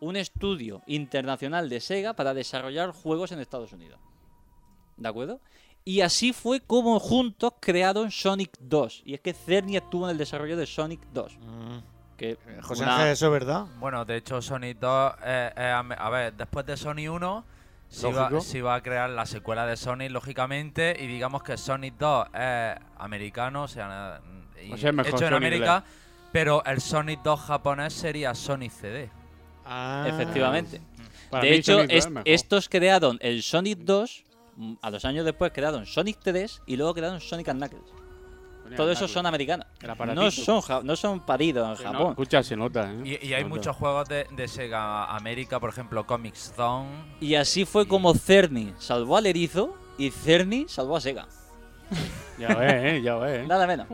un estudio internacional de Sega para desarrollar juegos en Estados Unidos. ¿De acuerdo? Y así fue como juntos crearon Sonic 2. Y es que Cerny estuvo en el desarrollo de Sonic 2. Que. José una- Ángel, ¿eso es verdad? Bueno, de hecho, Sonic 2, eh, eh, a ver, después de Sonic 1, se iba, Lógico. se iba a crear la secuela de Sonic, lógicamente, y digamos que Sonic 2 es americano, o sea, y O sea, es mejor hecho en América, pero el Sonic 2 japonés sería Sonic CD. Ah. Efectivamente. Para de hecho, Sonic 2 es- estos crearon el Sonic 2, mm, a los años después crearon Sonic 3 y luego crearon Sonic and Knuckles. And esos son americanos. No son, ja- no son paridos en Sí, no, Japón. escucha, se nota, ¿eh? Y, y hay nota. muchos juegos de, de Sega América, por ejemplo, Comic Zone. Y así fue como Cerny salvó al erizo y Cerny salvó a Sega. Ya ves, ¿eh? Ya ves. ¿eh? Nada menos.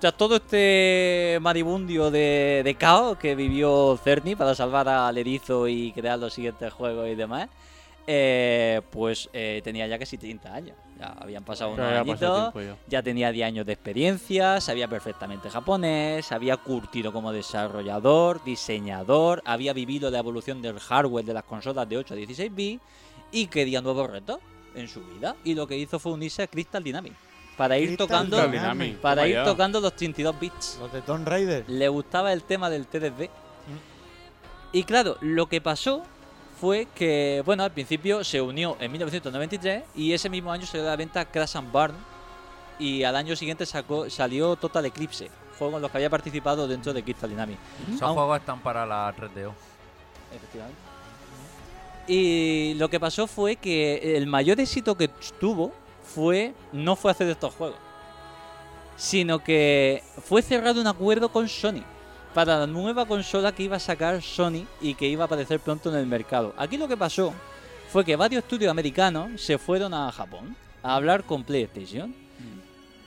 Tras todo este maribundio de, de caos que vivió Cerny para salvar al erizo y crear los siguientes juegos y demás, eh, pues eh, tenía ya casi 30 años. Ya habían pasado unos había añitos, ya. tenía 10 años de experiencia, sabía perfectamente japonés, había curtido como desarrollador, diseñador, había vivido la evolución del hardware de las consolas de 8 a 16 bits y quería nuevos retos en su vida. Y lo que hizo fue unirse a Crystal Dynamics para ir tocando Dynamics, para ir tocando los 32 bits. Los de Tomb Raider. Le gustaba el tema del TDD. Y claro, lo que pasó fue que, bueno, al principio se unió en 1993 y ese mismo año salió a la venta Crash and Burn y al año siguiente sacó, salió Total Eclipse, juego en los que había participado dentro de Crystal Dynamics. Esos Aun- juegos están para la 3DO. Efectivamente. Y lo que pasó fue que el mayor éxito que tuvo fue no fue hacer estos juegos, sino que fue cerrar un acuerdo con Sony para la nueva consola que iba a sacar Sony y que iba a aparecer pronto en el mercado. Aquí lo que pasó fue que varios estudios americanos se fueron a Japón a hablar con PlayStation.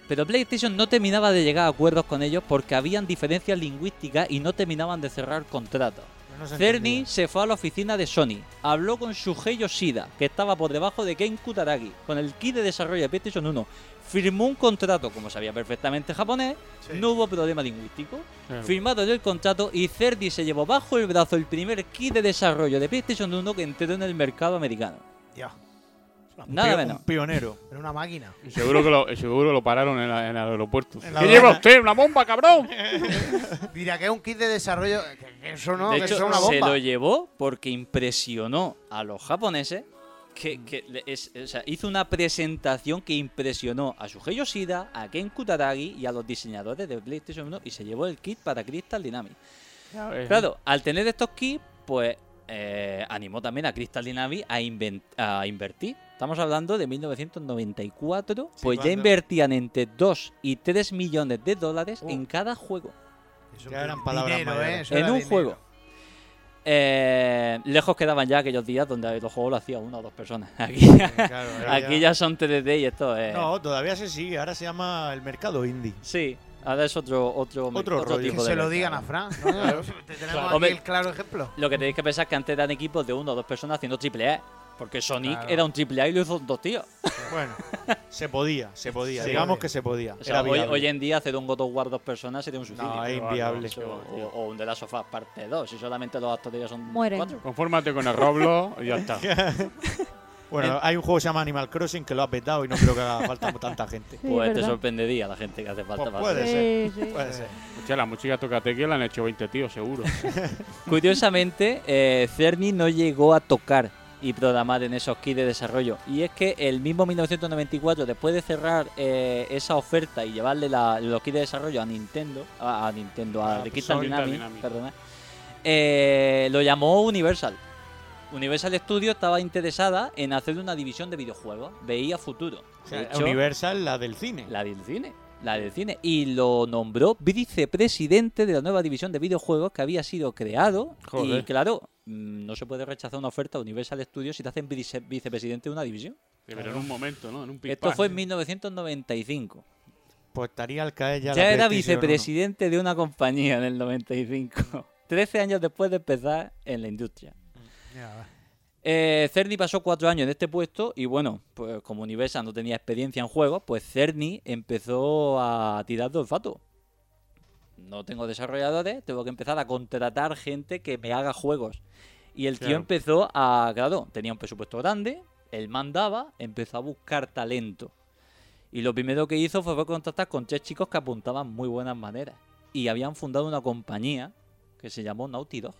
Pero PlayStation no terminaba de llegar a acuerdos con ellos porque habían diferencias lingüísticas y no terminaban de cerrar contratos. No se Cerny se fue a la oficina de Sony, habló con Shuhei Yoshida, que estaba por debajo de Ken Kutaragi, con el kit de desarrollo de PlayStation 1. Firmó un contrato, como sabía perfectamente japonés, no hubo problema lingüístico. Claro. Firmaron el contrato y Cerny se llevó bajo el brazo el primer kit de desarrollo de PlayStation 1 que entró en el mercado americano. Ya. Nada menos. Un pionero. Era una máquina. Y seguro que lo, seguro lo pararon en, la- en el aeropuerto. En ¿Qué lleva usted? ¿Una bomba, cabrón? Dirá que es un kit de desarrollo. que- que eso no, de que hecho, eso es una se bomba. lo llevó porque impresionó a los japoneses. Que, que le- es- o sea, hizo una presentación que impresionó a Shuhei Yoshida, a Ken Kutaragi y a los diseñadores de PlayStation 1 y se llevó el kit para Crystal Dynamics. Claro, al tener estos kits, pues eh, animó también a Crystal Dynamics a, invertir. Estamos hablando de 1994, pues ya invertían entre 2 y 3 millones de dólares en cada juego Eso Ya eran palabras dinero. ¿eh? Eso en era un dinero. juego. Eh, lejos quedaban ya aquellos días donde los juegos lo hacía una o dos personas. Aquí, claro, ahora aquí ya- ya son 3D y esto es. No, todavía se sigue. Ahora se llama el mercado indie. Sí, ahora es otro, otro, Otro rollo. tipo Que de se lo digan a Fran. ¿no? Claro. Tenemos Claro. aquí Hombre, el claro ejemplo. Lo que tenéis que pensar es que antes eran equipos de uno o dos personas haciendo triple A. Porque Sonic Claro. era un triple A y lo hizo dos tíos. Bueno, se podía, se podía. Digamos que se podía. O sea, Era hoy, en día hacer un God of War dos personas sería un suicidio. No, es inviable. Eso, o, o un The Last of Us parte 2, si solamente los actores ya son Mueren. cuatro. Confórmate con el Roblox y ya está. Bueno, hay un juego que se llama Animal Crossing que lo ha petado y no creo que haga falta tanta gente. Sí, Pues te sorprendería la gente que hace falta. Pues para puede ser. Sí, sí. Puede ser. Hostia, la música Tocateque la han hecho 20 tíos, seguro. Curiosamente, eh, Cerny no llegó a tocar y programar en esos kits de desarrollo. Y es que el mismo 1994, después de cerrar eh, esa oferta y llevarle la- los kits de desarrollo a Nintendo, a, a Nintendo, a Dynamics, Dynamics. perdona, eh, lo llamó Universal. Universal Studios estaba interesada en hacer una división de videojuegos, veía futuro. O sea, hecho, Universal, la del cine. la del cine. La del cine. Y lo nombró vicepresidente de la nueva división de videojuegos que había sido creado. Y claro, mm, no se puede rechazar una oferta a Universal Studios si te hacen vice- vicepresidente de una división. Sí, pero en un momento, ¿no? En un Esto fue en 1995. Pues estaría al caer ya, Ya, la era vicepresidente de una compañía en el 95. 13 años después de empezar en la industria. Eh, Cerny pasó cuatro años en este puesto y bueno, pues como Universal no tenía experiencia en juegos, pues Cerny empezó a tirar de olfato. No tengo desarrolladores, tengo que empezar a contratar gente que me haga juegos. Y el tío Claro. empezó a, claro, tenía un presupuesto grande, él mandaba, empezó a buscar talento. Y lo primero que hizo fue contactar con tres chicos que apuntaban muy buenas maneras. Y habían fundado una compañía que se llamó Naughty Dog.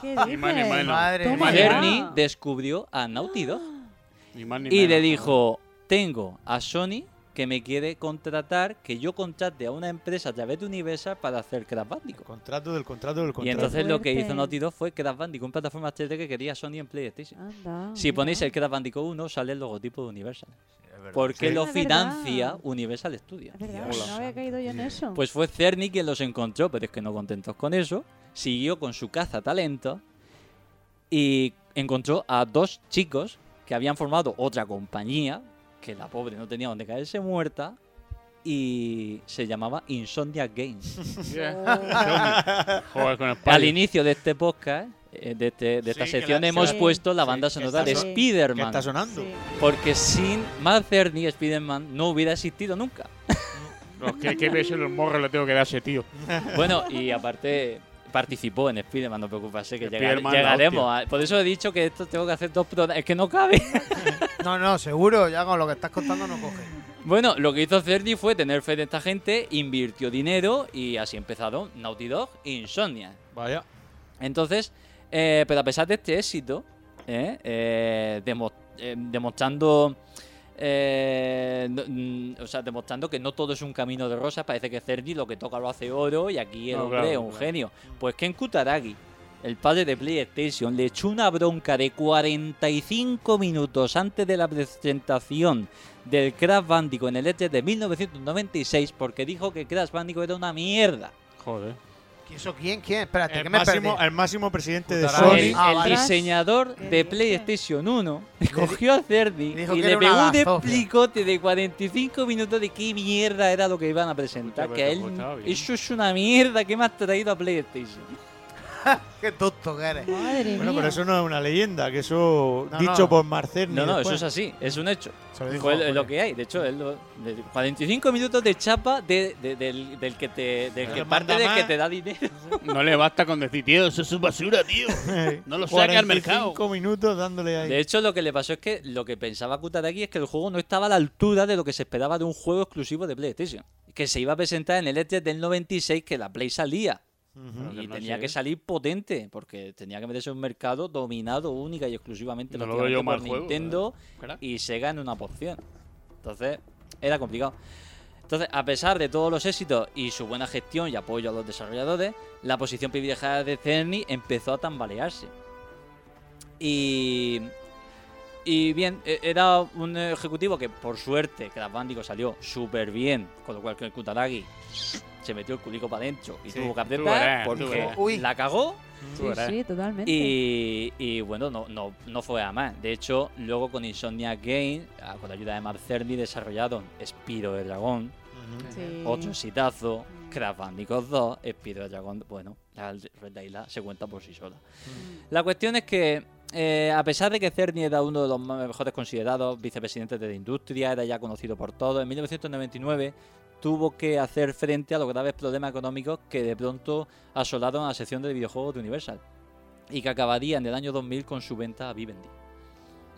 ¿Qué Ni más ni dices? menos. Madre Toma menos. Cerny descubrió a Naughty Dog Ni más ni y le dijo, tengo a Sony que me quiere contratar, que yo contrate a una empresa a través de Universal para hacer Crash Bandicoot. Contrato del contrato del Y contrato. entonces lo que hizo. Naughty Dog fue Crash Bandicoot, una plataforma 3D que quería Sony en PlayStation. Anda, Si ponéis el Crash Bandicoot 1 sale el logotipo de Universal. Porque Sí. lo financia Universal Studios. Es verdad, Hola. no había caído yo en eso. Pues fue Cerny quien los encontró, pero es que no contentos con eso, siguió con su caza talento y encontró a dos chicos que habían formado otra compañía, que la pobre no tenía donde caerse muerta, y se llamaba Insomnia Games. Yeah. Joder, con el Al inicio de este podcast, eh, de, este- de esta Sí, sección, la- hemos sí. puesto la banda sonora de so- ¿Qué Spider-Man. está sonando? Sí. Porque sin Matt Cerny, Spider-Man no hubiera existido nunca. Los que, que los morros le tengo que dar a ese tío. Bueno, y aparte participó en Spider-Man, no preocuparse, que llegar- llegaremos. a- por eso he dicho que esto tengo que hacer dos. Es que no cabe. No, no, seguro, ya con lo que estás contando no coge. bueno, lo que hizo Cerny fue tener fe de esta gente, invirtió dinero y así empezaron Naughty Dog e Insomnia. Vaya. Entonces, eh, pero a pesar de este éxito, eh, eh, demo- eh, demostrando. Eh, no- mm, o sea, demostrando que no todo es un camino de rosas. Parece que Cerny lo que toca lo hace oro y aquí el No, hombre claro, es un claro. genio. Pues Ken Kutaragi, el padre de PlayStation, le echó una bronca de 45 minutos antes de la presentación del Crash Bandicoot en el E3 de 1996 porque dijo que Crash Bandicoot era una mierda. Joder. ¿Y eso quién? ¿Quién? Espérate, El que me máximo, perdí. el máximo presidente de. El, Sony. El diseñador ¿Qué de? PlayStation 1 cogió a Cerny y le pegó un explicote de 45 minutos de qué mierda era lo que iban a presentar. Que a él, eso es una mierda que me has traído a PlayStation. Qué tonto que eres. Madre Bueno, mía. pero eso no es una leyenda, que eso No, dicho no. por Marcerni. No, no, eso es así, es un hecho. Se lo dijo Fue lo- que hay. De hecho, es lo- de 45 minutos de chapa de- de- del, del que te del que El parte del que te da dinero. No le basta con decir, tío, eso es su basura, tío. No lo saque al mercado. 45 minutos dándole ahí. De hecho, lo que le pasó es que lo que pensaba Kutaragi es que el juego no estaba a la altura de lo que se esperaba de un juego exclusivo de PlayStation. Que se iba a presentar en el E3 del 96, que la Play salía. Y no tenía que salir potente, porque tenía que meterse en un mercado dominado única y exclusivamente No lo veo yo prácticamente mal por Nintendo y Sega en una porción. Entonces, era complicado. Entonces, a pesar de todos los éxitos y su buena gestión y apoyo a los desarrolladores, la posición privilegiada de Cerny empezó a tambalearse. Y. Y bien, e- era un ejecutivo que por suerte Crash Bandicoot salió súper bien, con lo cual que el Kutaragi se metió el culico para adentro y Sí, tuvo que apretar porque. Uy. la cagó Sí, totalmente. y, y, bueno, no, no, no fue a más. De hecho, luego con Insomnia Game, ah, con la ayuda de Mark Cerny, desarrollaron Spiro de Dragón, Sí. otro exitazo, Crash Bandicoot 2, Spiro de Dragón. Bueno, la Red Island se cuenta por sí sola. La cuestión es que, eh, a pesar de que Cerny era uno de los mejores considerados vicepresidentes de la industria, era ya conocido por todos, en 1999 tuvo que hacer frente a los graves problemas económicos que de pronto asolaron a la sección de videojuegos de Universal y que acabaría en el año 2000 con su venta a Vivendi.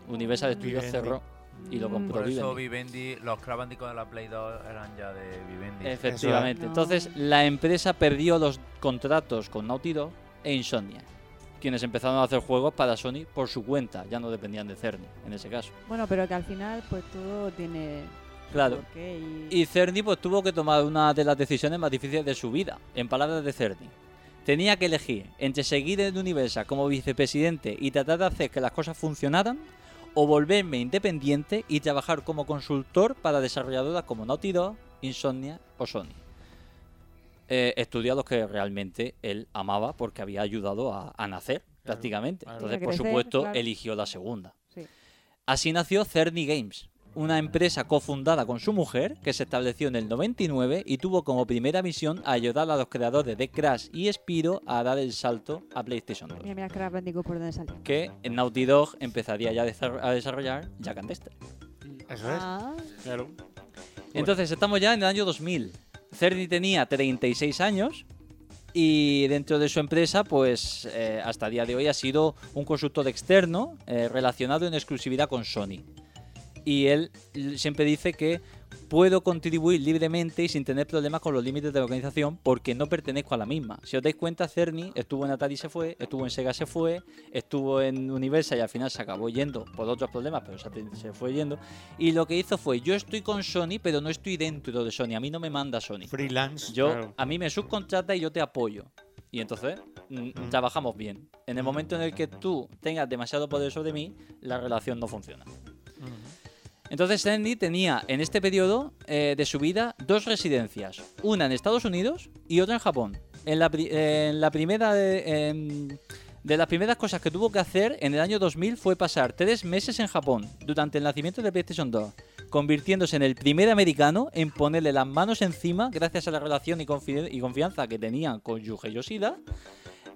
Universal Studios Vivendi. cerró y lo Mm. compró Por eso Vivendi. Vivendi, los Crash de la Play 2 eran ya de Vivendi. Efectivamente. Entonces, la empresa perdió los contratos con Naughty Dog e Insomnia, quienes empezaron a hacer juegos para Sony por su cuenta, ya no dependían de Cerny en ese caso. Bueno, pero que al final, pues todo tiene. Claro. y- Y Cerny pues tuvo que tomar una de las decisiones más difíciles de su vida, en palabras de Cerny. Tenía que elegir entre seguir en Universal como vicepresidente y tratar de hacer que las cosas funcionaran, o volverme independiente y trabajar como consultor para desarrolladoras como Naughty Dog, Insomnia o Sony. Eh, estudios a los que realmente él amaba porque había ayudado a, a nacer prácticamente. claro. Entonces, por crecer, supuesto, claro. eligió la segunda. Sí. Así nació Cerny Games, una empresa cofundada con su mujer que se estableció en el 99 y tuvo como primera misión ayudar a los creadores de Crash y Spiro a dar el salto a PlayStation 2. Mira, mira, Crash Bandicoot por dónde salió. Que en Naughty Dog empezaría ya a desar- a desarrollar Jack and Dexter. Eso es. Ah, Claro. Entonces estamos ya en el año 2000. Cerny tenía 36 años y dentro de su empresa, pues eh, hasta el día de hoy ha sido un consultor externo eh, relacionado en exclusividad con Sony. Y él siempre dice que puedo contribuir libremente y sin tener problemas con los límites de la organización porque no pertenezco a la misma. Si os dais cuenta, Cerny estuvo en Atari y se fue, estuvo en Sega se fue, estuvo en Universal y al final se acabó yendo por otros problemas, pero se- se fue yendo. Y lo que hizo fue, yo estoy con Sony, pero no estoy dentro de Sony, a mí no me manda Sony. Freelance. Yo, Claro. a mí me subcontrata y yo te apoyo. Y entonces mm, trabajamos bien. En el momento en el que tú tengas demasiado poder sobre mí, la relación no funciona. Entonces Sandy tenía en este periodo eh, de su vida dos residencias, una en Estados Unidos y otra en Japón. En la, pri- en la primera de, las primeras cosas que tuvo que hacer en el año 2000 fue pasar tres meses en Japón durante el nacimiento de PlayStation 2, convirtiéndose en el primer americano en ponerle las manos encima gracias a la relación y confianza que tenía con Yuhei Yoshida.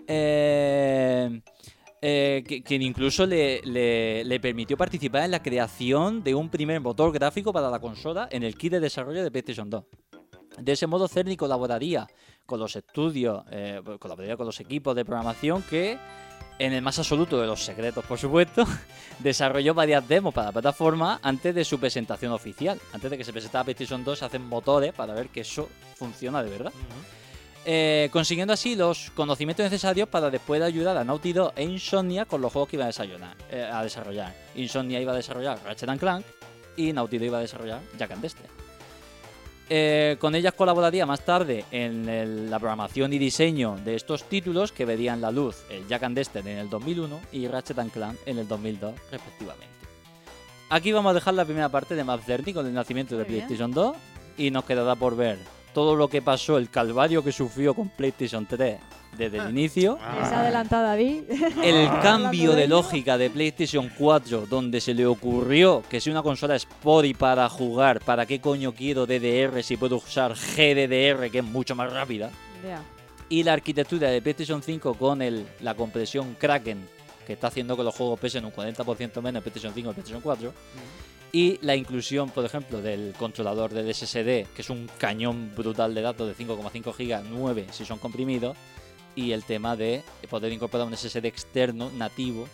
Eh, eh, quien incluso le, le- le permitió participar en la creación de un primer motor gráfico para la consola en el kit de desarrollo de PlayStation 2. De ese modo, Cerny colaboraría con los estudios, eh, colaboraría con los equipos de programación que, en el más absoluto de los secretos, por supuesto, desarrolló varias demos para la plataforma antes de su presentación oficial. Antes de que se presentara PlayStation 2, se hacen motores para ver que eso funciona de verdad. Eh, consiguiendo así los conocimientos necesarios para después ayudar a Naughty Dog e Insomnia con los juegos que iba a desarrollar. eh, a desarrollar. Insomnia iba a desarrollar Ratchet and Clank y Naughty Dog iba a desarrollar Jack and Dexter. Eh, con ellas colaboraría más tarde en el- la programación y diseño de estos títulos que verían la luz el Jack and Dexter en el 2001 y Ratchet Clank en el 2002 respectivamente. Aquí vamos a dejar la primera parte de Matt Cerny con el nacimiento de. PlayStation 2 y nos quedará por ver todo lo que pasó, el calvario que sufrió con PlayStation 3 desde el inicio, ya se ha adelantado David. el cambio de lógica de PlayStation 4, donde se le ocurrió que si una consola es PORI para jugar, ¿para qué coño quiero DDR si puedo usar GDDR que es mucho más rápida? Y la arquitectura de PlayStation 5 con el, la compresión Kraken, que está haciendo que los juegos pesen un 40% menos en PlayStation 5 y PlayStation 4. Y la inclusión, por ejemplo, del controlador del SSD, que es un cañón brutal de datos de 5,5 GB, 9 si son comprimidos. Y el tema de poder incorporar un SSD externo nativo,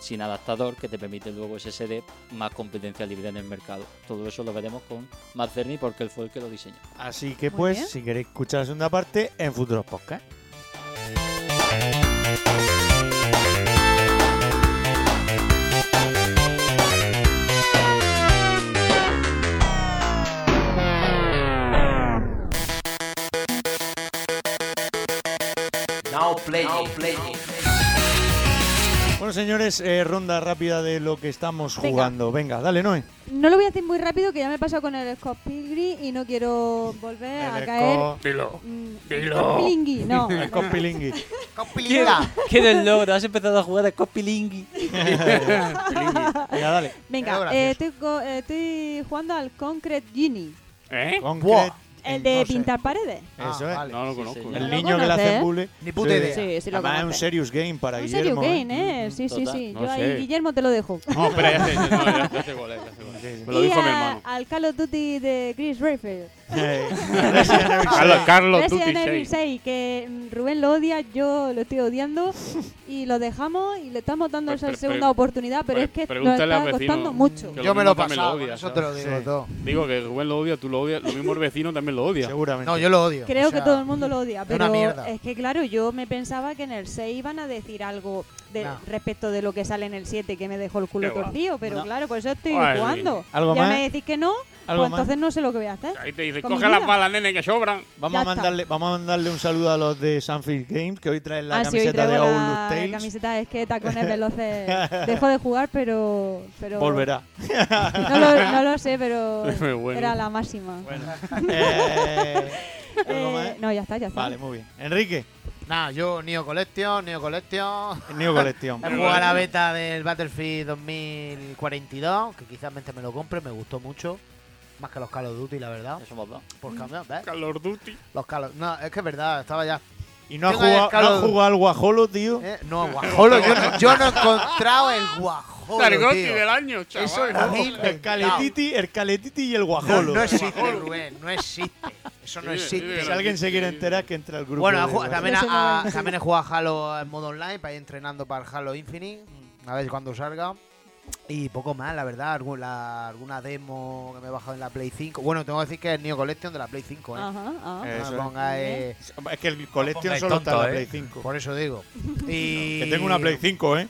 sin adaptador, que te permite luego SSD más competencia libre en el mercado. Todo eso lo veremos con Matt Cerny porque él fue el que lo diseñó. Así que Muy pues, bien. si queréis escuchar la segunda parte, en futuros podcasts. Bueno, Bueno, señores, eh, ronda rápida de lo que estamos Venga. jugando. Venga, dale, Noé. No lo voy a decir muy rápido, que ya me he pasado con el Scott Pilgrim y no quiero volver a caer. Dilo. Mm, Dilo. Scott Pilingui, no. El Copilingui. ¿Qué, qué del logro? Has empezado a jugar a Copilingui. Venga, dale. Venga, eh, estoy, co- eh, estoy jugando al Concrete Genie, ¿Eh? Concrete. El de No sé. pintar paredes. Eso Ah, es. vale. No lo Sí, conozco. señor. El ¿No lo niño que le hace bullying. Ni puta idea. Sí, sí lo Además es un serious game para Un serio Guillermo. ¿eh? game, ¿eh? Sí, sí, Total. sí. No Yo ahí, sé. Guillermo, te lo dejo. No, espera, ya sé, no, ya, sé cuál es. Me lo dijo mi hermano. al Call of Duty de Chris Redfield. Carlos, 6. Carlos Resident Evil 6. 6, que mm, Rubén lo odia, yo lo estoy odiando y lo dejamos y le estamos dando esa segunda oportunidad, pero es que nos está costando mucho. Yo me lo he pasado, eso te lo digo todo. Digo que Rubén lo odia, tú lo odias, lo mismo el vecino también lo odia. Seguramente. No, yo lo odio. Creo que todo el mundo lo odia, pero es que claro, yo me pensaba que en el 6 iban a decir algo respecto de lo que sale en el 7 que me dejó el culo torcido, pero claro, por eso estoy jugando. ¿Algo ya más? me decís que no, ¿Algo pues más? entonces no sé lo que voy a hacer. Ahí te dice, coge las balas, nene, que sobran. Vamos a, mandarle, vamos a mandarle un saludo a los de Sunfield Games que hoy traen la ah, sí, hoy camiseta de traigo Aulus la Tales. camiseta, es que tacones veloces. Dejo de jugar, pero. pero Volverá. No lo, no lo sé, pero Muy bueno. era la máxima. Eh, ¿algo más? Eh, no, ya está, ya está. Vale, muy bien. Enrique, Nada, yo Neo Collection, Neo Collection. Neo Collection. He jugado a la beta del Battlefield 2042, que quizás me lo compre, me gustó mucho. Más que los Call of Duty, la verdad. Eso dado. Por cambio, ¿ves? Call of Duty. Los Call of- No, es que es verdad, estaba ya. ¿Y no el jugado, no jugado al Guajolo, tío? ¿eh? No, Guajolo, yo no, yo no he encontrado el Guajolo. Del año, chaval. Eso era mil El Caletiti, el Caletiti y el Guajolo. No, no existe, Rubén, no existe. Eso no Sí, existe. sí, Si alguien se quiere enterar, que entre al grupo. Bueno, de también, no a- también he jugado a Halo en modo online para ir entrenando para el Halo Infinite. A ver cuándo salga. Y poco más, la verdad. la- alguna demo que me he bajado en la Play 5. Bueno, tengo que decir que es Neo Collection de la Play 5, ¿eh? Ajá, ah. Eh, No Eso me es. que el Collection pongáis solo está en tonto, la ¿eh? Play 5. Por eso digo. Y... Que tengo una Play 5, ¿eh?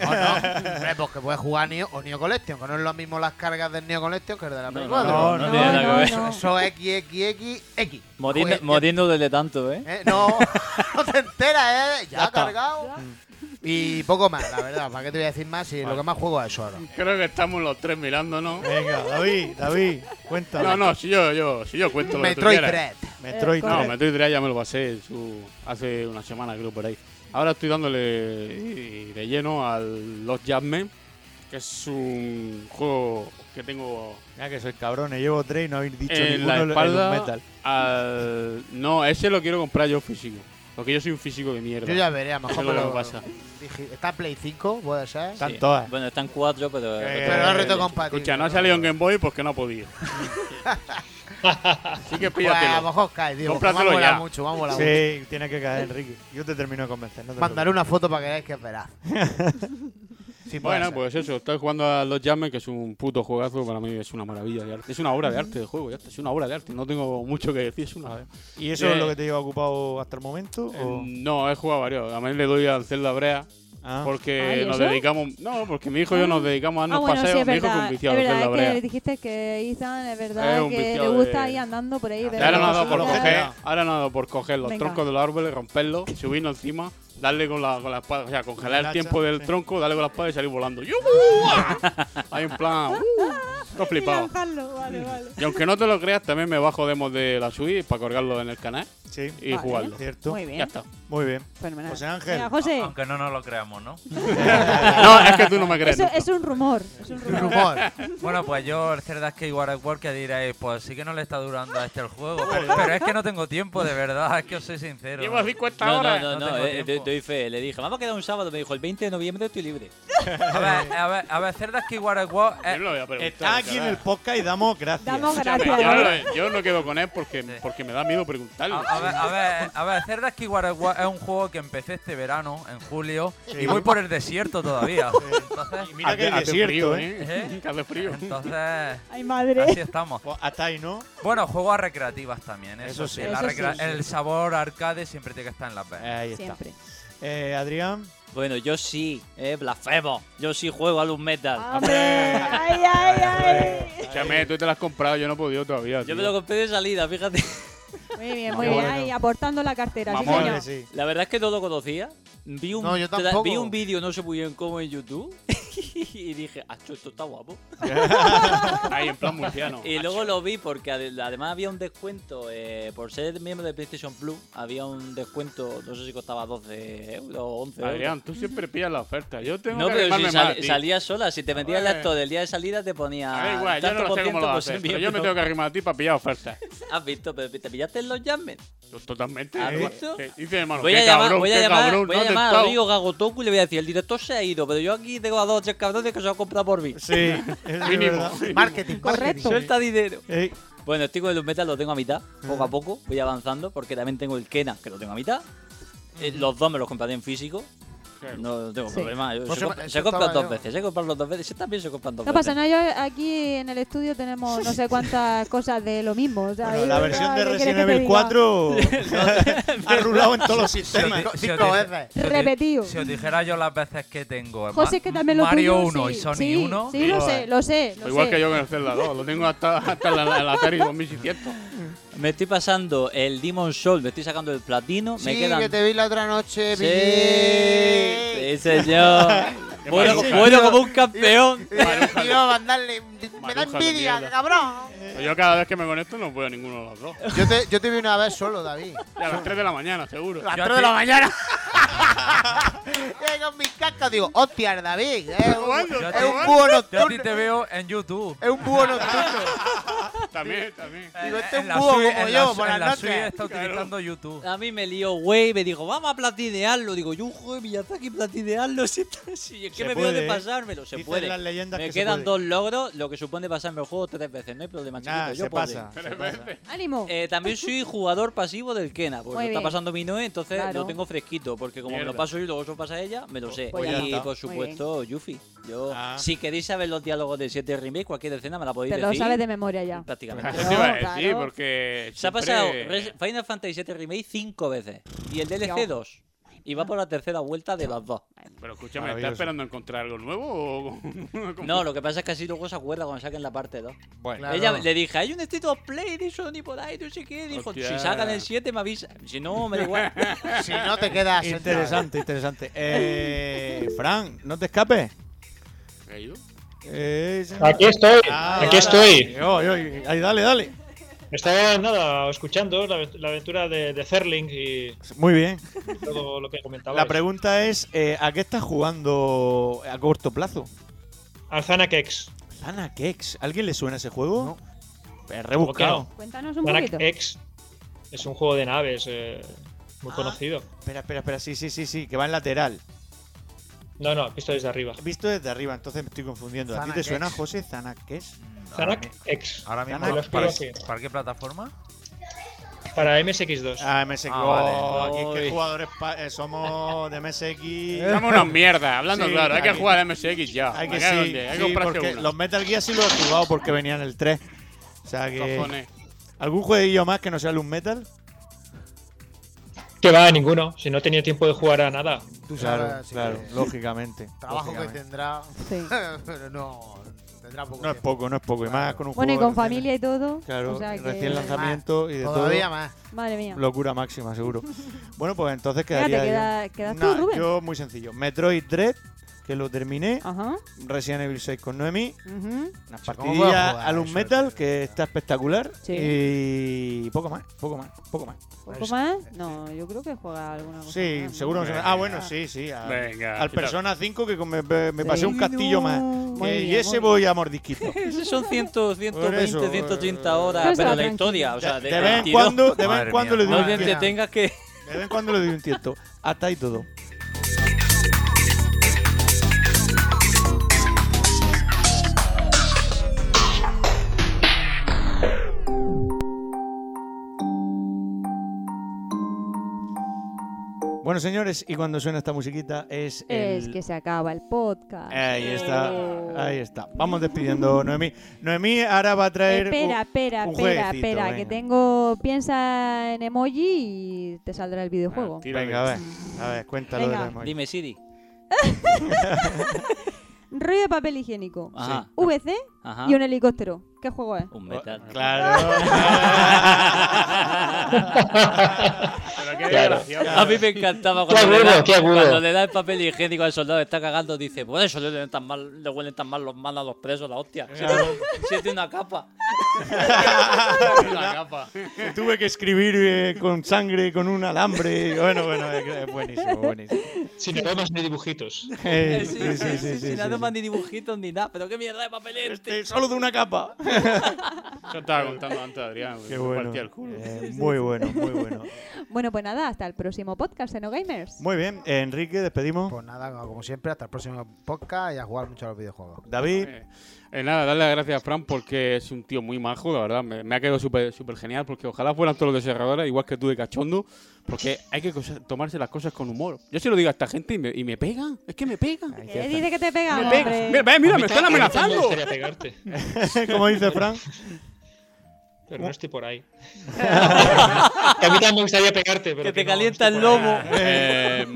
No, no. Hombre, pues que puedes jugar Neo o Neo Collection, que no es lo mismo las cargas del Neo Collection que el de la Play No, 4. no, no, tiene nada que ver. no. Eso es XXX. Muriendo, Joder, muriendo desde tanto, ¿eh? ¿Eh? No, no te enteras, ¿eh? Ya, Ya ha cargado. Y poco más, la verdad. ¿Para qué te voy a decir más? Si lo que más juego es eso ahora. Creo que estamos los tres mirándonos. Venga, David, David, cuéntame. No, no, si yo, yo, si yo cuento lo que tú Metroid quieras. Dread. Metroid No, Dread. Metroid Dread ya me lo pasé en su, hace una semana, creo, por ahí. Ahora estoy dándole de lleno al Lost Judgment, que es un juego que tengo Mira que soy cabrones, llevo tres y no habéis dicho en ninguno la espalda. Metal. Al... No, ese lo quiero comprar yo físico. Porque yo soy un físico de mierda. Yo ya veré, a lo Eso mejor es me lo que pasa. digi- Está Play 5, puede ser. Están Sí. todas. Bueno, están cuatro, pero. Eh, Pero es reto compatible. Escucha, no ha salido en Game Boy porque no ha podido. Así que Pues a lo píllatelo. mejor cae, tío. porque Cómpratelo Me ha molado ya. mucho, me ha molado mucho. Sí, tiene que caer, Enrique. Yo te termino de convencer. No te Mandaré una foto para que veáis que es veraz. Sí, Bueno, ser. pues eso, estoy jugando a Los Judgment, que es un puto juegazo, para mí es una maravilla de arte. Es una obra de arte de juego, ya está, es una obra de arte, no tengo mucho que decir, es una... ¿Y eso Eh, es lo que te lleva ocupado hasta el momento? Eh, o- no, he jugado varios, a mí le doy al Zelda Brea, Ah. porque Ah, ¿y nos dedicamos... No, porque mi hijo y yo nos dedicamos a Ah, darnos bueno, sí, paseos, es mi hijo es un Es viciado de verdad, es Brea. que dijiste que Ethan, es verdad, Es que le gusta de- ir andando por ahí. Ahora nos ha dado por coger, ahora ha dado por coger los Venga. troncos de los árboles, romperlos, subirnos encima, darle con la, con la espada, o sea, congelar el hacha, tiempo del sí. tronco, darle con la espada y salir volando. Hay un plan... Uh, flipado. lanzarlo, vale, vale. Y aunque no te lo creas, también me bajo demos de la Switch para colgarlo en el canal Sí, y Vale. jugarlo. cierto. Muy bien. Ya está. Muy bien. Fenomenal. José Ángel. José, Aunque no nos lo creamos, ¿no? No, es que tú no me crees. eso es un rumor. Es un rumor. Rumor. Bueno, pues yo, el Cerdas que at War, que diréis, pues sí que no le está durando a este el juego. Pero, pero es que no tengo tiempo, de verdad, es que os soy sincero. Llevo 50 No, no, horas. no, no no, eh, te- doy fe. Le dije, vamos a quedar un sábado. Me dijo, el 20 de noviembre estoy libre. A ver, a ver, a ver, Cerdas que War. Yo eh, no lo voy a preguntar. Está aquí en el podcast y damos gracias. Damos gracias. yo, yo no quedo con él porque, porque me da miedo preguntarle. A, a ver, a ver, a ver, Cerdas que War es un juego que empecé este verano, en julio, Sí. y voy por el desierto todavía. Entonces, Y mira que hay Hace- hace desierto, frío, ¿eh? ¿eh? Que hace frío. Entonces, Ay, madre. así estamos. Pues hasta ahí, ¿no? Bueno, juegos recreativas también, eso, Eso sí. sí. la Eso. El sabor arcade siempre tiene que estar en las venas. Ahí está. Siempre. Eh, Adrián. Bueno, yo sí, eh, blasfemo. Yo sí juego a Luz Metal. ¡Hombre! ¡Ay, ay, ay! Escúchame, tú te lo has comprado, yo no he podido todavía. Yo tío. me lo compré de salida, fíjate. Muy bien, muy bien. bueno. Ahí, aportando la cartera, sí, señor. Sí. La verdad es que no lo conocía. vi un, No, yo tra- tampoco. vi un vídeo, no sé muy bien cómo, en YouTube. y dije, acho, esto está guapo. Ahí, en plan murciano. Y luego lo vi porque ade- además había un descuento, eh, por ser miembro de PlayStation Plus, había un descuento, no sé si costaba 12 euros o 11 euros. Adrián, tú siempre pillas la oferta. Yo tengo No, que pero si animarme sal- más salía sola, si te metías en el acto del día de salida te ponía. A ver, igual, yo tanto no lo sé cómo lo por haces, ser pero yo me miembro. tengo que arrimar a ti para pillar ofertas. ¿Has visto? Pero ¿Te pillaste los Jammen? Totalmente. ¿Has Eh, visto? eh, Dice hermano, Voy a llamar, cabrón, voy a llamar, cabrón, voy a ¿dónde llamar a estás? Rodrigo Gagotoku y le voy a decir, el director se ha ido, pero yo aquí tengo a dos cabrones que se han comprado por mí. Sí, es Mínimo. Marketing, Correcto. Suelta dinero. Ey, Bueno, estoy con el Metal, lo tengo a mitad, poco a poco, voy avanzando, porque también tengo el Kena, que lo tengo a mitad. Eh, los dos me los compraré en físico. No tengo Sí. problema. Yo Pues se, eso- comp- eso se compran estaba dos yo. veces, se compran los dos veces. Se también se compran dos No veces. pasa nada, yo aquí en el estudio tenemos no sé cuántas cosas de lo mismo. o sea, bueno, la versión de ¿qué Resident quieres que te Evil diga? 4 ha rulado en todos los sistemas. Cinco, cinco veces. di- Repetido. Si os dijera yo las veces que tengo en José, Ma- que también lo Mario tuyo, 1 sí, y Sony sí, 1. Sí, lo sé, lo sé. Lo Igual sé. que yo con el Zelda 2. Lo tengo hasta, hasta la, la, la Atari 2600. Me estoy pasando el Demon Soul, me estoy sacando el platino. me Sí, quedan. que te vi la otra noche. Sí, sí, señor. Bueno, maruja. bueno como un campeón. Iba a mandarle. Me da Maruja envidia, mierda. cabrón. Yo cada vez que me conecto no puedo ninguno de los dos. Yo te, yo te vi una vez solo, David. Y a las 3 de la mañana, seguro. A las Yo a 3 de la mañana. Y con mis cascos digo, hostia, el David. Es un, Yo a es ti- un búho Yo a ti nocturno. te veo en YouTube. Es un búho nocturno. También, también. Digo, este es En un la búho como en yo, la, por en las la noches. está utilizando YouTube. A mí me lió Wave, me dijo, vamos a platinearlo. Digo, yo, joder, Miyazaki, platinearlo. Si, si Se me puede, de ¿eh? pasármelo, se puede. las leyendas me que se quedan puede. dos logros, lo que supone pasarme el juego tres veces. No hay problema, chiquito. Nah, yo se puedo. pasa. Tres veces. Ánimo. Eh, también soy jugador pasivo del Kena, porque Muy lo está pasando mi Noé, entonces Claro. lo tengo fresquito, porque como me lo paso yo y luego eso pasa ella, me lo sé. Pues y por supuesto, Yuffie. Yo, Ah. si queréis saber los diálogos de 7 Remake, cualquier escena me la podéis Te lo decir. sabes de memoria ya. Prácticamente. Eso te iba a decir, claro. porque. Se ha pasado Final Fantasy VII Remake cinco veces. Y el DLC dos. Y va por la tercera vuelta de las dos. Pero escúchame, ¿estás esperando encontrar algo nuevo o.? No, lo que pasa es que así luego se acuerda cuando saquen la parte 2. Bueno, Claro. Ella le dije, hay un State of Play de Sony por ahí, no sé qué. Dijo, Hostia. si sacan el 7 me avisa. Si no, me da igual. Si no te quedas interesante, interesante. Eh, Fran, no te escapes. ¿Qué ha ido? Eh, Aquí estoy, Ah, aquí estoy. Oy, oy, ahí, dale, dale. Estaba nada, escuchando la, la aventura de, de Zerling y Muy bien. todo lo que comentaba. La pregunta es, eh, ¿a qué estás jugando a corto plazo? Alzana Kex. Zana Kex. ¿Alguien le suena ese juego? No. Es ¿Cómo que rebuscado. no? Cuéntanos un Alzana poquito. X es un juego de naves eh, muy Ah. conocido. Espera, espera, espera. Sí, sí, sí, sí, que va en lateral. No, no, visto desde arriba. Visto desde arriba, entonces me estoy confundiendo. ¿A ti te suena. José? Zana Kex. Zanak X. Ahora mismo, ¿para. ¿para qué plataforma? Para MSX2. Ah, MSX. Ah, vale. Oh, aquí es que jugadores eh, somos de MSX. Somos unas mierdas, hablando Sí, claro. Hay que jugar a MSX ya. Hay que sí, hay sí, que comprarse porque uno. los Metal Gear sí los he jugado porque venían el 3. O sea que. Cojones. ¿Algún jueguillo más que no sea el un Metal? Que va, ninguno. Si no tenía tiempo de jugar a nada. Tú Claro, sabes, claro, que- lógicamente. Trabajo que tendrá. Sí. pero no. Tendrá poco No es poco, no es poco. Y más con un Bueno, y con familia y todo. Claro, o sea que- recién lanzamiento y de Todavía todo. más. Madre mía. Locura máxima, seguro. bueno, pues entonces quedaría queda- quedas tú, Rubén. yo muy sencillo. Metroid Dread, que lo terminé. Ajá. Resident Evil 6 con Noemi. ¿cómo puedo partidillas jugar al un Metal, que está espectacular. Sí. Y poco más, poco más, poco más. ¿Poco más? No, yo creo que juega alguna cosa. Sí, más, ¿no? seguro. no se- Venga. Ah, bueno, sí, sí. a- Venga, al Persona 5 que me, me- me Sí. pasé un castillo más. Y ese voy a mordisquito. Esos son 100, 120, Por eso, 130 horas, Pues pero está la historia, o sea, de, de, de vez en 22. cuando, de vez Madre en cuando mía. le doy No un te tiento. mía. tengas que... De vez en cuando le doy un tiento. Hasta ahí todo. Bueno, señores, y cuando suena esta musiquita es Es el... que se acaba el podcast. Ahí está, Oh. ahí está. Vamos despidiendo, Noemí. Noemí ahora va a traer... Espera, un- espera, un espera, jueguecito, espera, que tengo. Piensa en emoji y te saldrá el videojuego. Tira Venga, a ver, a ver, cuéntalo de Venga. la emoji. Dime, Siri. Rollo de papel higiénico. Ajá. VC Ajá. y un helicóptero. ¿Qué juego es? Un metal. Claro. Pero qué Claro. A mí me encantaba Qué cuando, le agudo, da, qué agudo. cuando le da el papel higiénico al soldado que está cagando, dice, por eso le huelen tan mal, le huelen tan mal los manos a los presos, la hostia. Si tiene una capa. La capa. Que tuve que escribir eh, con sangre, con un alambre. Bueno, bueno, es es buenísimo, buenísimo. Sin aromas ni dibujitos. Eh, sí, sí, sí, sí, Sin sí, nada sí. más ni dibujitos ni nada. Pero qué mierda de papel es este. Este, solo de una capa. Yo estaba contando antes, Adrián. Qué me bueno. partía el culo. Eh, muy bueno, muy bueno. Bueno, pues nada, hasta el próximo podcast, ¿no, Gamers? Muy bien, eh, Enrique, despedimos. Pues nada, como siempre, hasta el próximo podcast y a jugar mucho a los videojuegos. David. Eh, eh, nada, darle las gracias a Fran porque es un tío muy majo, la verdad. Me, me ha quedado súper súper genial porque ojalá fueran todos los desarrolladores igual que tú de cachondo. Porque hay que cosa- tomarse las cosas con humor. Yo se lo digo a esta gente y me, y me pegan. Es que me pegan. ¿Qué dice que te pega, Me pega. hombre? Mira, mira, A mí me están amenazando. Me gustaría pegarte, Como dice Fran. pero no estoy por ahí. Que a mí también me gustaría pegarte, pero Que te no, calienta no el lomo. Eh,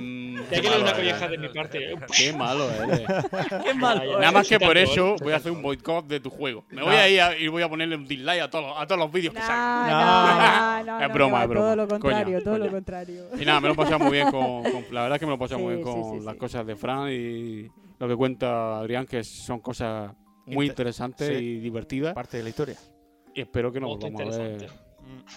qué que dar una malo colleja eres. de mi parte. Qué malo eres. Qué malo. Nada más que por eso ¿eh? voy a hacer un boicot de tu juego. Me voy a ir a- y voy a ponerle un dislike a todos, los- a todos los vídeos que salgan. no, no, no, Es broma, no, es broma. Todo lo Coña, contrario, todo lo contrario. Y nada, me lo he pasado muy bien con, con- La verdad es que me lo he pasado muy bien con sí, las sí. cosas de Fran y lo que cuenta Adrián, que son cosas muy Inter- interesantes sí. y divertidas. Parte de la historia. Y espero que nos volvamos a ver.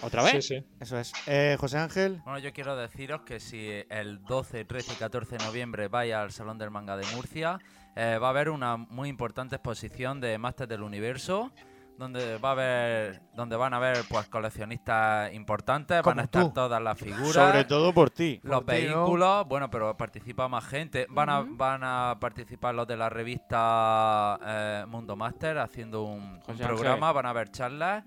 Otra vez. Sí, sí. Eso es. Eh, José Ángel. Bueno, yo quiero deciros que si el 12, 13 y 14 de noviembre vais al Salón del Manga de Murcia, eh, va a haber una muy importante exposición de Masters del Universo, donde va a haber, donde van a haber pues coleccionistas importantes, van a estar tú. todas las figuras. Sobre todo por ti. Los Por ti, ¿no? vehículos, bueno, pero participa más gente. Van a, van a participar los de la revista eh, Mundo Master haciendo un, un programa, van a haber charlas.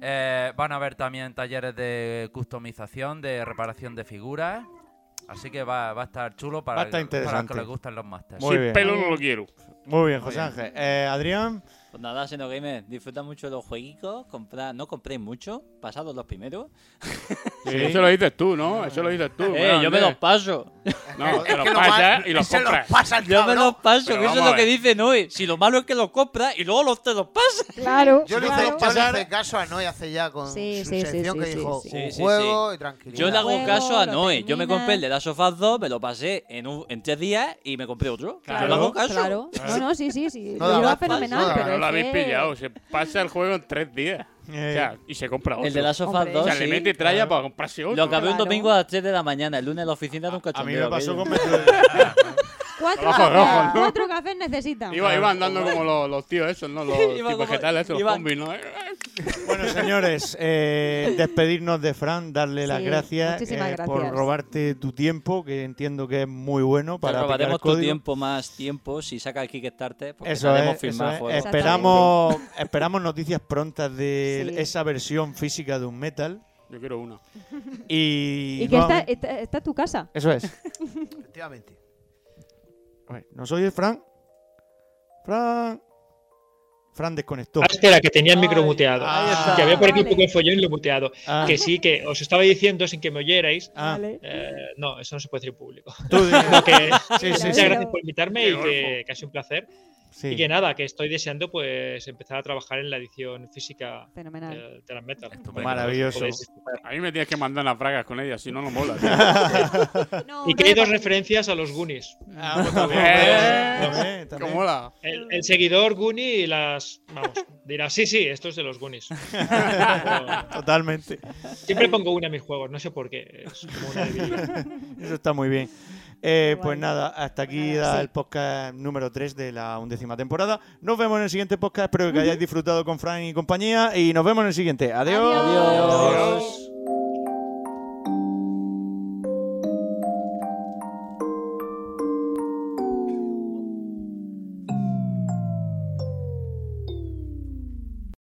Eh, van a haber también talleres de customización, de reparación de figuras. Así que va, va a estar chulo para, Va a estar para los que les gustan los Masters. Muy Sin bien. pelo no lo quiero. Muy bien, José bien. Ángel. Eh, Adrián. Pues nada, Seno Gamer, disfruta mucho de los jueguitos, compra, no compréis mucho, pasados los primeros. Sí, Eso lo dices tú, ¿no? Eso lo dices tú. Eh, yo me los paso. No, te Es los que lo pasas y los se compras. pasa el Yo me los paso, que eso es lo que dice Noé. Si lo malo es que los compras y luego los te los pasas. Claro, Yo le claro. hice, yo pasar- caso a Noé hace ya con Sí, su sí, sí, sección sí, que sí, dijo sí. un Sí, sí, juego y tranquilidad. Yo le hago Juego, caso a Noé. Yo me compré el de Last of Us 2, me lo pasé en, un- en tres días y me compré otro. Claro, Yo le hago caso. claro. No, no, sí, sí, sí. No Lo fenomenal, pero lo habéis pillado. Se pasa el juego en tres días. Eh, O sea, y se compra otro. El de Us Hombre. 2, o sea, le sí. mete tralla para comprarse otro. Lo acabé un Claro. domingo a las 3 de la mañana. El lunes en la oficina de un a mí me pasó con Metro. Cuatro Rojo, cafés, rojo, ¿no? cuatro cafés necesitan. Iba, iba andando como los, los tíos esos, ¿no? Los Iba tipos como- vegetales, esos, los zombies, ¿no? Bueno, señores, eh, despedirnos de Fran, darle las gracias, eh, por robarte tu tiempo, que entiendo que es muy bueno Te para aplicar el robaremos tu tiempo más tiempo si saca el Kickstarter. Porque Eso es, firmar eso es. juegos. Esperamos, esperamos noticias prontas de Sí. esa versión física de un metal. Yo quiero una. Y, Y que está, está, está en tu casa. Eso es. Efectivamente. A ver, ¿Nos oye Fran? Fran. Fran desconectó. Ah, espera, que tenía el micro Ay, muteado. ahí está. Que había por aquí un poco de follón y lo he muteado. Ah. Que sí, que os estaba diciendo sin que me oyerais. Ah, eh, no, eso no se puede decir en público. tú di- No, que- Sí, sí, muchas sí. gracias por invitarme y que ha sido un placer. Sí. Y que nada, que estoy deseando pues empezar a trabajar en la edición física Fenomenal. de, de las metal. Estupendo. Maravilloso. A mí me tienes que mandar las bragas con ella, si no, no mola. No, Y que hay dos referencias a los Goonies. Ah, pues también, Eh, también, también. ¿Cómo mola? El, el seguidor Goonie y las. Vamos, dirá, sí, sí, esto es de los Goonies. Totalmente. Siempre pongo una a mis juegos, no sé por qué. Es como una. Eso está muy bien. Eh, pues nada, hasta aquí da sí. el podcast número 3 de la undécima temporada. Nos vemos en el siguiente podcast. Espero que hayáis disfrutado con Fran y compañía. Y nos vemos en el siguiente. Adiós. Adiós. Adiós.